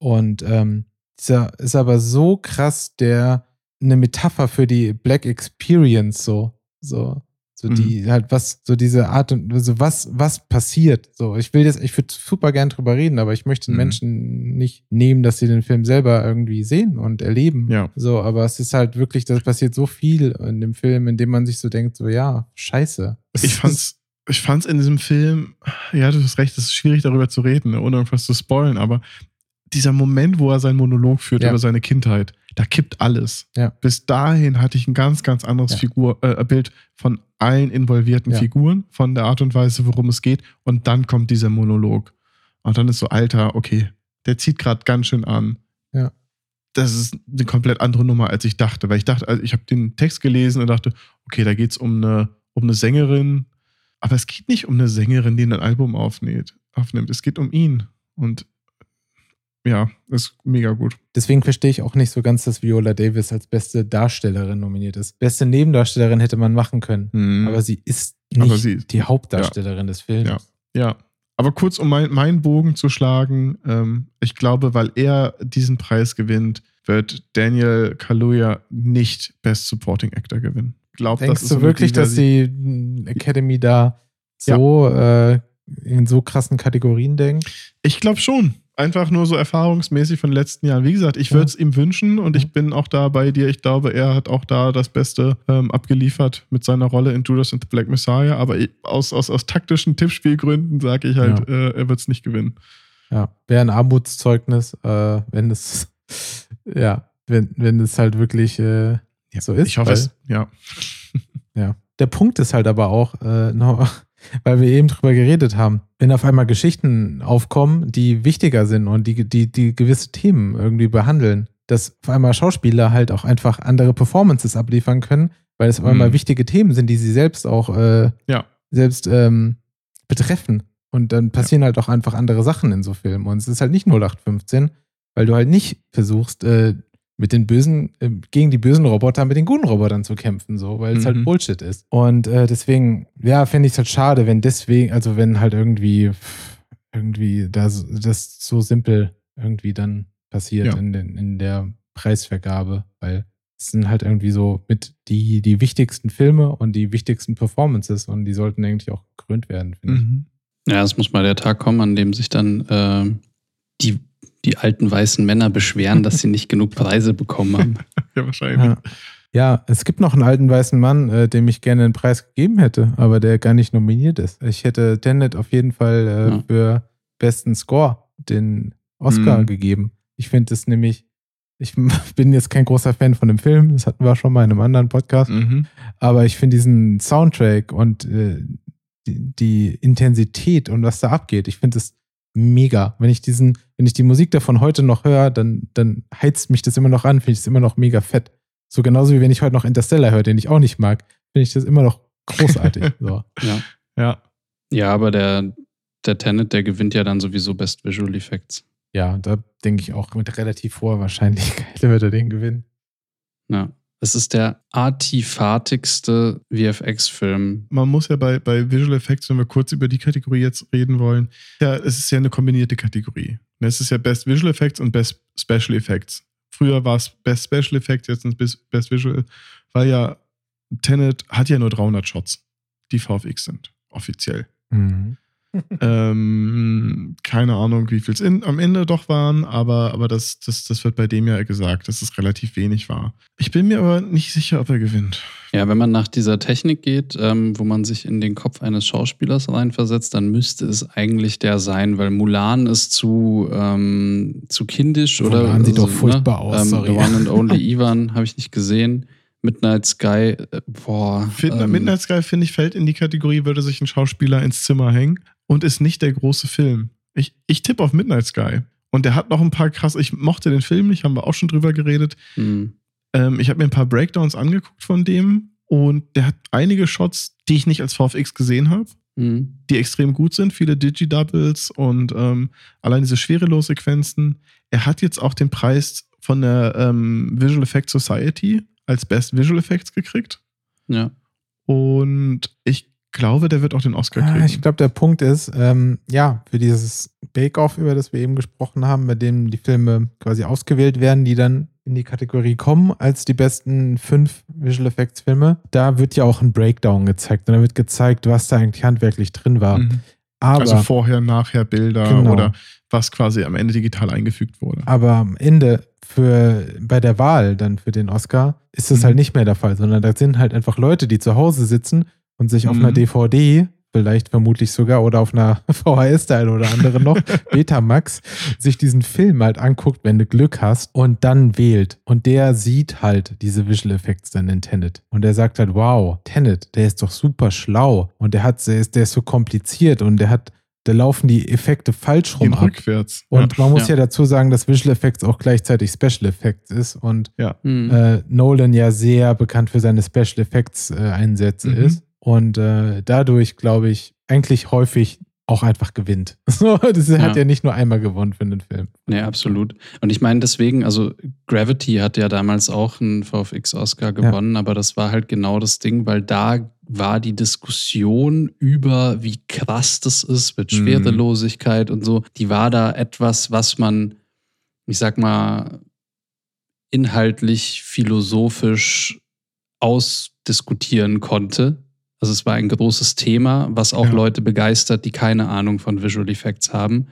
Und ähm, dieser ist aber so krass, der eine Metapher für die Black Experience so, so, so Mhm. die halt was, so diese Art und so was, was passiert. So, ich will jetzt, ich würde super gern drüber reden, aber ich möchte den Mhm. Menschen nicht nehmen, dass sie den Film selber irgendwie sehen und erleben. Ja. So, aber es ist halt wirklich, das passiert so viel in dem Film, in dem man sich so denkt, so ja, scheiße. Ich fand's, ich fand's in diesem Film, ja, du hast recht, es ist schwierig darüber zu reden, ne, ohne irgendwas zu spoilen, aber dieser Moment, wo er seinen Monolog führt Ja. über seine Kindheit, da kippt alles. Ja. Bis dahin hatte ich ein ganz, ganz anderes Ja. Figur, äh, Bild von allen involvierten Ja. Figuren, von der Art und Weise, worum es geht. Und dann kommt dieser Monolog. Und dann ist so, Alter, okay, der zieht gerade ganz schön an. Ja. Das ist eine komplett andere Nummer, als ich dachte. Weil ich dachte, also ich habe den Text gelesen und dachte, okay, da geht es um eine, um eine Sängerin. Aber es geht nicht um eine Sängerin, die ein Album aufnäht, aufnimmt. Es geht um ihn. Und ja, ist mega gut. Deswegen verstehe ich auch nicht so ganz, dass Viola Davis als beste Darstellerin nominiert ist. Beste Nebendarstellerin hätte man machen können. Mhm. Aber sie ist nicht sie- die Hauptdarstellerin des Films. Ja. Ja. Aber kurz, um mein, meinen Bogen zu schlagen, ähm, ich glaube, weil er diesen Preis gewinnt, wird Daniel Kaluuya nicht Best Supporting Actor gewinnen. Glaub, Denkst ist du wirklich, dass die Academy da so äh, in so krassen Kategorien denkt? Ich glaube schon. Einfach nur so erfahrungsmäßig von den letzten Jahren. Wie gesagt, ich Ja. würde es ihm wünschen und Ja. ich bin auch da bei dir. Ich glaube, er hat auch da das Beste ähm, abgeliefert mit seiner Rolle in Judas and the Black Messiah. Aber aus, aus, aus taktischen Tippspielgründen sage ich halt, äh, er wird es nicht gewinnen. Ja, wäre ein Armutszeugnis, äh, wenn es, <laughs> ja, wenn, wenn es halt wirklich äh, so ist. ich hoffe weil, es, ja. <laughs> Ja. Der Punkt ist halt aber auch, äh, noch, weil wir eben drüber geredet haben, wenn auf einmal Geschichten aufkommen, die wichtiger sind und die, die, die gewisse Themen irgendwie behandeln, dass auf einmal Schauspieler halt auch einfach andere Performances abliefern können, weil es auf einmal Mhm. wichtige Themen sind, die sie selbst auch äh, Ja. selbst ähm, betreffen. Und dann passieren halt auch einfach andere Sachen in so Filmen. Und es ist halt nicht 0815, weil du halt nicht versuchst, äh, mit den bösen, äh, gegen die bösen Roboter mit den guten Robotern zu kämpfen, so, weil es halt Mhm. Bullshit ist. Und äh, deswegen, ja, fände ich es halt schade, wenn deswegen, also wenn halt irgendwie, irgendwie das, das so simpel irgendwie dann passiert Ja. in, den, in der Preisvergabe, weil es sind halt irgendwie so mit die, die wichtigsten Filme und die wichtigsten Performances und die sollten eigentlich auch gekrönt werden, finde ich. Mhm. Ja, es muss mal der Tag kommen, an dem sich dann ähm, die, die alten weißen Männer beschweren, dass sie nicht <laughs> genug Preise bekommen haben. <laughs> Ja, wahrscheinlich. Ja. ja, es gibt noch einen alten weißen Mann, äh, dem ich gerne einen Preis gegeben hätte, aber der gar nicht nominiert ist. Ich hätte Tenet auf jeden Fall äh, Ja. für besten Score den Oscar Mhm. gegeben. Ich finde es nämlich, ich <laughs> bin jetzt kein großer Fan von dem Film, das hatten wir schon mal in einem anderen Podcast, Mhm. aber ich finde diesen Soundtrack und äh, die, die Intensität und was da abgeht, ich finde es mega. Wenn ich diesen, wenn ich die Musik davon heute noch höre, dann, dann heizt mich das immer noch an, finde ich es immer noch mega fett. So genauso wie wenn ich heute noch Interstellar höre, den ich auch nicht mag, finde ich das immer noch großartig. <laughs> so. Ja, Ja. ja aber der, der Tenet, der gewinnt ja dann sowieso Best Visual Effects. Ja, da denke ich auch mit relativ hoher Wahrscheinlichkeit <laughs> wird er den gewinnen. Ja. Es ist der artifatigste VFX-Film. Man muss ja bei, bei Visual Effects, wenn wir kurz über die Kategorie jetzt reden wollen, ja, es ist ja eine kombinierte Kategorie. Es ist ja Best Visual Effects und Best Special Effects. Früher war es Best Special Effects, jetzt sind es Best- Best Visual, weil ja Tenet hat ja nur 300 Shots, die VFX sind, offiziell. Mhm. <laughs> ähm, keine Ahnung, wie viel es am Ende doch waren, aber, aber das, das, das wird bei dem ja gesagt, dass es relativ wenig war. Ich bin mir aber nicht sicher, ob er gewinnt. Ja, wenn man nach dieser Technik geht, ähm, wo man sich in den Kopf eines Schauspielers reinversetzt, dann müsste es eigentlich der sein, weil Mulan ist zu, ähm, zu kindisch oder. Mulan sieht doch furchtbar aus, Ähm, sorry. The One and Only <laughs> Ivan habe ich nicht gesehen. Midnight Sky, äh, boah. Find, ähm, Midnight Sky, finde ich, fällt in die Kategorie, würde sich ein Schauspieler ins Zimmer hängen und ist nicht der große Film. Ich, ich tippe auf Midnight Sky. Und der hat noch ein paar krass, ich mochte den Film nicht, haben wir auch schon drüber geredet. hm. Ähm, ich habe mir ein paar Breakdowns angeguckt von dem und der hat einige Shots, die ich nicht als VFX gesehen habe, Hm. die extrem gut sind, viele Digi-Doubles und ähm, allein diese Schwerelos-Sequenzen. Er hat jetzt auch den Preis von der ähm, Visual Effects Society als Best Visual Effects gekriegt. Ja. Und ich glaube, der wird auch den Oscar Ah, kriegen. ich glaube, der Punkt ist, ähm, ja, für dieses Bake-Off, über das wir eben gesprochen haben, bei dem die Filme quasi ausgewählt werden, die dann in die Kategorie kommen als die besten fünf Visual Effects Filme, da wird ja auch ein Breakdown gezeigt und da wird gezeigt, was da eigentlich handwerklich drin war. Mhm. Aber, also vorher, nachher Bilder Genau. oder was quasi am Ende digital eingefügt wurde. aber am Ende für, bei der Wahl dann für den Oscar ist das Mhm. halt nicht mehr der Fall, sondern da sind halt einfach Leute, die zu Hause sitzen und sich auf Mhm. einer DVD vielleicht vermutlich sogar oder auf einer VHS der eine oder andere noch, <laughs> Betamax, sich diesen Film halt anguckt, wenn du Glück hast und dann wählt. Und der sieht halt diese Visual Effects dann in Tenet. Und der sagt halt, wow, Tenet, der ist doch super schlau und der hat, der ist, der ist so kompliziert und der hat da laufen die Effekte falsch rum ab. rückwärts. Und ja. man muss ja. Ja. dazu sagen, dass Visual Effects auch gleichzeitig Special Effects ist und Hm. äh, Nolan ja sehr bekannt für seine Special Effects äh, Einsätze Mhm. ist und äh, dadurch, glaube ich, eigentlich häufig auch einfach gewinnt. <laughs> So, das hat Ja. ja nicht nur einmal gewonnen für den Film. Nee, absolut. Und ich meine, deswegen, also Gravity hat ja damals auch einen VFX-Oscar gewonnen, aber das war halt genau das Ding, weil da war die Diskussion über, wie krass das ist mit Mhm. Schwerelosigkeit und so, die war da etwas, was man, ich sag mal, inhaltlich, philosophisch ausdiskutieren konnte. Also es war ein großes Thema, was auch Ja. Leute begeistert, die keine Ahnung von Visual Effects haben.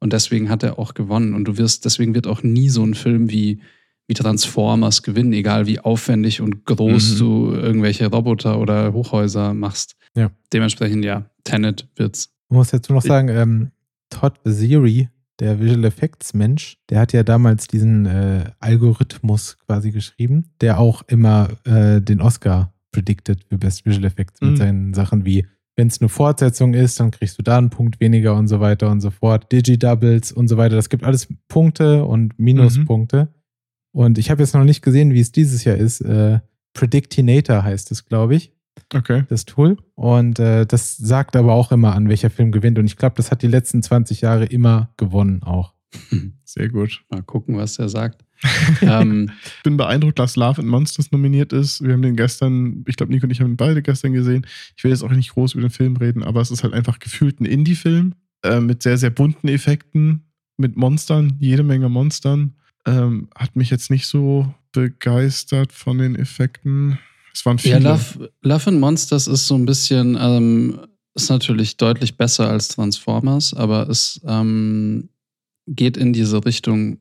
Und deswegen hat er auch gewonnen. Und du wirst, deswegen wird auch nie so ein Film wie, wie Transformers gewinnen, egal wie aufwendig und groß Mhm. du irgendwelche Roboter oder Hochhäuser machst. Ja. Dementsprechend, ja, Tenet wird's. Man muss dazu noch sagen, ähm, Todd Ziri, der Visual Effects Mensch, der hat ja damals diesen äh, Algorithmus quasi geschrieben, der auch immer äh, den Oscar predicted für Best Visual Effects mit Mhm. seinen Sachen wie, wenn es eine Fortsetzung ist, dann kriegst du da einen Punkt weniger und so weiter und so fort. Digi-Doubles und so weiter. Das gibt alles Punkte und Minuspunkte. Und ich habe jetzt noch nicht gesehen, wie es dieses Jahr ist. Äh, Predictinator heißt es, glaube ich Okay. das Tool. Und äh, das sagt aber auch immer an, welcher Film gewinnt. Und ich glaube, das hat die letzten 20 Jahre immer gewonnen auch. <laughs> Sehr gut. Mal gucken, was er sagt. <laughs> ähm, Ich bin beeindruckt, dass Love and Monsters nominiert ist. Wir haben den gestern, ich glaube, Nico und ich haben ihn beide gestern gesehen. Ich will jetzt auch nicht groß über den Film reden, aber es ist halt einfach gefühlt ein Indie-Film äh, mit sehr, sehr bunten Effekten, mit Monstern, jede Menge Monstern. Ähm, hat mich jetzt nicht so begeistert von den Effekten. Es waren viele. ja, Love, Love and Monsters ist so ein bisschen, ähm, ist natürlich deutlich besser als Transformers, aber es ähm, geht in diese Richtung.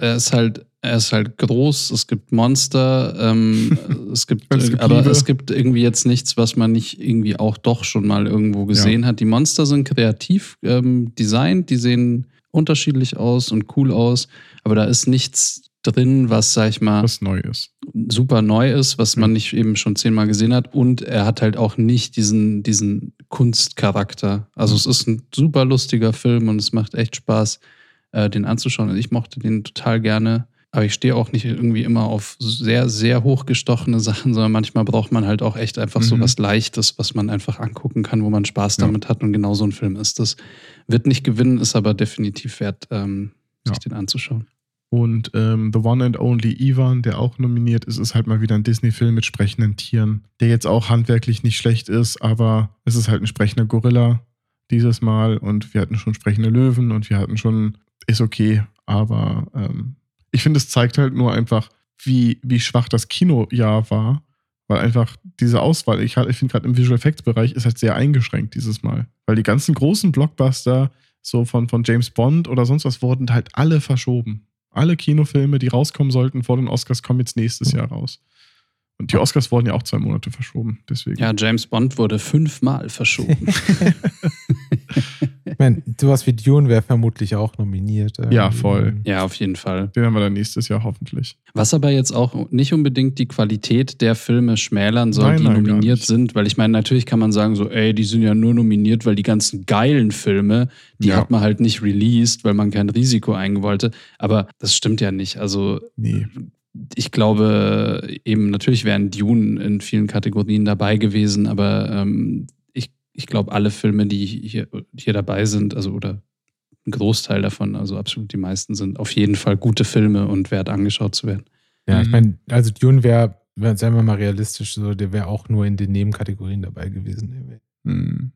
Er ist halt, er ist halt groß, es gibt Monster, ähm, <laughs> es gibt, Es gibt aber es gibt irgendwie jetzt nichts, was man nicht irgendwie auch doch schon mal irgendwo gesehen hat. Die Monster sind kreativ ähm, designt, die sehen unterschiedlich aus und cool aus, aber da ist nichts drin, was, sag ich mal, was neu ist. super neu ist, was Mhm. man nicht eben schon zehnmal gesehen hat. Und er hat halt auch nicht diesen, diesen Kunstcharakter. Also Mhm. es ist ein super lustiger Film und es macht echt Spaß, äh, den anzuschauen. Also ich mochte den total gerne. Aber ich stehe auch nicht irgendwie immer auf sehr, sehr hochgestochene Sachen, sondern manchmal braucht man halt auch echt einfach so Mhm. was Leichtes, was man einfach angucken kann, wo man Spaß Ja. damit hat. Und genau so ein Film ist das. Wird nicht gewinnen, ist aber definitiv wert, ähm, sich Ja. den anzuschauen. Und ähm, The One and Only Ivan, der auch nominiert ist, ist halt mal wieder ein Disney-Film mit sprechenden Tieren, der jetzt auch handwerklich nicht schlecht ist, aber es ist halt ein sprechender Gorilla dieses Mal und wir hatten schon sprechende Löwen und wir hatten schon, ist okay, aber ähm, ich finde, es zeigt halt nur einfach, wie, wie schwach das Kinojahr war, weil einfach diese Auswahl, ich, ich finde gerade im Visual Effects Bereich ist halt sehr eingeschränkt dieses Mal, weil die ganzen großen Blockbuster so von, von James Bond oder sonst was wurden halt alle verschoben. Alle Kinofilme, die rauskommen sollten vor den Oscars, kommen jetzt nächstes Jahr raus. Und die Oscars wurden ja auch zwei Monate verschoben. Deswegen. Ja, James Bond wurde fünfmal verschoben. <laughs> <laughs> Ich meine, sowas wie Dune wäre vermutlich auch nominiert. Ähm, Ja, voll. ja, auf jeden Fall. Den haben wir dann nächstes Jahr hoffentlich. Was aber jetzt auch nicht unbedingt die Qualität der Filme schmälern soll, Nein, die nein, nominiert sind. Weil ich meine, natürlich kann man sagen, so, ey, die sind ja nur nominiert, weil die ganzen geilen Filme, die Ja. hat man halt nicht released, weil man kein Risiko eingehen wollte. Aber das stimmt ja nicht. Also Nee. ich glaube, eben natürlich wären Dune in vielen Kategorien dabei gewesen, aber ähm, ich, glaube, alle Filme, die hier, hier dabei sind, also oder ein Großteil davon, also absolut die meisten, sind auf jeden Fall gute Filme und wert angeschaut zu werden. Ja, ich Mhm. meine, also Dune wäre, wär, seien wir mal realistisch, so, der wäre auch nur in den Nebenkategorien dabei gewesen. Hm.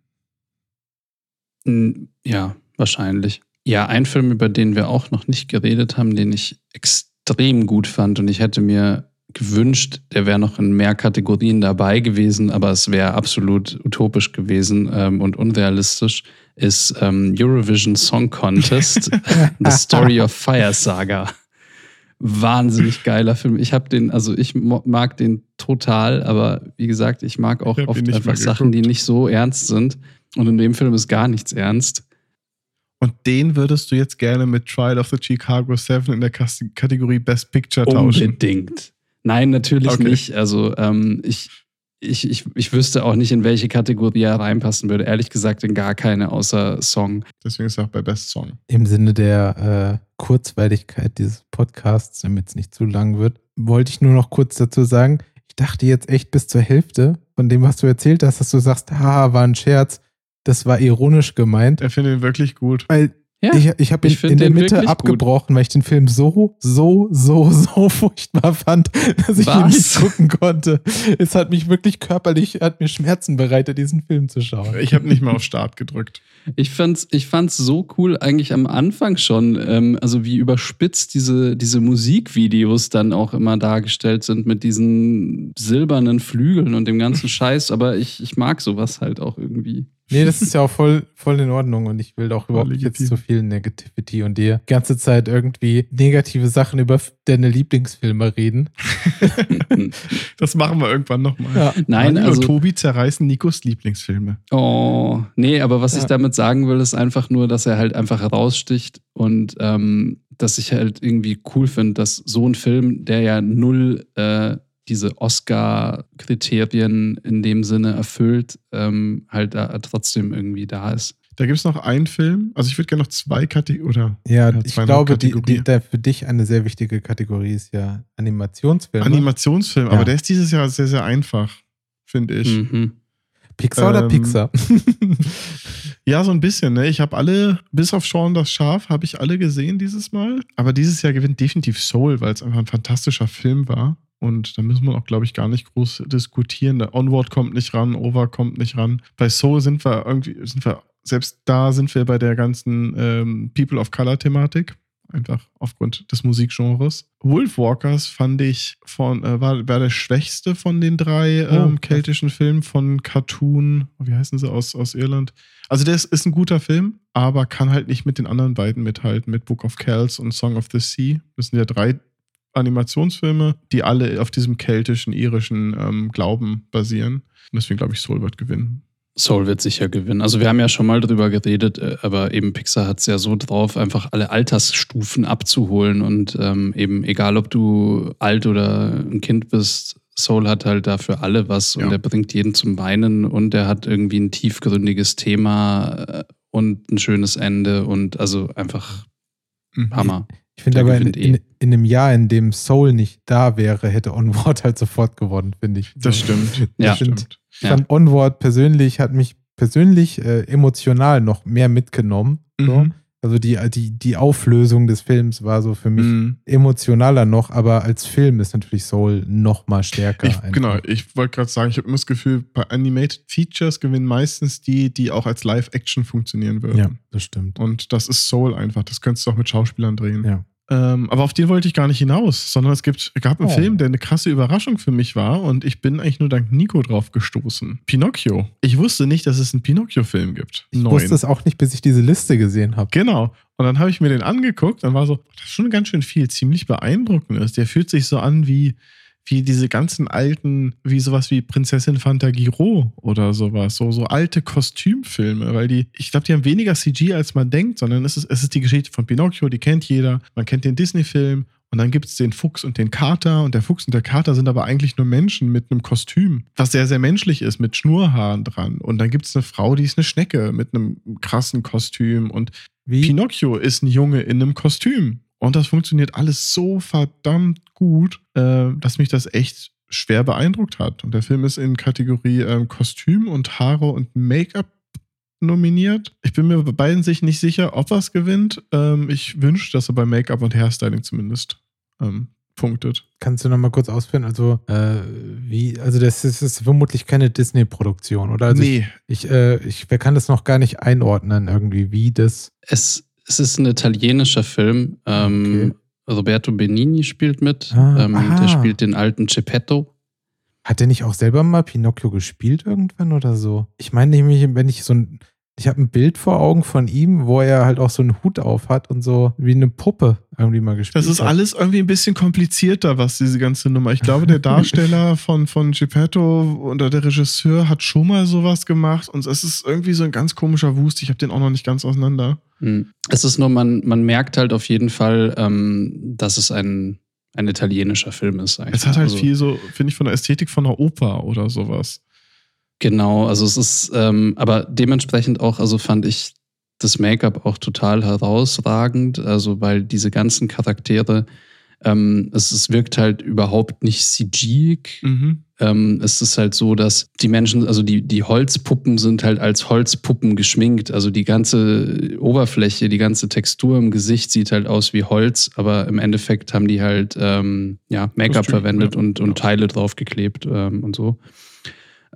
Mm, Ja, wahrscheinlich. Ja, ein Film, über den wir auch noch nicht geredet haben, den ich extrem gut fand und ich hätte mir gewünscht, der wäre noch in mehr Kategorien dabei gewesen, aber es wäre absolut utopisch gewesen ähm, und unrealistisch, ist ähm, Eurovision Song Contest, <laughs> The Story of Fire Saga. Wahnsinnig geiler Film. Ich habe den, also ich mag den total, aber wie gesagt, ich mag auch Ich oft einfach Sachen, die nicht so ernst sind. Und in dem Film ist gar nichts ernst. Und den würdest du jetzt gerne mit Trial of the Chicago 7 in der Kategorie Best Picture tauschen. Unbedingt. Nein, natürlich Okay. nicht. Also ähm, ich, ich, ich, ich wüsste auch nicht, in welche Kategorie er reinpassen würde. Ehrlich gesagt, in gar keine, außer Song. Deswegen ist er auch bei Best Song. Im Sinne der äh, Kurzweiligkeit dieses Podcasts, damit es nicht zu lang wird, wollte ich nur noch kurz dazu sagen, ich dachte jetzt echt bis zur Hälfte von dem, was du erzählt hast, dass du sagst, haha, war ein Scherz. Das war ironisch gemeint. Er findet ihn wirklich gut. Weil Ja, ich, ich habe ihn in der Mitte abgebrochen, weil ich den Film so, so, so, so <laughs> furchtbar fand, dass ich ihn Was? nicht gucken konnte. Es hat mich wirklich körperlich, hat mir Schmerzen bereitet, diesen Film zu schauen. Ich habe nicht mal auf Start gedrückt. Ich fand's, ich fand's so cool eigentlich am Anfang schon, ähm, also wie überspitzt diese, diese Musikvideos dann auch immer dargestellt sind mit diesen silbernen Flügeln und dem ganzen <laughs> Scheiß, aber ich, ich mag sowas halt auch irgendwie. Nee, das ist ja auch voll, voll in Ordnung und ich will auch überhaupt nicht jetzt so viel Negativity und dir die ganze Zeit irgendwie negative Sachen über deine Lieblingsfilme reden. <laughs> Das machen wir irgendwann nochmal. Ja. Nein, Daniel also. und Tobi zerreißen Nikos Lieblingsfilme. Oh, nee, aber was ich Ja. damit sagen will, ist einfach nur, dass er halt einfach heraussticht und ähm, dass ich halt irgendwie cool finde, dass so ein Film, der ja null äh, diese Oscar-Kriterien in dem Sinne erfüllt, ähm, halt da trotzdem irgendwie da ist. Da gibt es noch einen Film. Also ich würde gerne noch zwei Kategorien oder Ja, Ja, ich glaube, die, die, der für dich eine sehr wichtige Kategorie ist ja Animationsfilme. Animationsfilm, Ja. aber der ist dieses Jahr sehr, sehr einfach, finde ich. Mhm. Pixar oder Ähm, Pixar? <laughs> Ja, so ein bisschen. Ne? Ich habe alle, bis auf Sean das Schaf, habe ich alle gesehen dieses Mal. Aber dieses Jahr gewinnt definitiv Soul, weil es einfach ein fantastischer Film war. Und da müssen wir auch, glaube ich, gar nicht groß diskutieren. Der Onward kommt nicht ran, Over kommt nicht ran. Bei Soul sind wir irgendwie, sind wir, selbst da sind wir bei der ganzen ähm, People of Color-Thematik. Einfach aufgrund des Musikgenres. Wolfwalkers fand ich von, äh, war, war der schwächste von den drei Oh, ähm, keltischen Filmen von Cartoon, wie heißen sie aus, aus Irland? Also, der ist, ist ein guter Film, aber kann halt nicht mit den anderen beiden mithalten, mit Book of Kells und Song of the Sea. Das sind ja drei Animationsfilme, die alle auf diesem keltischen, irischen ähm, Glauben basieren. Und deswegen glaube ich, Soul wird gewinnen. Soul wird sicher gewinnen. Also wir haben ja schon mal drüber geredet, äh, aber eben Pixar hat es ja so drauf, einfach alle Altersstufen abzuholen und ähm, eben egal, ob du alt oder ein Kind bist, Soul hat halt dafür alle was und Ja. er bringt jeden zum Weinen und er hat irgendwie ein tiefgründiges Thema äh, und ein schönes Ende und also einfach Mhm. Hammer. Ich finde Der aber, in, gewinnt eh. in, in einem Jahr, in dem Soul nicht da wäre, hätte Onward halt sofort gewonnen, finde ich. Das So. stimmt. Ja. das stimmt. Ich Ja. fand Onward persönlich, hat mich persönlich äh, emotional noch mehr mitgenommen. So. Mhm. Also die, die, die Auflösung des Films war so für mich Mhm. emotionaler noch, aber als Film ist natürlich Soul noch mal stärker. Ich, genau, ich wollte gerade sagen, ich habe immer das Gefühl, bei Animated Features gewinnen meistens die, die auch als Live-Action funktionieren würden. Ja, das stimmt. Und das ist Soul einfach. Das könntest du auch mit Schauspielern drehen. Ja. Ähm, aber auf den wollte ich gar nicht hinaus, sondern es gibt, gab einen Oh. Film, der eine krasse Überraschung für mich war und ich bin eigentlich nur dank Nico drauf gestoßen. Pinocchio. Ich wusste nicht, dass es einen Pinocchio-Film gibt. Ich wusste es auch nicht, bis ich diese Liste gesehen habe. Genau. Und dann habe ich mir den angeguckt und war so, das ist schon ganz schön viel, ziemlich beeindruckend ist. Der fühlt sich so an wie, wie diese ganzen alten, wie sowas wie Prinzessin Fantagiro oder sowas. So, so alte Kostümfilme, weil die, ich glaube, die haben weniger CG, als man denkt, sondern es ist, es ist die Geschichte von Pinocchio, die kennt jeder. Man kennt den Disney-Film und dann gibt es den Fuchs und den Kater und der Fuchs und der Kater sind aber eigentlich nur Menschen mit einem Kostüm, was sehr, sehr menschlich ist, mit Schnurrhaaren dran. Und dann gibt es eine Frau, die ist eine Schnecke mit einem krassen Kostüm und Wie? Pinocchio ist ein Junge in einem Kostüm. Und das funktioniert alles so verdammt gut, äh, dass mich das echt schwer beeindruckt hat. Und der Film ist in Kategorie ähm, Kostüm und Haare und Make-up nominiert. Ich bin mir bei beiden sich nicht sicher, ob er es gewinnt. Ähm, ich wünsche, dass er bei Make-up und Hairstyling zumindest ähm, punktet. Kannst du noch mal kurz ausführen? Also, äh, wie, also das ist, ist vermutlich keine Disney-Produktion, oder? Also nee, ich, ich, äh, ich wer kann das noch gar nicht einordnen, irgendwie, wie das. Es, es ist ein italienischer Film. Ähm, Roberto Benini spielt mit. Ah, ähm, der spielt den alten Geppetto. Hat der nicht auch selber mal Pinocchio gespielt irgendwann oder so? Ich meine nämlich, wenn ich so ein, Ich habe ein Bild vor Augen von ihm, wo er halt auch so einen Hut auf hat und so wie eine Puppe irgendwie mal gespielt Das ist hat. alles irgendwie ein bisschen komplizierter, was diese ganze Nummer. Ich glaube, der Darsteller <laughs> von, von Geppetto oder der Regisseur hat schon mal sowas gemacht und es ist irgendwie so ein ganz komischer Wust. Ich habe den auch noch nicht ganz auseinander. Hm. Es ist nur, man, man merkt halt auf jeden Fall, ähm, dass es ein, ein italienischer Film ist. sag ich Es hat halt Also- viel so, finde ich, von der Ästhetik von einer Oper oder sowas. Genau, also es ist, ähm, aber dementsprechend auch, also fand ich das Make-up auch total herausragend, also weil diese ganzen Charaktere, ähm, es, es wirkt halt überhaupt nicht CG. Mhm. Ähm, es ist halt so, dass die Menschen, also die, die Holzpuppen sind halt als Holzpuppen geschminkt. Also die ganze Oberfläche, die ganze Textur im Gesicht sieht halt aus wie Holz, aber im Endeffekt haben die halt ähm, ja, Make-up verwendet ja, und, und genau. Teile draufgeklebt ähm, und so.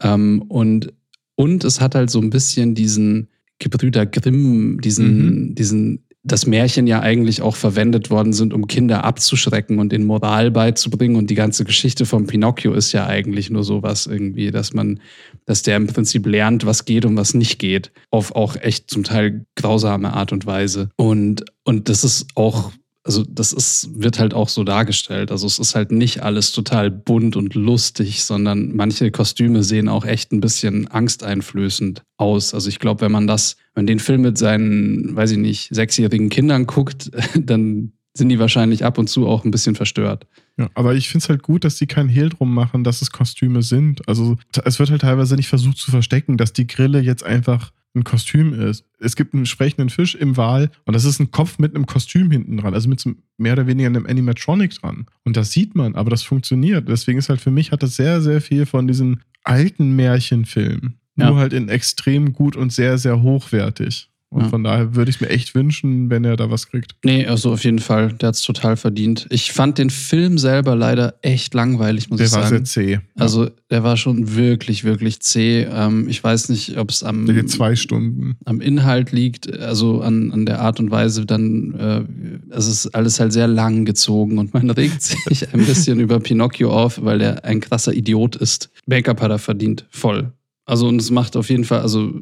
Ähm, und, und es hat halt so ein bisschen diesen Gebrüder Grimm, diesen, diesen, das Märchen ja eigentlich auch verwendet worden sind, um Kinder abzuschrecken und den Moral beizubringen. Und die ganze Geschichte von Pinocchio ist ja eigentlich nur sowas irgendwie, dass man, dass der im Prinzip lernt, was geht und was nicht geht. Auf auch echt zum Teil grausame Art und Weise. Und, und das ist auch also das ist, wird halt auch so dargestellt. Also es ist halt nicht alles total bunt und lustig, sondern manche Kostüme sehen auch echt ein bisschen angsteinflößend aus. Also ich glaube, wenn man das, wenn den Film mit seinen, weiß ich nicht, sechsjährigen Kindern guckt, <laughs> dann sind die wahrscheinlich ab und zu auch ein bisschen verstört. Ja, aber ich finde es halt gut, dass die keinen Hehl drum machen, dass es Kostüme sind. Also es wird halt teilweise nicht versucht zu verstecken, dass die Grille jetzt einfach ein Kostüm ist. Es gibt einen sprechenden Fisch im Wal und das ist ein Kopf mit einem Kostüm hinten dran, also mit so mehr oder weniger einem Animatronic dran. Und das sieht man, aber das funktioniert. Deswegen ist halt für mich hat das sehr, sehr viel von diesen alten Märchenfilmen. Ja. Nur halt in extrem gut und sehr, sehr hochwertig. Und Ja. von daher würde ich es mir echt wünschen, wenn er da was kriegt. Nee, also auf jeden Fall, der hat es total verdient. Ich fand den Film selber leider echt langweilig, muss Der ich war sagen. sehr zäh. Also der war schon wirklich, wirklich zäh. Ähm, ich weiß nicht, ob es am, Der zwei Stunden. am Inhalt liegt, also an, an der Art und Weise, dann, äh, es ist alles halt sehr lang gezogen und man <laughs> regt sich ein bisschen über Pinocchio auf, weil der ein krasser Idiot ist. Make-up hat er verdient, voll. Also und es macht auf jeden Fall, also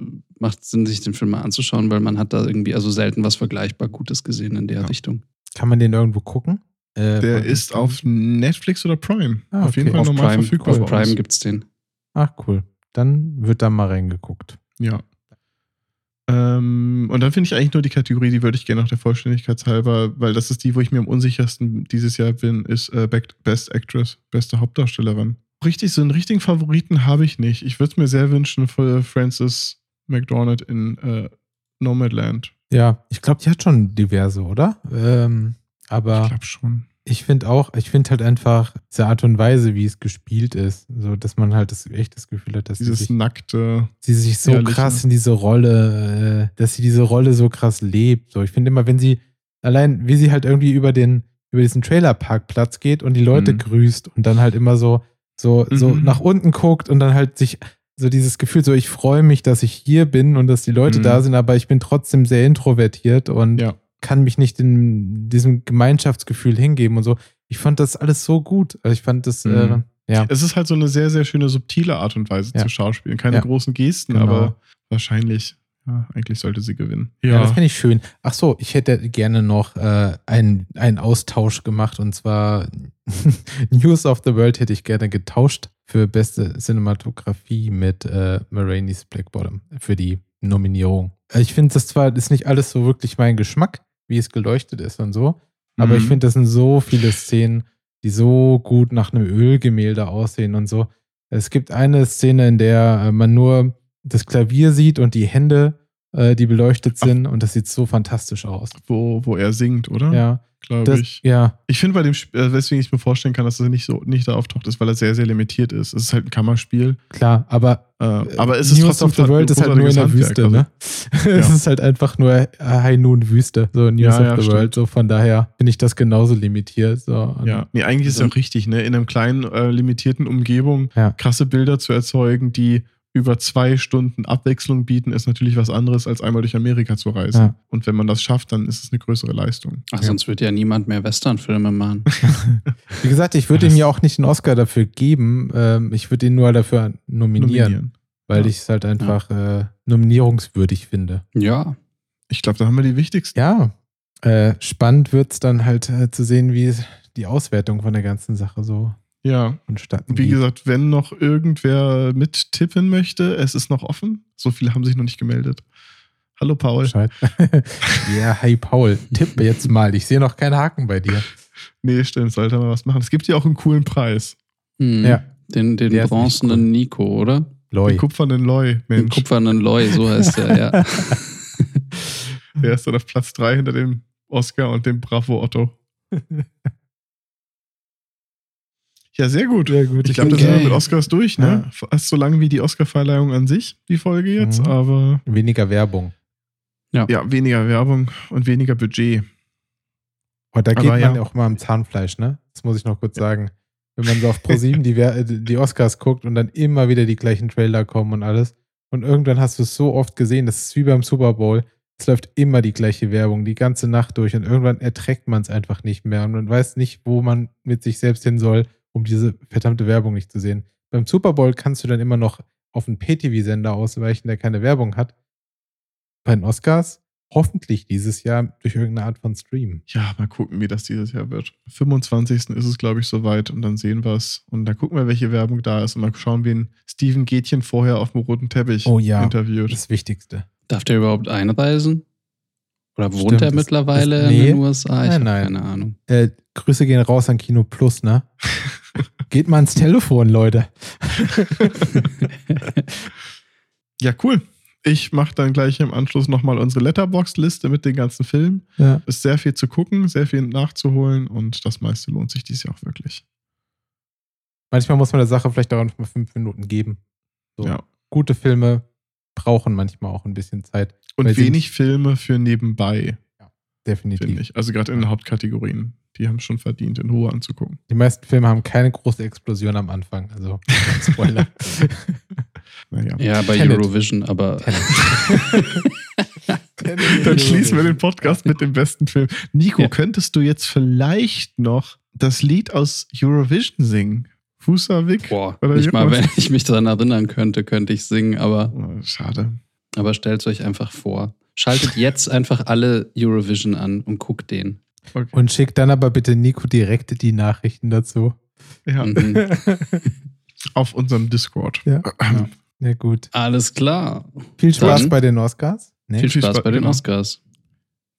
macht Sinn, sich den Film mal anzuschauen, weil man hat da irgendwie also selten was vergleichbar Gutes gesehen in der Ja. Richtung. Kann man den irgendwo gucken? Äh, Der ist auf Netflix oder Prime. Ah, Auf jeden. Fall Auf normal Prime, verfügbar. auf Prime uns. gibt's den. Ach, cool. Dann wird da mal reingeguckt. Ja. Ähm, und dann finde ich eigentlich nur die Kategorie, die würde ich gerne noch der Vollständigkeit halber, weil das ist die, wo ich mir am unsichersten dieses Jahr bin, ist äh, Best Actress, beste Hauptdarstellerin. Richtig, so einen richtigen Favoriten habe ich nicht. Ich würde es mir sehr wünschen für Frances McDormand in äh, Nomadland. Ja, ich glaube, die hat schon diverse, oder? Ähm, Ich aber glaube schon. ich finde auch, ich finde halt einfach diese Art und Weise, wie es gespielt ist, so dass man halt das, echt das Gefühl hat, dass sie Dieses sich, nackte. sie sich so Ehrliche. krass in diese Rolle, äh, dass sie diese Rolle so krass lebt. So, ich finde immer, wenn sie allein, wie sie halt irgendwie über den über diesen Trailerparkplatz geht und die Leute Mhm. grüßt und dann halt immer so so so Mhm. nach unten guckt und dann halt sich so dieses Gefühl, so ich freue mich, dass ich hier bin und dass die Leute Mhm. da sind, aber ich bin trotzdem sehr introvertiert und Ja. kann mich nicht in diesem Gemeinschaftsgefühl hingeben und so. Ich fand das alles so gut. Also ich fand das, Mhm. äh, ja. Es ist halt so eine sehr, sehr schöne, subtile Art und Weise Ja. zu schauspielen. Keine Ja. großen Gesten, Genau. aber wahrscheinlich, ja, eigentlich sollte sie gewinnen. Ja, das finde ich schön. Ach so, ich hätte gerne noch äh, einen, einen Austausch gemacht und zwar <laughs> News of the World hätte ich gerne getauscht für beste Cinematografie mit äh, Marainis Black Bottom für die Nominierung. Äh, Ich finde das zwar ist nicht alles so wirklich mein Geschmack, wie es geleuchtet ist und so, aber Mhm. ich finde, das sind so viele Szenen, die so gut nach einem Ölgemälde aussehen und so. Es gibt eine Szene, in der äh, man nur das Klavier sieht und die Hände, äh, die beleuchtet Ach. sind und das sieht so fantastisch aus. wo, wo er singt, oder? Ja, glaube das, ich. ja, Ich finde bei dem Spiel, äh, weswegen ich mir vorstellen kann, dass er nicht so nicht da auftaucht, ist, weil er sehr, sehr limitiert ist. Es ist halt ein Kammerspiel. klar, aber Äh, aber es ist News trotzdem of the World ist halt nur in der Wüste, ne? <laughs> es Ja. ist halt einfach nur äh, High Noon Wüste, so News Ja, of ja, the stimmt. World. So von daher finde ich das genauso limitiert. So. Ja, nee, eigentlich ist es Also- auch richtig, ne? In einem kleinen, äh, limitierten Umgebung krasse Bilder zu erzeugen, die über zwei Stunden Abwechslung bieten, ist natürlich was anderes, als einmal durch Amerika zu reisen. Ja. Und wenn man das schafft, dann ist es eine größere Leistung. Ach, Ja. sonst wird ja niemand mehr Westernfilme machen. <laughs> <laughs> Wie gesagt, ich würde ihm ja auch nicht den Oscar dafür geben. Ähm, ich würde ihn nur dafür nominieren. weil Ja. ich es halt einfach äh, nominierungswürdig finde. Ja. Ich glaube, da haben wir die wichtigsten. Ja, äh, spannend wird es dann halt äh, zu sehen, wie die Auswertung von der ganzen Sache so Ja. vonstatten Wie geht. gesagt, wenn noch irgendwer mittippen möchte, es ist noch offen. So viele haben sich noch nicht gemeldet. Hallo Paul. <laughs> Ja, hey Paul, tippe jetzt mal. Ich sehe noch keinen Haken bei dir. Nee, stimmt, sollte mal was machen. Es gibt ja auch einen coolen Preis. Hm. Ja. Den, den Der bronzenen Nico, oder? Den Loi. kupfernen Loi, Den Mensch. kupfernen Loi, so heißt der, ja. <laughs> Der ist dann auf Platz 3 hinter dem Oscar und dem Bravo Otto. <laughs> Ja, sehr gut. Sehr gut. Ich glaube, da sind wir mit Oscars durch, ne? Fast so lange wie die Oscar-Verleihung an sich, die Folge jetzt, Mhm. aber Weniger Werbung. ja, weniger Werbung und weniger Budget. Und da Aber geht man ja. ja auch mal am Zahnfleisch, ne? Das muss ich noch kurz sagen. Wenn man so auf ProSieben die, äh, die Oscars guckt und dann immer wieder die gleichen Trailer kommen und alles. Und irgendwann hast du es so oft gesehen, das ist wie beim Super Bowl. Es läuft immer die gleiche Werbung, die ganze Nacht durch. Und irgendwann erträgt man es einfach nicht mehr. Und man weiß nicht, wo man mit sich selbst hin soll, um diese verdammte Werbung nicht zu sehen. Beim Super Bowl kannst du dann immer noch auf einen PTV-Sender ausweichen, der keine Werbung hat. Bei den Oscars hoffentlich dieses Jahr durch irgendeine Art von Stream. Ja, mal gucken, wie das dieses Jahr wird. 25. ist es, glaube ich, soweit und dann sehen wir es. Und dann gucken wir, welche Werbung da ist und mal schauen, wen Steven Gätchen vorher auf dem roten Teppich Oh ja. interviewt. Das Wichtigste. Darf der überhaupt einreisen? Oder wohnt Stimmt, er das- mittlerweile das- in nee. den USA? Ich Nein, habe nein. keine Ahnung. Äh, Grüße gehen raus an Kino Plus, ne? <laughs> Geht mal ins Telefon, Leute. Ja, cool. Ich mache dann gleich im Anschluss nochmal unsere Letterbox-Liste mit den ganzen Filmen. Ja. Ist sehr viel zu gucken, sehr viel nachzuholen und das meiste lohnt sich dieses Jahr auch wirklich. Manchmal muss man der Sache vielleicht auch mal fünf Minuten geben. So. Ja. Gute Filme brauchen manchmal auch ein bisschen Zeit. Und wenig Filme für nebenbei, Definitiv. Also gerade in den Hauptkategorien. Die haben schon verdient, in Ruhe anzugucken. Die meisten Filme haben keine große Explosion am Anfang. Also, Spoiler. <laughs> Naja. <laughs> Ja, bei Tenet. Eurovision, aber <laughs> Dann schließen wir den Podcast mit dem besten Film. Nico, Ja. könntest du jetzt vielleicht noch das Lied aus Eurovision singen? Husavik? boah, Oder nicht mal, irgendwas? wenn ich mich daran erinnern könnte, könnte ich singen, aber, Oh, schade. aber stellt euch einfach vor. Schaltet jetzt einfach alle Eurovision an und guckt den. Okay. Und schickt dann aber bitte Nico direkt die Nachrichten dazu. ja, Mhm. <laughs> auf unserem Discord. Ja. Ja, gut. Alles klar. Viel Spaß Dann- bei den Oscars. Nee? Viel Viel Spaß Spaß, bei den genau. Oscars.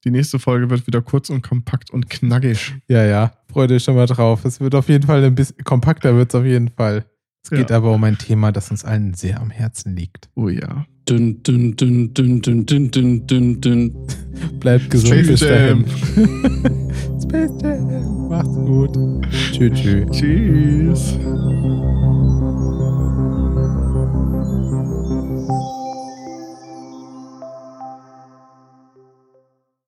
Die nächste Folge wird wieder kurz und kompakt und knackig. Ja, ja. Freut euch schon mal drauf. Es wird auf jeden Fall ein bisschen kompakter, wird es auf jeden Fall. Es geht Ja. aber um ein Thema, das uns allen sehr am Herzen liegt. Oh ja. Dünn, dünn, dünn, dünn, dünn, dünn, dünn, dünn, dünn. Bleibt gesund Space bis Jam. dahin. <laughs> Space Jam. Macht's gut. Tschüss, tschüss. Tschüss.